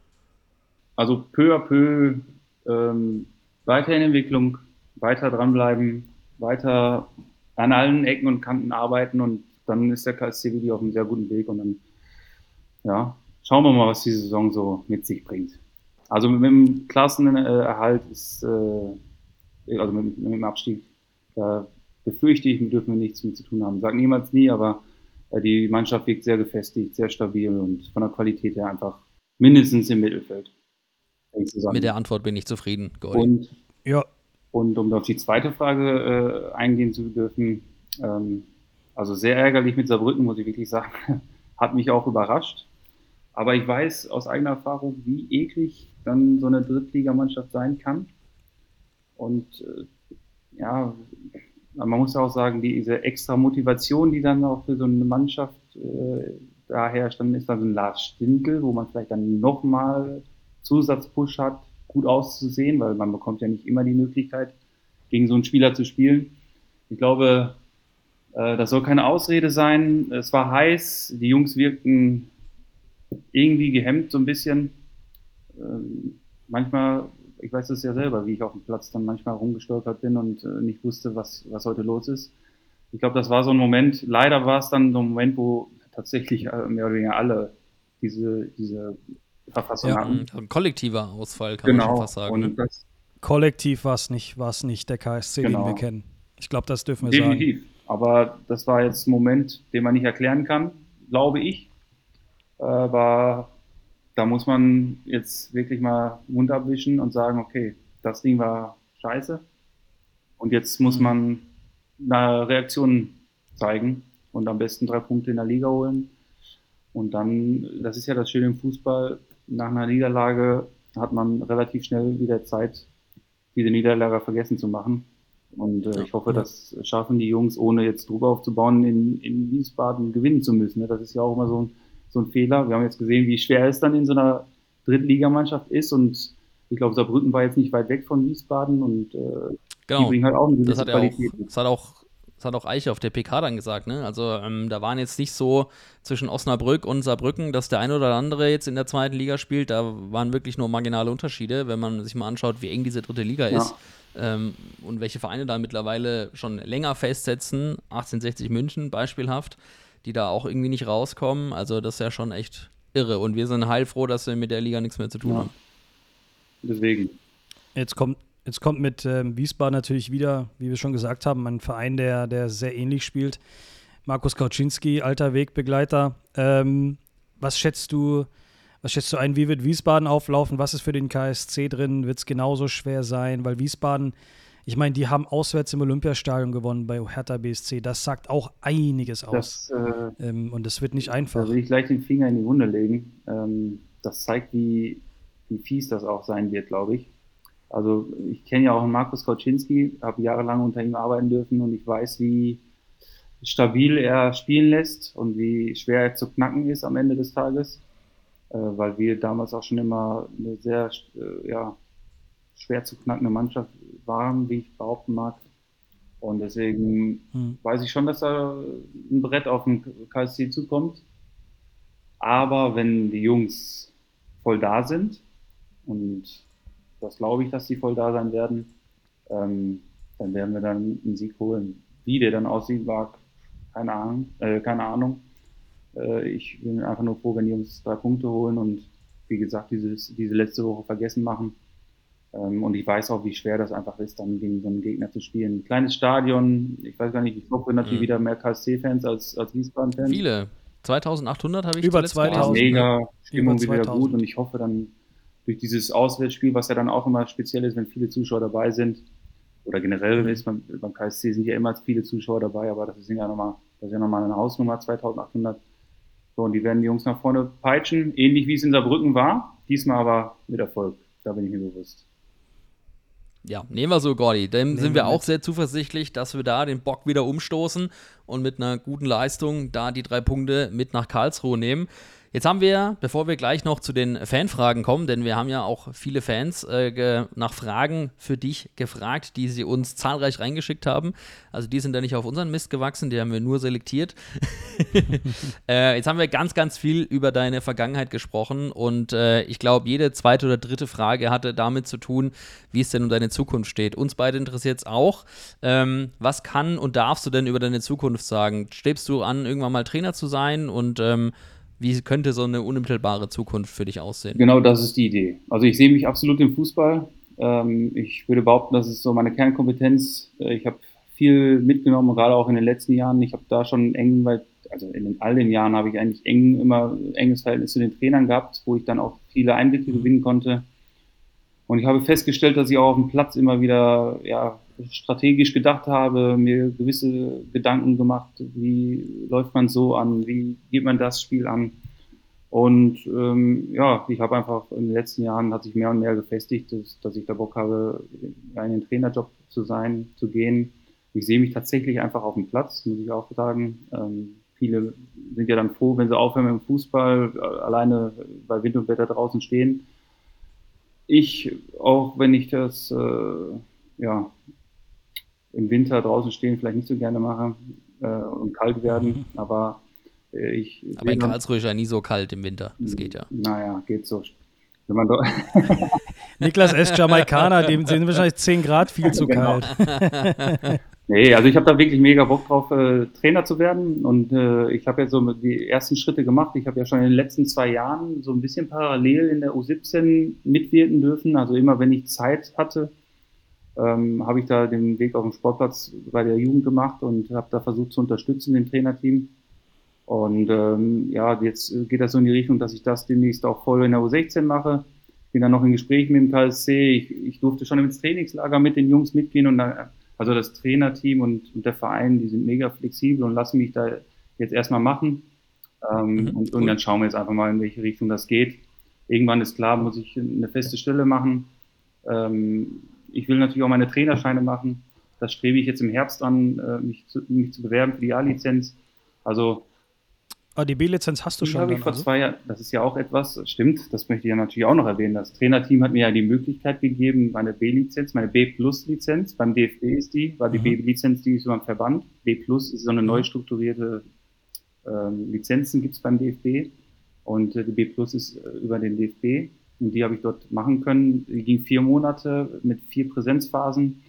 Also peu à peu ähm, weiter in Entwicklung, weiter dranbleiben, weiter an allen Ecken und Kanten arbeiten und dann ist der KSC wirklich auf einem sehr guten Weg und dann ja, schauen wir mal, was die Saison so mit sich bringt. Also mit dem Klassenerhalt ist, äh, also mit, mit dem Abstieg, da befürchte ich, dürfen wir nichts mit zu tun haben. Sag niemals nie, aber die Mannschaft wirkt sehr gefestigt, sehr stabil und von der Qualität her einfach mindestens im Mittelfeld. Mit der Antwort bin ich zufrieden, und Ja, und um auf die zweite Frage äh, eingehen zu dürfen, ähm, also sehr ärgerlich mit Saarbrücken, muss ich wirklich sagen, hat mich auch überrascht. Aber ich weiß aus eigener Erfahrung, wie eklig dann so eine Drittligamannschaft sein kann. Und äh, ja, man muss auch sagen, diese extra Motivation, die dann auch für so eine Mannschaft äh, da herrscht, dann ist dann so ein Lars Stindl, wo man vielleicht dann nochmal Zusatzpush hat, gut auszusehen, weil man bekommt ja nicht immer die Möglichkeit, gegen so einen Spieler zu spielen. Ich glaube, äh, das soll keine Ausrede sein. Es war heiß, die Jungs wirkten irgendwie gehemmt so ein bisschen. Ähm, manchmal, ich weiß das ja selber, wie ich auf dem Platz dann manchmal rumgestolpert bin und äh, nicht wusste, was, was heute los ist. Ich glaube, das war so ein Moment, leider war es dann so ein Moment, wo tatsächlich äh, mehr oder weniger alle diese, diese Verfassung Ja, hatten. Ein kollektiver Ausfall, kann man schon Genau. fast sagen. ne? Und das, kollektiv war es nicht, war's nicht der KSC, Genau. den wir kennen. Ich glaube, das dürfen wir sagen. Definitiv. Aber das war jetzt ein Moment, den man nicht erklären kann, glaube ich. Aber da muss man jetzt wirklich mal Mund abwischen und sagen, okay, das Ding war scheiße. Und jetzt muss Mhm. man eine Reaktion zeigen und am besten drei Punkte in der Liga holen. Und dann, das ist ja das Schöne im Fußball, nach einer Niederlage hat man relativ schnell wieder Zeit, diese Niederlage vergessen zu machen. Und äh, ich hoffe, das schaffen die Jungs, ohne jetzt Druck aufzubauen, in, in Wiesbaden gewinnen zu müssen. ne? Das ist ja auch immer so ein, so ein Fehler. Wir haben jetzt gesehen, wie schwer es dann in so einer Drittligamannschaft ist. Und ich glaube, Saarbrücken war jetzt nicht weit weg von Wiesbaden und äh, die Genau. bringen halt auch eine Das gewisse hat, er auch, Qualität. das hat auch das hat auch Eiche auf der PK dann gesagt, ne? Also ähm, da waren jetzt nicht so zwischen Osnabrück und Saarbrücken, dass der eine oder andere jetzt in der zweiten Liga spielt. Da waren wirklich nur marginale Unterschiede, wenn man sich mal anschaut, wie eng diese dritte Liga Ja. ist. Ähm, und welche Vereine da mittlerweile schon länger festsetzen, 1860 München beispielhaft, die da auch irgendwie nicht rauskommen. Also das ist ja schon echt irre. Und wir sind heilfroh, dass wir mit der Liga nichts mehr zu tun Ja. haben. Deswegen. Jetzt kommt, jetzt kommt mit ähm, Wiesbaden natürlich wieder, wie wir schon gesagt haben, ein Verein, der, der sehr ähnlich spielt. Markus Kauczynski, alter Wegbegleiter. Ähm, was schätzt du, was schätzt du ein, wie wird Wiesbaden auflaufen? Was ist für den KSC drin? Wird es genauso schwer sein? Weil Wiesbaden, ich meine, die haben auswärts im Olympiastadion gewonnen bei Hertha BSC. Das sagt auch einiges aus. Das, äh, Ähm, und das wird nicht Da einfach. will ich gleich den Finger in die Wunde legen. Ähm, das zeigt, wie, wie fies das auch sein wird, glaube ich. Also ich kenne ja auch Markus Kauczynski, habe jahrelang unter ihm arbeiten dürfen und ich weiß, wie stabil er spielen lässt und wie schwer er zu knacken ist am Ende des Tages, äh, weil wir damals auch schon immer eine sehr äh, ja, schwer zu knackende Mannschaft waren, wie ich behaupten mag. Und deswegen Hm. weiß ich schon, dass da ein Brett auf den KSC zukommt. Aber wenn die Jungs voll da sind, und das glaube ich, dass die voll da sein werden, ähm, dann werden wir dann einen Sieg holen. Wie der dann aussieht, war keine Ahnung. Äh, keine Ahnung. Äh, ich bin einfach nur froh, wenn die Jungs drei Punkte holen und wie gesagt, dieses, diese letzte Woche vergessen machen. Ähm, und ich weiß auch, wie schwer das einfach ist, dann gegen so einen Gegner zu spielen. Ein kleines Stadion, ich weiß gar nicht, ich hoffe natürlich mhm. wieder mehr KSC-Fans als, als Wiesbaden-Fans. Viele. 2800 habe ich Über 2000. Mega, Stimmung Über wieder gut und ich hoffe dann durch dieses Auswärtsspiel, was ja dann auch immer speziell ist, wenn viele Zuschauer dabei sind, oder generell mhm. ist beim, beim KSC sind ja immer viele Zuschauer dabei, aber das ist ja nochmal, das ist ja nochmal eine Hausnummer, 2800. So, und die werden die Jungs nach vorne peitschen, ähnlich wie es in Saarbrücken war, diesmal aber mit Erfolg, da bin ich mir bewusst. Ja, nehmen wir so, Gordy. Dem nehmen sind wir, wir auch sehr zuversichtlich, dass wir da den Bock wieder umstoßen und mit einer guten Leistung da die drei Punkte mit nach Karlsruhe nehmen. Jetzt haben wir, bevor wir gleich noch zu den Fanfragen kommen, denn wir haben ja auch viele Fans äh, nach Fragen für dich gefragt, die sie uns zahlreich reingeschickt haben. Also die sind ja nicht auf unseren Mist gewachsen, die haben wir nur selektiert. äh, jetzt haben wir ganz, ganz viel über deine Vergangenheit gesprochen und äh, ich glaube, jede zweite oder dritte Frage hatte damit zu tun, wie es denn um deine Zukunft steht. Uns beide interessiert es auch. Ähm, was kann und darfst du denn über deine Zukunft sagen? Strebst du an, irgendwann mal Trainer zu sein und ähm, wie könnte so eine unmittelbare Zukunft für dich aussehen? Genau, das ist die Idee. Also ich sehe mich absolut im Fußball. Ähm, ich würde behaupten, das ist so meine Kernkompetenz. Äh, ich habe viel mitgenommen, gerade auch in den letzten Jahren. Ich habe da schon eng, also in all den Jahren habe ich eigentlich eng immer enges Verhältnis zu den Trainern gehabt, wo ich dann auch viele Einblicke gewinnen konnte. Und ich habe festgestellt, dass ich auch auf dem Platz immer wieder ja, strategisch gedacht habe, mir gewisse Gedanken gemacht, wie läuft man so an, wie geht man das Spiel an. Und ähm, ja, ich habe einfach in den letzten Jahren hat sich mehr und mehr gefestigt, dass, dass ich da Bock habe, in einen Trainerjob zu sein, zu gehen. Ich sehe mich tatsächlich einfach auf dem Platz, muss ich auch sagen. Ähm, viele sind ja dann froh, wenn sie aufhören mit dem Fußball, äh, alleine bei Wind und Wetter draußen stehen. Ich, auch wenn ich das äh, ja, im Winter draußen stehen vielleicht nicht so gerne mache äh, und kalt werden, mhm. aber äh, ich. Aber in Karlsruhe ist ja nie so kalt im Winter. Das geht ja. Naja, geht so. Wenn man Niklas S. Jamaikaner, dem sind wahrscheinlich 10 Grad viel zu genau. kalt. nee, also ich habe da wirklich mega Bock drauf, äh, Trainer zu werden. Und äh, ich habe jetzt so die ersten Schritte gemacht. Ich habe ja schon in den letzten zwei Jahren so ein bisschen parallel in der U17 mitwirken dürfen. Also immer wenn ich Zeit hatte, ähm, habe ich da den Weg auf dem Sportplatz bei der Jugend gemacht und habe da versucht zu unterstützen, dem Trainerteam. Und ähm, ja, jetzt geht das so in die Richtung, dass ich das demnächst auch voll in der U16 mache. Bin dann noch in Gesprächen mit dem KSC. Ich, ich durfte schon ins Trainingslager mit den Jungs mitgehen und dann, also das Trainerteam und, und der Verein, die sind mega flexibel und lassen mich da jetzt erstmal machen. Ähm, mhm, und, cool. und dann schauen wir jetzt einfach mal, in welche Richtung das geht. Irgendwann ist klar, muss ich eine feste Stelle machen. Ähm, ich will natürlich auch meine Trainerscheine machen. Das strebe ich jetzt im Herbst an, äh, mich, zu, mich zu bewerben für die A-Lizenz. Also Ah, die B-Lizenz hast du schon. habe ich vor also? zwei Jahren, das ist ja auch etwas, stimmt, das möchte ich ja natürlich auch noch erwähnen. Das Trainerteam hat mir ja die Möglichkeit gegeben, meine B-Lizenz, meine B-Plus-Lizenz, beim DFB ist die, war die mhm. B-Lizenz, die ist beim Verband. B-Plus ist so eine mhm. neu strukturierte ähm, Lizenzen gibt es beim DFB und äh, die B-Plus ist äh, über den DFB. Und die habe ich dort machen können. Die ging vier Monate mit vier Präsenzphasen.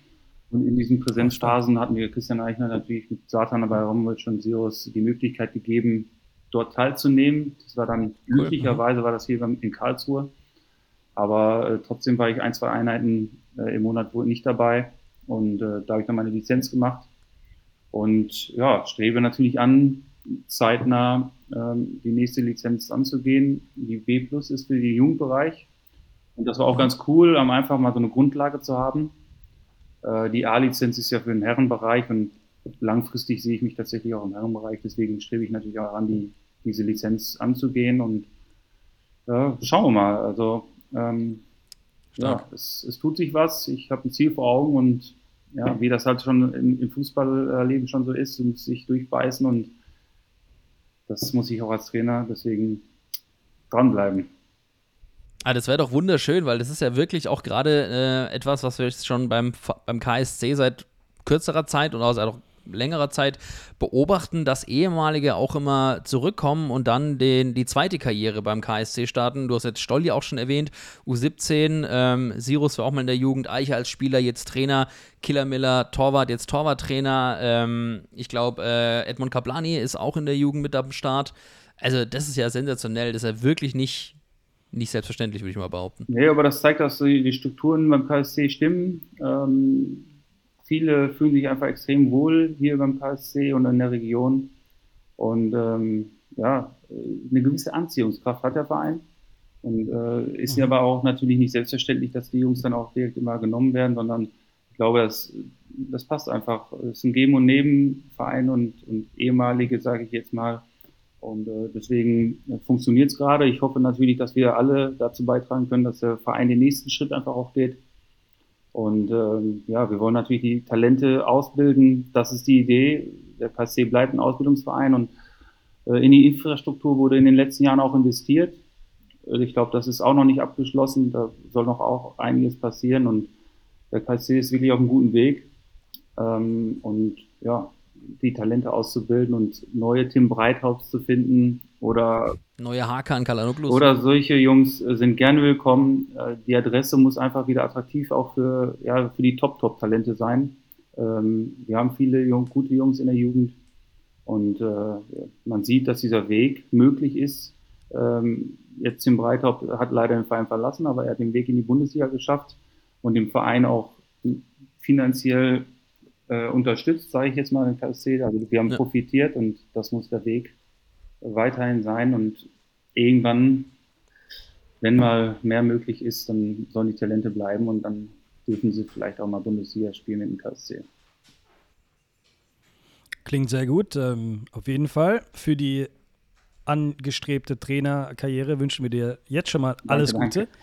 Und in diesen Präsenzphasen hatten wir Christian Eichner natürlich mit Satan, aber Romwitsch und Sirus die Möglichkeit gegeben, dort teilzunehmen. Das war dann glücklicherweise war das hier in Karlsruhe. Aber äh, trotzdem war ich ein, zwei Einheiten äh, im Monat wohl nicht dabei. Und äh, da habe ich dann meine Lizenz gemacht. Und ja, strebe natürlich an, zeitnah ähm, die nächste Lizenz anzugehen. Die B Plus ist für den Jugendbereich. Und das war auch ganz cool, um einfach mal so eine Grundlage zu haben. Äh, die A-Lizenz ist ja für den Herrenbereich und langfristig sehe ich mich tatsächlich auch im Herrenbereich. Deswegen strebe ich natürlich auch an, die, diese Lizenz anzugehen. Und ja, schauen wir mal. Also ähm, ja, es, es tut sich was. Ich habe ein Ziel vor Augen und ja, wie das halt schon im, im Fußballleben schon so ist und sich durchbeißen und das muss ich auch als Trainer, deswegen dranbleiben. Ah, das wäre doch wunderschön, weil das ist ja wirklich auch gerade äh, etwas, was wir schon beim, beim KSC seit kürzerer Zeit und auch längerer Zeit beobachten, dass ehemalige auch immer zurückkommen und dann den, die zweite Karriere beim KSC starten. Du hast jetzt Stolli auch schon erwähnt, U17, ähm, Sirus war auch mal in der Jugend, Eiche als Spieler, jetzt Trainer, Killer Miller, Torwart, jetzt Torwarttrainer. Ähm, ich glaube, äh, Edmond Kaplani ist auch in der Jugend mit am Start. Also, das ist ja sensationell, dass er wirklich nicht nicht selbstverständlich, würde ich mal behaupten. Nee, aber das zeigt, dass die, die Strukturen beim KSC stimmen. Ähm, viele fühlen sich einfach extrem wohl hier beim KSC und in der Region. Und ähm, ja, eine gewisse Anziehungskraft hat der Verein. Und äh, ist ja aber auch natürlich nicht selbstverständlich, dass die Jungs dann auch direkt immer genommen werden, sondern ich glaube, das, das passt einfach. Es ist ein Geben- und Nebenverein und, und ehemalige, sage ich jetzt mal. Und äh, deswegen funktioniert es gerade. Ich hoffe natürlich, dass wir alle dazu beitragen können, dass der Verein den nächsten Schritt einfach auch geht. Und ähm, ja, wir wollen natürlich die Talente ausbilden. Das ist die Idee. Der KSC bleibt ein Ausbildungsverein und äh, in die Infrastruktur wurde in den letzten Jahren auch investiert. Also ich glaube, das ist auch noch nicht abgeschlossen. Da soll noch auch einiges passieren und der KSC ist wirklich auf einem guten Weg. Ähm, und ja, die Talente auszubilden und neue Tim Breithaupt zu finden oder neue Hakan Kalanoglus. Oder solche Jungs äh, sind gerne willkommen. Äh, die Adresse muss einfach wieder attraktiv auch für, ja, für die Top-Top-Talente sein. Ähm, wir haben viele jung, gute Jungs in der Jugend und äh, man sieht, dass dieser Weg möglich ist. Ähm, jetzt Tim Breithaupt hat leider den Verein verlassen, aber er hat den Weg in die Bundesliga geschafft und dem Verein auch finanziell äh, unterstützt, sage ich jetzt mal in KSC. Also wir haben ja. profitiert und das muss der Weg weiterhin sein und irgendwann, wenn mal mehr möglich ist, dann sollen die Talente bleiben und dann dürfen sie vielleicht auch mal Bundesliga spielen mit dem KSC. Klingt sehr gut, ähm, auf jeden Fall. Für die angestrebte Trainerkarriere wünschen wir dir jetzt schon mal alles danke, Gute. Danke.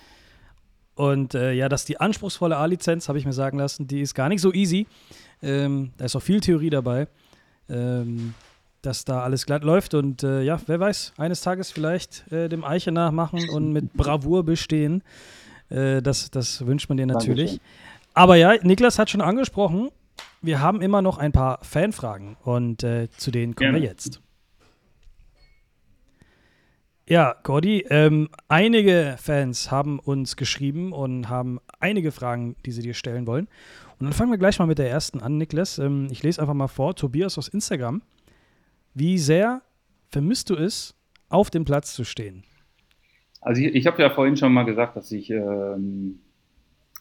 Und äh, ja, dass die anspruchsvolle A-Lizenz, habe ich mir sagen lassen, die ist gar nicht so easy. Ähm, da ist auch viel Theorie dabei, ähm, dass da alles glatt läuft. Und äh, ja, wer weiß, eines Tages vielleicht äh, dem Eiche nachmachen und mit Bravour bestehen. Äh, das, das wünscht man dir natürlich. Dankeschön. Aber ja, Niklas hat schon angesprochen, wir haben immer noch ein paar Fanfragen und äh, zu denen kommen Gerne. wir jetzt. Ja, Gordy, ähm, einige Fans haben uns geschrieben und haben einige Fragen, die sie dir stellen wollen. Und dann fangen wir gleich mal mit der ersten an, Niklas. Ähm, ich lese einfach mal vor, Tobias aus Instagram. Wie sehr vermisst du es, auf dem Platz zu stehen? Also ich, ich habe ja vorhin schon mal gesagt, dass ich ähm,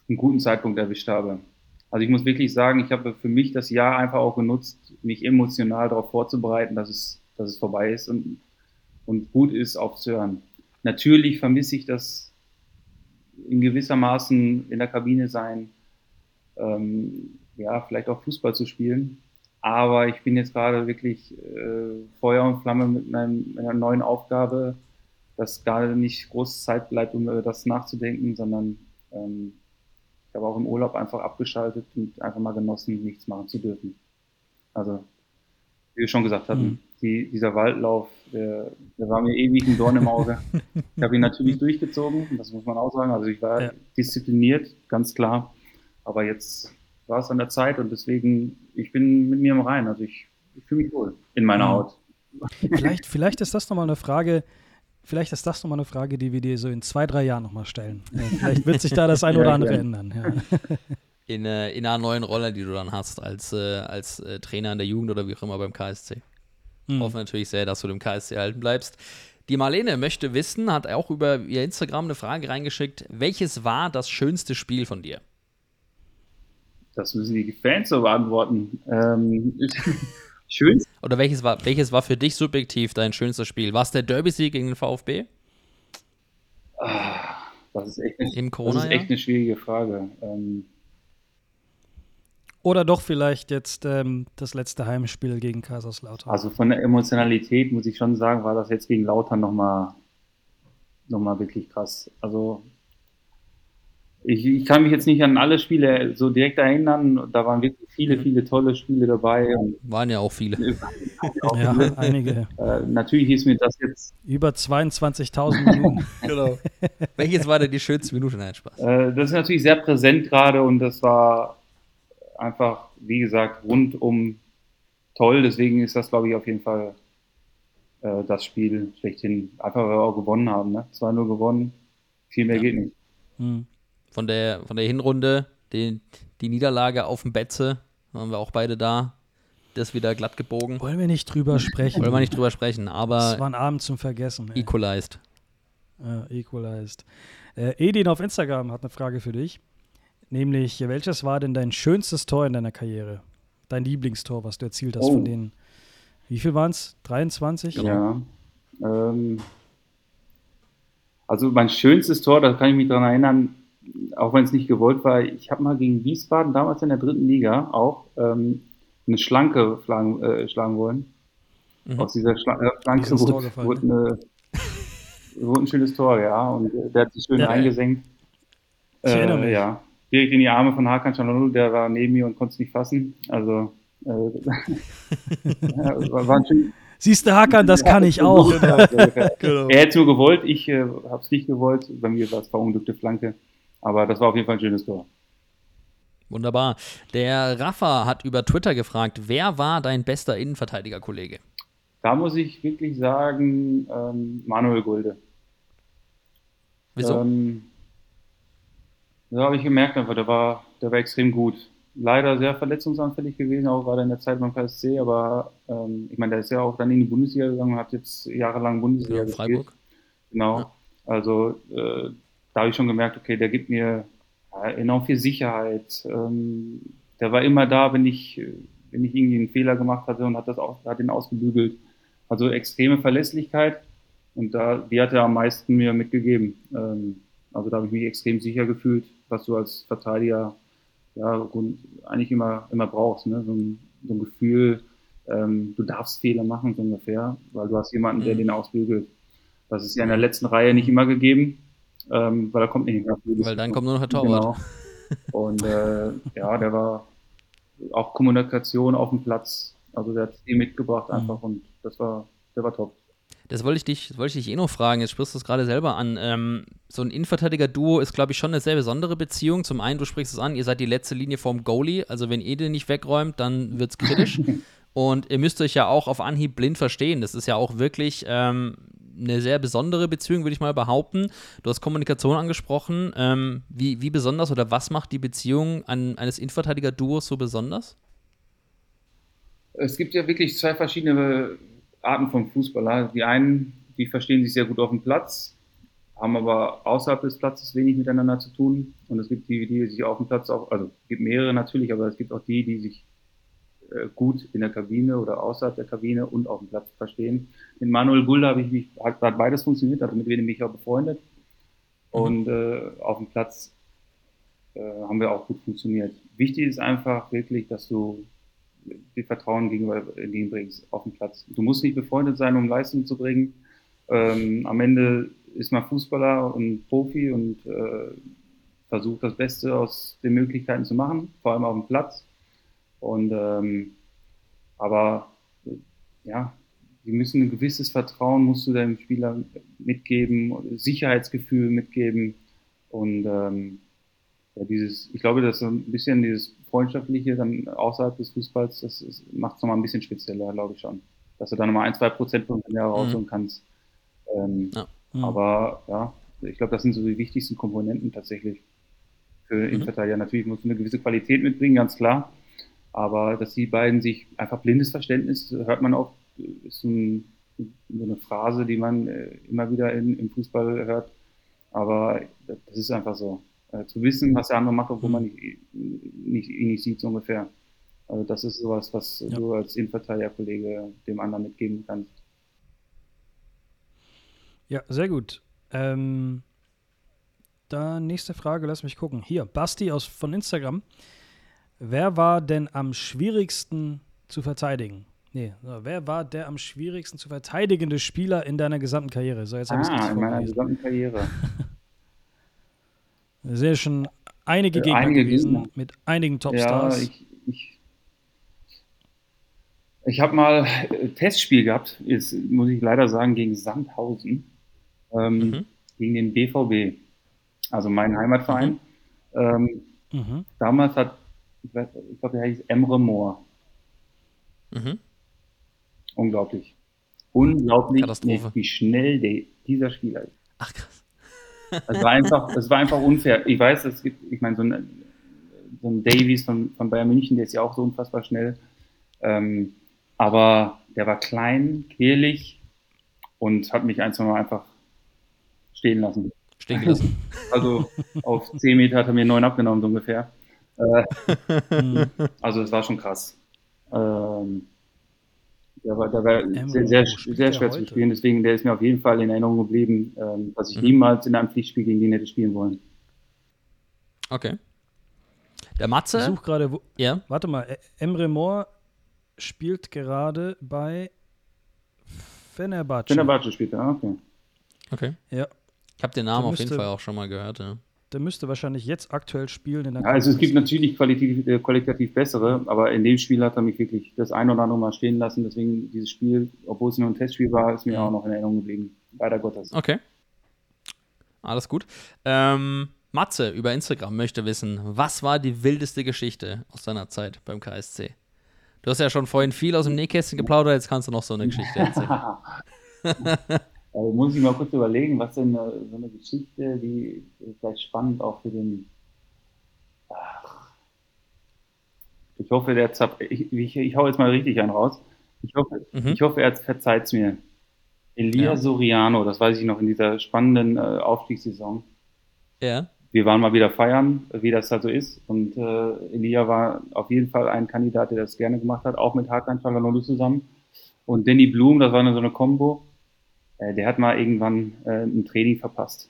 einen guten Zeitpunkt erwischt habe. Also ich muss wirklich sagen, ich habe für mich das Jahr einfach auch genutzt, mich emotional darauf vorzubereiten, dass es, dass es vorbei ist. Und und gut ist aufzuhören. Natürlich vermisse ich das in gewisser Maßen in der Kabine sein, ähm, ja, vielleicht auch Fußball zu spielen. Aber ich bin jetzt gerade wirklich äh, Feuer und Flamme mit meinem, meiner neuen Aufgabe, dass gerade nicht groß Zeit bleibt, um über das nachzudenken, sondern ähm, ich habe auch im Urlaub einfach abgeschaltet und einfach mal genossen, nichts machen zu dürfen. Also, wie wir schon gesagt hatten, mhm die, dieser Waldlauf, der, der, war mir ewig ein Dorn im Auge. ich habe ihn natürlich durchgezogen, das muss man auch sagen. Also ich war ja. diszipliniert, ganz klar. Aber jetzt war es an der Zeit und deswegen, ich bin mit mir im Rein. Also ich, ich fühle mich wohl in meiner ja. Haut. Vielleicht, vielleicht ist das nochmal eine Frage, Vielleicht ist das nochmal eine Frage, die wir dir so in zwei, drei Jahren nochmal stellen. Vielleicht wird sich da das ein oder andere ja, ändern. Ja. In, äh, in einer neuen Rolle, die du dann hast als, äh, als äh, Trainer in der Jugend oder wie auch immer beim KSC. Mhm. Hoffe natürlich sehr, dass du dem KSC erhalten bleibst. Die Marlene möchte wissen, hat auch über ihr Instagram eine Frage reingeschickt. Welches war das schönste Spiel von dir? Das müssen die Fans so beantworten. Ähm, schön. Oder welches war, welches war für dich subjektiv dein schönstes Spiel? War es der Derby-Sieg gegen den VfB? Ah, das ist echt eine, Im Corona, das ist echt eine schwierige Frage. Ähm, oder doch vielleicht jetzt ähm, das letzte Heimspiel gegen Kaiserslautern? Also von der Emotionalität muss ich schon sagen, war das jetzt gegen Lautern nochmal noch mal wirklich krass. Also ich, ich, kann mich jetzt nicht an alle Spiele so direkt erinnern. Da waren wirklich viele, mhm. viele tolle Spiele dabei. waren ja auch viele. ja, einige. Äh, natürlich ist mir das jetzt. Über 22.000 Minuten. genau. Welches war denn die schönste Minute? Nein, Spaß. Äh, das ist natürlich sehr präsent gerade und das war einfach, wie gesagt, rundum toll. Deswegen ist das, glaube ich, auf jeden Fall äh, das Spiel schlechthin. Einfach, weil wir auch gewonnen haben. Ne? 2-0 gewonnen. Viel mehr ja. geht nicht. Hm. Von, der, von der Hinrunde, die, die Niederlage auf dem Betze, waren wir auch beide da. Das wieder glatt gebogen. Wollen wir nicht drüber sprechen? Wollen wir nicht drüber sprechen, aber. Das war ein Abend zum Vergessen. Ey. Equalized. Äh, equalized. Äh, Edin auf Instagram hat eine Frage für dich. Nämlich, welches war denn dein schönstes Tor in deiner Karriere? Dein Lieblingstor, was du erzielt hast Oh. von denen. Wie viel waren es? 23? Ja. Ähm, also mein schönstes Tor, da kann ich mich dran erinnern, auch wenn es nicht gewollt war, ich habe mal gegen Wiesbaden, damals in der dritten Liga, auch ähm, eine Schlanke schlagen, äh, schlagen wollen. Aus dieser Schla äh, Tor wurde, gefallen, wurde, eine, wurde ein schönes Tor, ja. Und äh, der hat sich schön Ja. eingesenkt. Ich erinnere Äh, mich. ja. Direkt in die Arme von Hakan Çalhanoğlu, der war neben mir und konnte es nicht fassen. Also äh, ja, war war ein schön, Siehst du, Hakan, das kann ich auch. Genau. Er hätte es nur gewollt, ich äh, habe es nicht gewollt. Bei mir war es verunglückte Flanke. Aber das war auf jeden Fall ein schönes Tor. Wunderbar. Der Rafa hat über Twitter gefragt, wer war dein bester Innenverteidiger-Kollege? Da muss ich wirklich sagen, ähm, Manuel Gulde. Wieso? Ähm, da habe ich gemerkt, einfach, der war, der war extrem gut. Leider sehr verletzungsanfällig gewesen, auch gerade in der Zeit beim KSC, aber ähm, ich meine, der ist ja auch dann in die Bundesliga gegangen und hat jetzt jahrelang Bundesliga Ja, gespielt. Freiburg. Genau. Ja. Also äh, da habe ich schon gemerkt, okay, der gibt mir ja, enorm viel Sicherheit. Ähm, der war immer da, wenn ich, äh, wenn ich irgendwie einen Fehler gemacht hatte und hat das auch, hat ihn ausgebügelt. Also extreme Verlässlichkeit und da, die hat er am meisten mir mitgegeben. Ähm, also da habe ich mich extrem sicher gefühlt, was du als Verteidiger ja eigentlich immer, immer brauchst. Ne? So, ein, so ein Gefühl, ähm, du darfst Fehler machen, so ungefähr, weil du hast jemanden, der Mhm. den ausbügelt. Das ist ja in der letzten Reihe nicht immer gegeben, ähm, weil da kommt nicht mehr viel. Weil dann kommt nur noch der Torwart. Genau. Und äh, ja, der war auch Kommunikation auf dem Platz. Also der hat es mitgebracht Mhm. einfach und das war, der war top. Das wollte ich dich, wollte ich dich eh noch fragen. Jetzt sprichst du es gerade selber an. Ähm, so ein Innenverteidiger-Duo ist, glaube ich, schon eine sehr besondere Beziehung. Zum einen, du sprichst es an, ihr seid die letzte Linie vom Goalie. Also, wenn ihr den nicht wegräumt, dann wird es kritisch. Und ihr müsst euch ja auch auf Anhieb blind verstehen. Das ist ja auch wirklich ähm, eine sehr besondere Beziehung, würde ich mal behaupten. Du hast Kommunikation angesprochen. Ähm, wie, wie besonders oder was macht die Beziehung an, eines Innenverteidiger-Duos so besonders? Es gibt ja wirklich zwei verschiedene Arten von Fußballer. Die einen, die verstehen sich sehr gut auf dem Platz, haben aber außerhalb des Platzes wenig miteinander zu tun. Und es gibt die, die sich auf dem Platz auch, also es gibt mehrere natürlich, aber es gibt auch die, die sich gut in der Kabine oder außerhalb der Kabine und auf dem Platz verstehen. Mit Manuel Gulde habe ich mich, hat, hat beides funktioniert, also mit wem bin ich auch befreundet. Und äh, auf dem Platz äh, haben wir auch gut funktioniert. Wichtig ist einfach wirklich, dass du dir Vertrauen gegenüber entgegenbringst auf dem Platz. Du musst nicht befreundet sein, um Leistung zu bringen. Ähm, am Ende ist man Fußballer und Profi und äh, versucht das Beste aus den Möglichkeiten zu machen, vor allem auf dem Platz. Und ähm, aber ja, die müssen ein gewisses Vertrauen musst du deinem Spieler mitgeben, Sicherheitsgefühl mitgeben und ähm, ja, dieses, ich glaube, dass so ein bisschen dieses Freundschaftliche dann außerhalb des Fußballs, das macht es nochmal ein bisschen spezieller, glaube ich schon. Dass du da nochmal ein, zwei Prozentpunkte mehr rausholen kannst. Ähm, Ja. Mhm. Aber ja, ich glaube, das sind so die wichtigsten Komponenten tatsächlich für Mhm. Innenverteidiger. Natürlich musst du eine gewisse Qualität mitbringen, ganz klar. Aber dass die beiden sich einfach blindes Verständnis, hört man auch, ist so, ein, so eine Phrase, die man äh, immer wieder in, im Fußball hört. Aber das ist einfach so. Äh, zu wissen, was der andere macht, obwohl man nicht, nicht, ihn nicht sieht, so ungefähr. Also das ist sowas, was Ja. du als Innenverteidiger-Kollege dem anderen mitgeben kannst. Ja, sehr gut. Ähm, dann nächste Frage, lass mich gucken. Hier, Basti aus, von Instagram. Wer war denn am schwierigsten zu verteidigen? Nee, so, wer war der am schwierigsten zu verteidigende Spieler in deiner gesamten Karriere? So, jetzt habe ich es Ah, in meiner gesamten Karriere. Es sind ja schon einige Äh, Gegner einige gewesen, Gegner. mit einigen Ja, Topstars. ich, ich, ich habe mal ein Testspiel gehabt, jetzt muss ich leider sagen, gegen Sandhausen, ähm, Mhm. gegen den BVB, also mein Heimatverein. Ähm, mhm. damals hat, ich, weiß- ich glaube, der hieß Emre Moore. Mhm. Unglaublich. Unglaublich, Katastrophe. wie schnell der, dieser Spieler ist. Ach krass. Es war einfach, es war einfach unfair. Ich weiß, es gibt, ich meine, so ein, so ein Davies von, von Bayern München, der ist ja auch so unfassbar schnell. Ähm, aber der war klein, quirlig und hat mich ein, zwei Mal einfach stehen lassen. Stehen gelassen. Also auf 10 Meter hat er mir 9 abgenommen, so ungefähr. Äh, also es war schon krass. Ähm, der war, der war sehr, sehr, sehr schwer zu spielen, deswegen der ist mir auf jeden Fall in Erinnerung geblieben, ähm, dass ich Mhm. niemals in einem Pflichtspiel gegen ihn hätte spielen wollen. Okay. Der Ich Matze? suche gerade, Ja. warte mal, Emre Mor spielt gerade bei Fenerbahce. Fenerbahce spielt er, okay. Okay. Ja, Ich habe den Namen auf jeden Fall auch schon mal gehört, ja. Der müsste wahrscheinlich jetzt aktuell spielen in der Ja, also es gibt natürlich qualitativ, äh, qualitativ bessere, aber in dem Spiel hat er mich wirklich das ein oder andere Mal stehen lassen. Deswegen dieses Spiel, obwohl es nur ein Testspiel war, ist mir auch noch in Erinnerung geblieben. Leider Gottes. Okay. Alles gut. Ähm, Matze über Instagram möchte wissen, was war die wildeste Geschichte aus deiner Zeit beim KSC? Du hast ja schon vorhin viel aus dem Nähkästchen geplaudert, jetzt kannst du noch so eine Geschichte erzählen. Also muss ich mal kurz überlegen, was denn äh, so eine Geschichte, die ist vielleicht spannend auch für den. Ach. Ich hoffe, der zap ich, ich, ich hau jetzt mal richtig einen raus. Ich hoffe, Mhm. ich hoffe er verzeiht es mir. Elia Ja. Soriano, das weiß ich noch in dieser spannenden äh, Aufstiegssaison. Ja. wir waren mal wieder feiern, wie das da so ist. Und äh, Elia war auf jeden Fall ein Kandidat, der das gerne gemacht hat, auch mit Hakan Çalhanoğlu zusammen. Und Danny Blum, das war eine, so eine Combo, äh, der hat mal irgendwann äh, ein Training verpasst.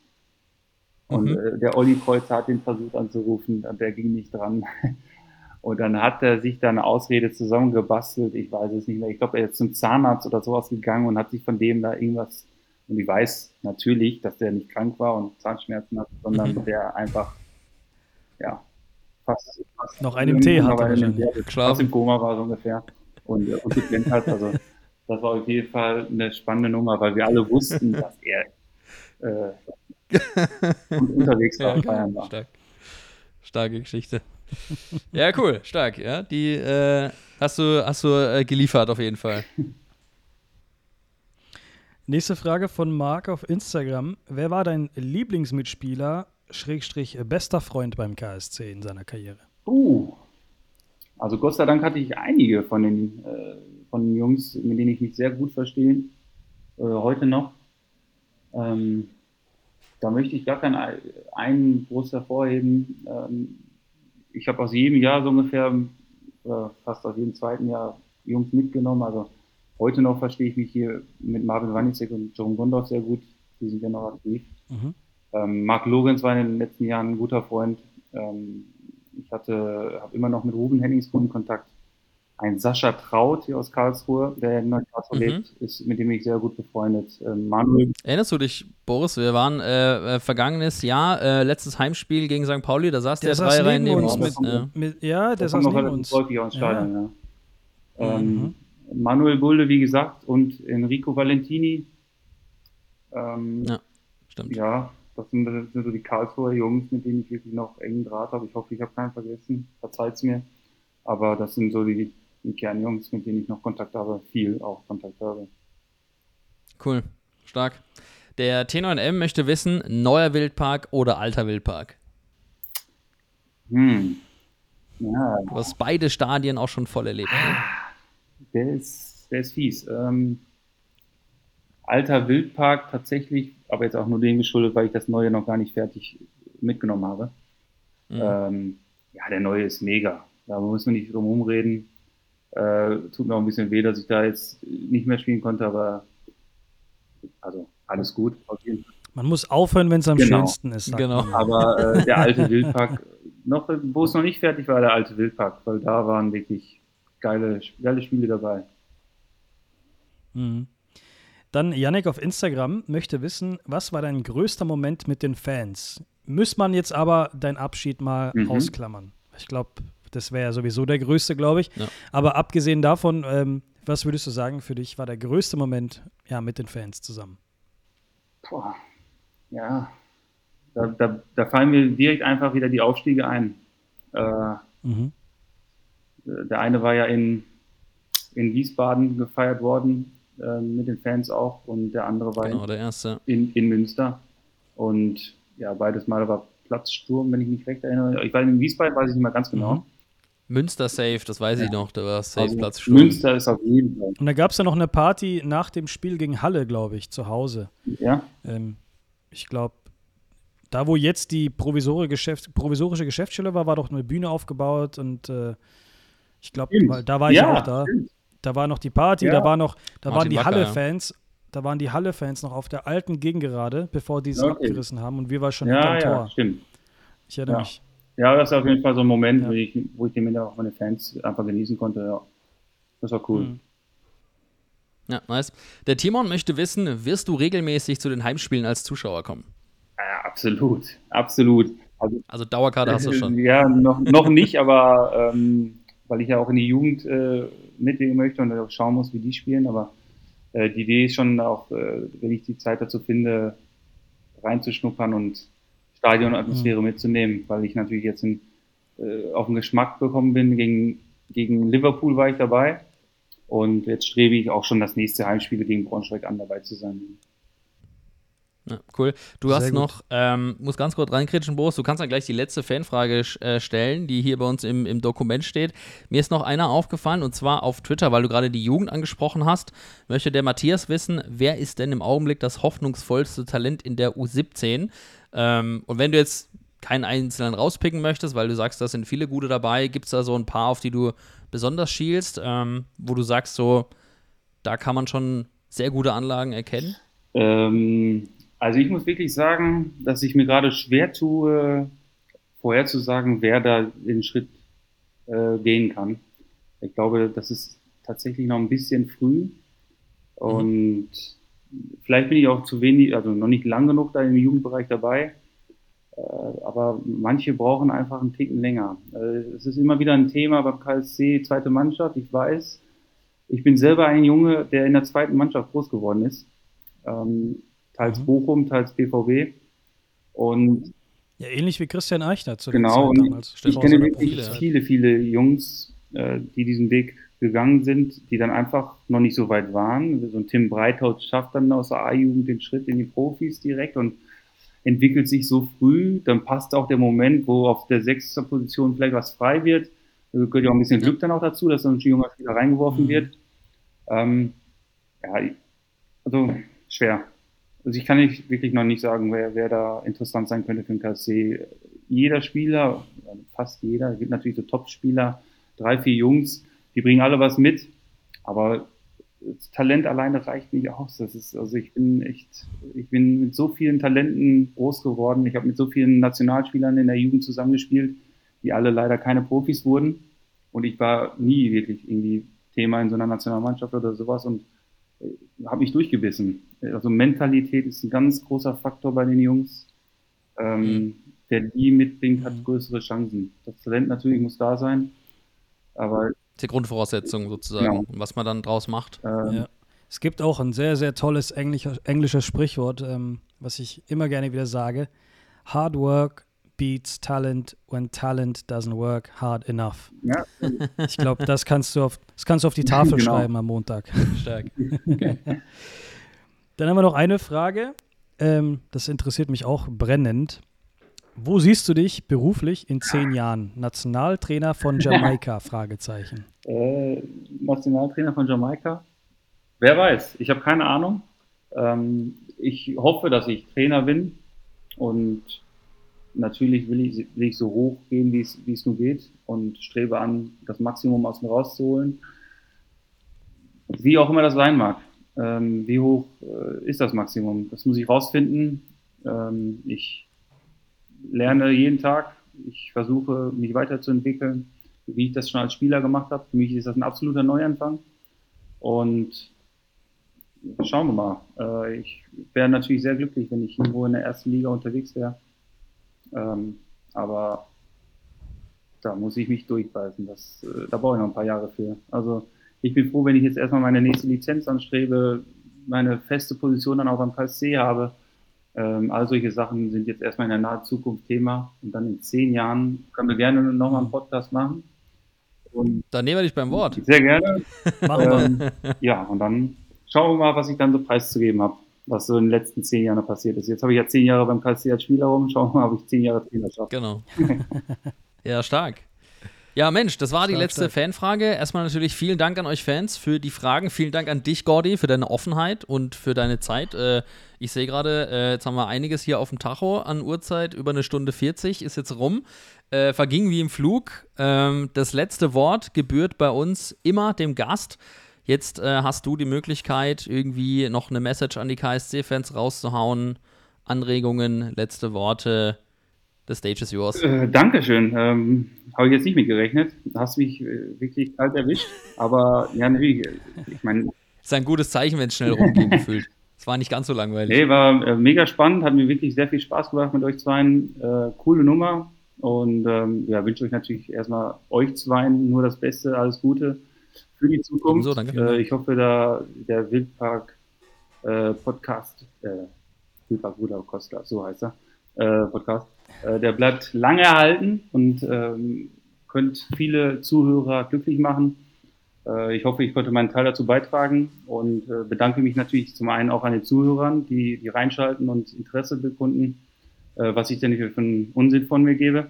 Und Mhm. äh, der Olli Kreuzer hat den versucht anzurufen, und der ging nicht dran. Und dann hat er sich da eine Ausrede zusammengebastelt, ich weiß es nicht mehr. Ich glaube, er ist zum Zahnarzt oder sowas gegangen und hat sich von dem da irgendwas und ich weiß natürlich, dass der nicht krank war und Zahnschmerzen hat, sondern Mhm. der einfach, ja, fast, fast Noch einen Tee in dem- wahrscheinlich. fast im Koma war so ungefähr und, äh, und gepennt hat. Also das war auf jeden Fall eine spannende Nummer, weil wir alle wussten, dass er äh, un- unterwegs war, Ja, war. stark. Starke Geschichte. ja, cool, stark, ja. Die äh, hast du, hast du äh, geliefert auf jeden Fall. Nächste Frage von Marc auf Instagram. Wer war dein Lieblingsmitspieler, Schrägstrich bester Freund beim KSC in seiner Karriere? Uh, also Gott sei Dank hatte ich einige von den, äh, von Jungs, mit denen ich mich sehr gut verstehe, äh, heute noch. Ähm, da möchte ich gar keinen ein- einen groß hervorheben. Ähm, ich habe aus jedem Jahr so ungefähr, äh, fast aus jedem zweiten Jahr Jungs mitgenommen. Also heute noch verstehe ich mich hier mit Marvin Wanicek und Jerome Gondorf sehr gut. Die sind ja noch aktiv. Mhm. Ähm, Marc Lorenz war in den letzten Jahren ein guter Freund. Ähm, ich hatte, habe immer noch mit Ruben Henningsbrunn Kontakt. Ein Sascha Traut hier aus Karlsruhe, der in Karlsruhe Mhm. lebt, ist, mit dem ich sehr gut befreundet. Ähm, Manuel, Erinnerst du dich, Boris? Wir waren äh, äh, vergangenes Jahr, äh, letztes Heimspiel gegen St. Pauli, da saß der, Der drei Reihen neben uns mit- ja. Mit, ja, der saß neben uns. häufig aus Ja. Stadion. Ja. Ähm, Mhm. Manuel Bulde, wie gesagt, und Enrico Valentini. Ähm, Ja. Stimmt. Ja, das sind, das sind so die Karlsruher Jungs, mit denen ich wirklich noch engen Draht habe. Ich hoffe, ich habe keinen vergessen. Verzeiht's mir. Aber das sind so die, die Kernjungs, mit denen ich noch Kontakt habe. Viel auch Kontakt habe. Cool. Stark. Der T9M möchte wissen, neuer Wildpark oder alter Wildpark? Hm. Ja, Du hast beide Stadien auch schon voll erlebt. ne? der ist, der ist fies. Ähm, alter Wildpark tatsächlich, aber jetzt auch nur dem geschuldet, weil ich das neue noch gar nicht fertig mitgenommen habe. Mhm. Ähm, ja, der neue ist mega. Da muss man nicht drum rumreden. Äh, tut mir auch ein bisschen weh, dass ich da jetzt nicht mehr spielen konnte, aber also alles gut. Auf jeden Fall. Man muss aufhören, wenn es am Genau. schönsten ist. Genau. man. Aber äh, der alte Wildpark, noch, wo es noch nicht fertig war, der alte Wildpark, weil da waren wirklich geile, geile Spiele dabei. Mhm. Dann Yannick auf Instagram möchte wissen, was war dein größter Moment mit den Fans? Muss man jetzt aber deinen Abschied mal Mhm. ausklammern? Ich glaube, das wäre ja sowieso der größte, glaube ich. Ja. Aber abgesehen davon, ähm, was würdest du sagen, für dich war der größte Moment ja, mit den Fans zusammen? Boah, ja, da, da, da fallen mir direkt einfach wieder die Aufstiege ein. Äh, Mhm. der eine war ja in, in Wiesbaden gefeiert worden, äh, mit den Fans auch, und der andere war Genau, der erste. in, in Münster. Und ja, beides Mal war Platzsturm, wenn ich mich recht erinnere. Ich war in Wiesbaden, weiß ich nicht mehr ganz genau. Mhm. Münster Safe, das weiß ich Ja. noch, da war Safe Also, Platz Münster ist auf jeden Fall. Und da gab es ja noch eine Party nach dem Spiel gegen Halle, glaube ich, zu Hause. Ja, Ähm, ich glaube, da wo jetzt die provisore Geschäft, provisorische Geschäftsstelle war, war doch eine Bühne aufgebaut und äh, ich glaube, da war ich ja, auch da. Stimmt. Da war noch die Party, ja. da war noch, da Martin waren die Halle-Fans, da waren die Halle-Fans noch auf der alten Gegengerade, bevor die es okay. abgerissen haben und wir waren schon ja, hinterm Tor. Ja, stimmt. Ich erinnere mich. Ja, das ist auf jeden Fall so ein Moment, wo ich, wo ich den auch meine Fans einfach genießen konnte. Ja. Das war cool. Mhm. Ja, nice. Der Timon möchte wissen, wirst du regelmäßig zu den Heimspielen als Zuschauer kommen? Ja, absolut, absolut. Also, also Dauerkarte hast du schon. Ja, noch, noch nicht, aber ähm, weil ich ja auch in die Jugend äh, mitwirken möchte und auch schauen muss, wie die spielen. Aber äh, die Idee ist schon auch, äh, wenn ich die Zeit dazu finde, reinzuschnuppern und Stadionatmosphäre mhm. mitzunehmen, weil ich natürlich jetzt in, äh, auf den Geschmack bekommen bin. Gegen, gegen Liverpool war ich dabei und jetzt strebe ich auch schon das nächste Heimspiel gegen Braunschweig an, dabei zu sein. Ja, cool. Du Sehr hast gut. noch, ähm, muss ganz kurz reinkritschen, Boris, du kannst dann gleich die letzte Fanfrage äh, stellen, die hier bei uns im, im Dokument steht. Mir ist noch einer aufgefallen und zwar auf Twitter, weil du gerade die Jugend angesprochen hast, möchte der Matthias wissen, wer ist denn im Augenblick das hoffnungsvollste Talent in der U17? Ähm, und wenn du jetzt keinen einzelnen rauspicken möchtest, weil du sagst, da sind viele gute dabei, gibt es da so ein paar, auf die du besonders schielst, ähm, wo du sagst, so, da kann man schon sehr gute Anlagen erkennen? Ähm, also ich muss wirklich sagen, dass ich mir gerade schwer tue, vorherzusagen, wer da den Schritt äh, gehen kann. Ich glaube, das ist tatsächlich noch ein bisschen früh. Und mhm. Vielleicht bin ich auch zu wenig, also noch nicht lang genug da im Jugendbereich dabei. Äh, aber manche brauchen einfach einen Ticken länger. Äh, es ist immer wieder ein Thema beim KSC, zweite Mannschaft. Ich weiß, ich bin selber ein Junge, der in der zweiten Mannschaft groß geworden ist. Ähm, teils mhm. Bochum, teils BVB. Und ja, ähnlich wie Christian Eichner zu Genau, und damals. ich kenne wirklich viele, viele Jungs, äh, die diesen Weg gegangen sind, die dann einfach noch nicht so weit waren. So ein Tim Breithaus schafft dann aus der A-Jugend den Schritt in die Profis direkt und entwickelt sich so früh. Dann passt auch der Moment, wo auf der sechsten Position vielleicht was frei wird. Da gehört ja auch ein bisschen Glück dann auch dazu, dass dann ein junger Spieler reingeworfen mhm. wird. Ähm, ja, also schwer. Also ich kann nicht, wirklich noch nicht sagen, wer, wer da interessant sein könnte für den KSC. Jeder Spieler, fast jeder, es gibt natürlich so Top-Spieler, drei, vier Jungs, die bringen alle was mit, aber das Talent alleine reicht nicht aus. Das ist, also ich bin echt, ich bin mit so vielen Talenten groß geworden. Ich habe mit so vielen Nationalspielern in der Jugend zusammengespielt, die alle leider keine Profis wurden. Und ich war nie wirklich irgendwie Thema in so einer Nationalmannschaft oder sowas und habe mich durchgebissen. Also Mentalität ist ein ganz großer Faktor bei den Jungs. Ähm, mhm. Der die mitbringt, hat mhm. größere Chancen. Das Talent natürlich muss da sein, aber die Grundvoraussetzung sozusagen, genau. was man dann draus macht. Ähm, ja. Es gibt auch ein sehr, sehr tolles englischer, englisches Sprichwort, ähm, was ich immer gerne wieder sage. Hard work beats talent when talent doesn't work hard enough. Ja. Ich glaube, das kannst du auf, das kannst du auf die Tafel genau. schreiben am Montag. Stark. Okay. Dann haben wir noch eine Frage. Ähm, das interessiert mich auch brennend. Wo siehst du dich beruflich in zehn Jahren? Nationaltrainer von Jamaika? Fragezeichen. Äh, Nationaltrainer von Jamaika? Wer weiß? Ich habe keine Ahnung. Ähm, ich hoffe, dass ich Trainer bin und natürlich will ich, will ich so hoch gehen, wie es nur geht und strebe an, das Maximum aus mir rauszuholen. Wie auch immer das sein mag. Ähm, wie hoch äh, ist das Maximum? Das muss ich rausfinden. Ähm, ich lerne jeden Tag. Ich versuche, mich weiterzuentwickeln, wie ich das schon als Spieler gemacht habe. Für mich ist das ein absoluter Neuanfang. Und schauen wir mal. Äh, ich wäre natürlich sehr glücklich, wenn ich irgendwo in der ersten Liga unterwegs wäre. Ähm, aber da muss ich mich durchbeißen. Das, äh, da brauche ich noch ein paar Jahre für. Also ich bin froh, wenn ich jetzt erstmal meine nächste Lizenz anstrebe, meine feste Position dann auch beim KSC habe. Ähm, all solche Sachen sind jetzt erstmal in der nahen Zukunft Thema. Und dann in zehn Jahren können wir gerne nochmal einen Podcast machen. Und dann nehmen wir dich beim Wort. Sehr gerne. machen wir. Ähm, ja, und dann schauen wir mal, was ich dann so preiszugeben habe was so in den letzten zehn Jahren passiert ist. Jetzt habe ich ja zehn Jahre beim KSC als Spieler rum, schauen wir mal, ob ich zehn Jahre Trainer schaffe. Genau. ja, stark. Ja, Mensch, das war die Stark, letzte stark. Fanfrage. Erstmal natürlich vielen Dank an euch Fans für die Fragen. Vielen Dank an dich, Gordy, für deine Offenheit und für deine Zeit. Äh, ich sehe gerade, äh, jetzt haben wir einiges hier auf dem Tacho an Uhrzeit. Über eine Stunde 40 ist jetzt rum. Äh, verging wie im Flug. Ähm, das letzte Wort gebührt bei uns immer dem Gast. Jetzt äh, hast du die Möglichkeit, irgendwie noch eine Message an die KSC-Fans rauszuhauen. Anregungen, letzte Worte. The stage is yours. Äh, Dankeschön. Ähm, Habe ich jetzt nicht mit gerechnet. Hast mich äh, wirklich kalt erwischt. Aber ja, natürlich. äh, Ich meine, Ist ein gutes Zeichen, wenn es schnell rumging, gefühlt. Es war nicht ganz so langweilig. nee, war äh, mega spannend. Hat mir wirklich sehr viel Spaß gemacht mit euch zweien. Äh, coole Nummer. Und ähm, ja, wünsche euch natürlich erstmal euch zweien nur das Beste, alles Gute für die Zukunft. Ebenso, danke. Äh, ich hoffe, da der Wildpark Podcast, äh, Wildpark Bruder Costa, so heißt er, äh, Podcast, äh, der bleibt lange erhalten und ähm, könnt viele Zuhörer glücklich machen. Äh, ich hoffe, ich konnte meinen Teil dazu beitragen und äh, bedanke mich natürlich zum einen auch an den Zuhörern, die, die reinschalten und Interesse bekunden, äh, was ich denn für einen Unsinn von mir gebe.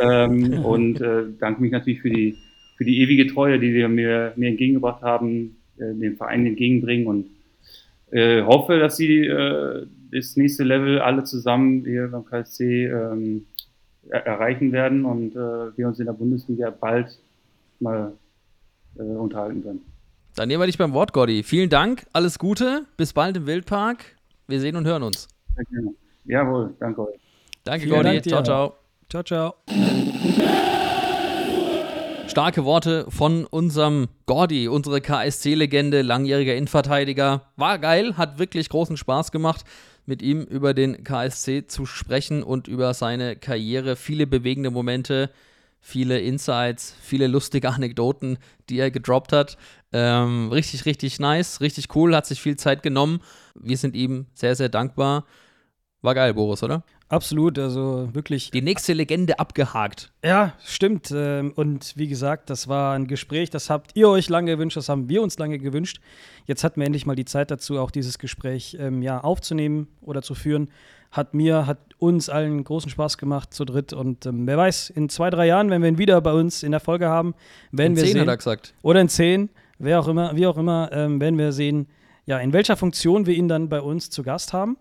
Ähm, und äh, danke mich natürlich für die, für die ewige Treue, die sie mir, mir entgegengebracht haben, dem Verein entgegenbringen und äh, hoffe, dass sie äh, das nächste Level alle zusammen hier beim KSC ähm, er erreichen werden und äh, wir uns in der Bundesliga bald mal äh, unterhalten können. Dann nehmen wir dich beim Wort, Gordy. Vielen Dank, alles Gute, bis bald im Wildpark. Wir sehen und hören uns. Sehr gerne. Jawohl, danke euch. Danke, Vielen Gordy. Dank ciao, ciao. Ciao, ciao. Starke Worte von unserem Gordy, unsere KSC-Legende, langjähriger Innenverteidiger. War geil, hat wirklich großen Spaß gemacht, mit ihm über den KSC zu sprechen und über seine Karriere. Viele bewegende Momente, viele Insights, viele lustige Anekdoten, die er gedroppt hat. Ähm, richtig, richtig nice, richtig cool, hat sich viel Zeit genommen. Wir sind ihm sehr, sehr dankbar. War geil, Boris, oder? Absolut, also wirklich. Die nächste Legende abgehakt. Ja, stimmt. ähm, Und wie gesagt, das war ein Gespräch, das habt ihr euch lange gewünscht, das haben wir uns lange gewünscht. Jetzt hatten wir endlich mal die Zeit dazu, auch dieses Gespräch ähm, ja, aufzunehmen oder zu führen. Hat mir, hat uns allen großen Spaß gemacht zu dritt. Und ähm, wer weiß, in zwei, drei Jahren, wenn wir ihn wieder bei uns in der Folge haben, werden In wir zehn sehen. hat er gesagt. Oder in zehn, wer auch immer, wie auch immer, ähm, werden wir sehen, ja, in welcher Funktion wir ihn dann bei uns zu Gast haben.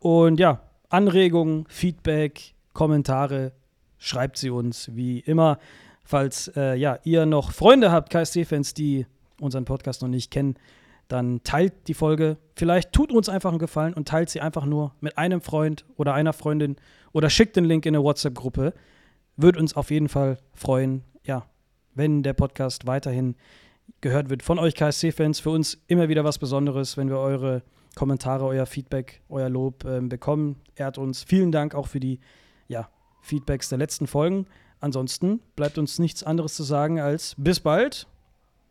Und ja, Anregungen, Feedback, Kommentare, schreibt sie uns wie immer. Falls äh, ja, ihr noch Freunde habt, KSC-Fans, die unseren Podcast noch nicht kennen, dann teilt die Folge. Vielleicht tut uns einfach einen Gefallen und teilt sie einfach nur mit einem Freund oder einer Freundin oder schickt den Link in eine WhatsApp-Gruppe. Würde uns auf jeden Fall freuen, ja, wenn der Podcast weiterhin gehört wird von euch KSC-Fans. Für uns immer wieder was Besonderes, wenn wir eure Kommentare, euer Feedback, euer Lob ähm, bekommen. Ehrt uns. Vielen Dank auch für die ja, Feedbacks der letzten Folgen. Ansonsten bleibt uns nichts anderes zu sagen als bis bald.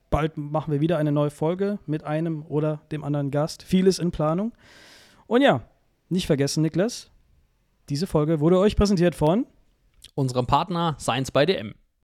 Bald machen wir wieder eine neue Folge mit einem oder dem anderen Gast. Vieles in Planung. Und ja, nicht vergessen, Niklas, diese Folge wurde euch präsentiert von Unserem Partner Science by DM.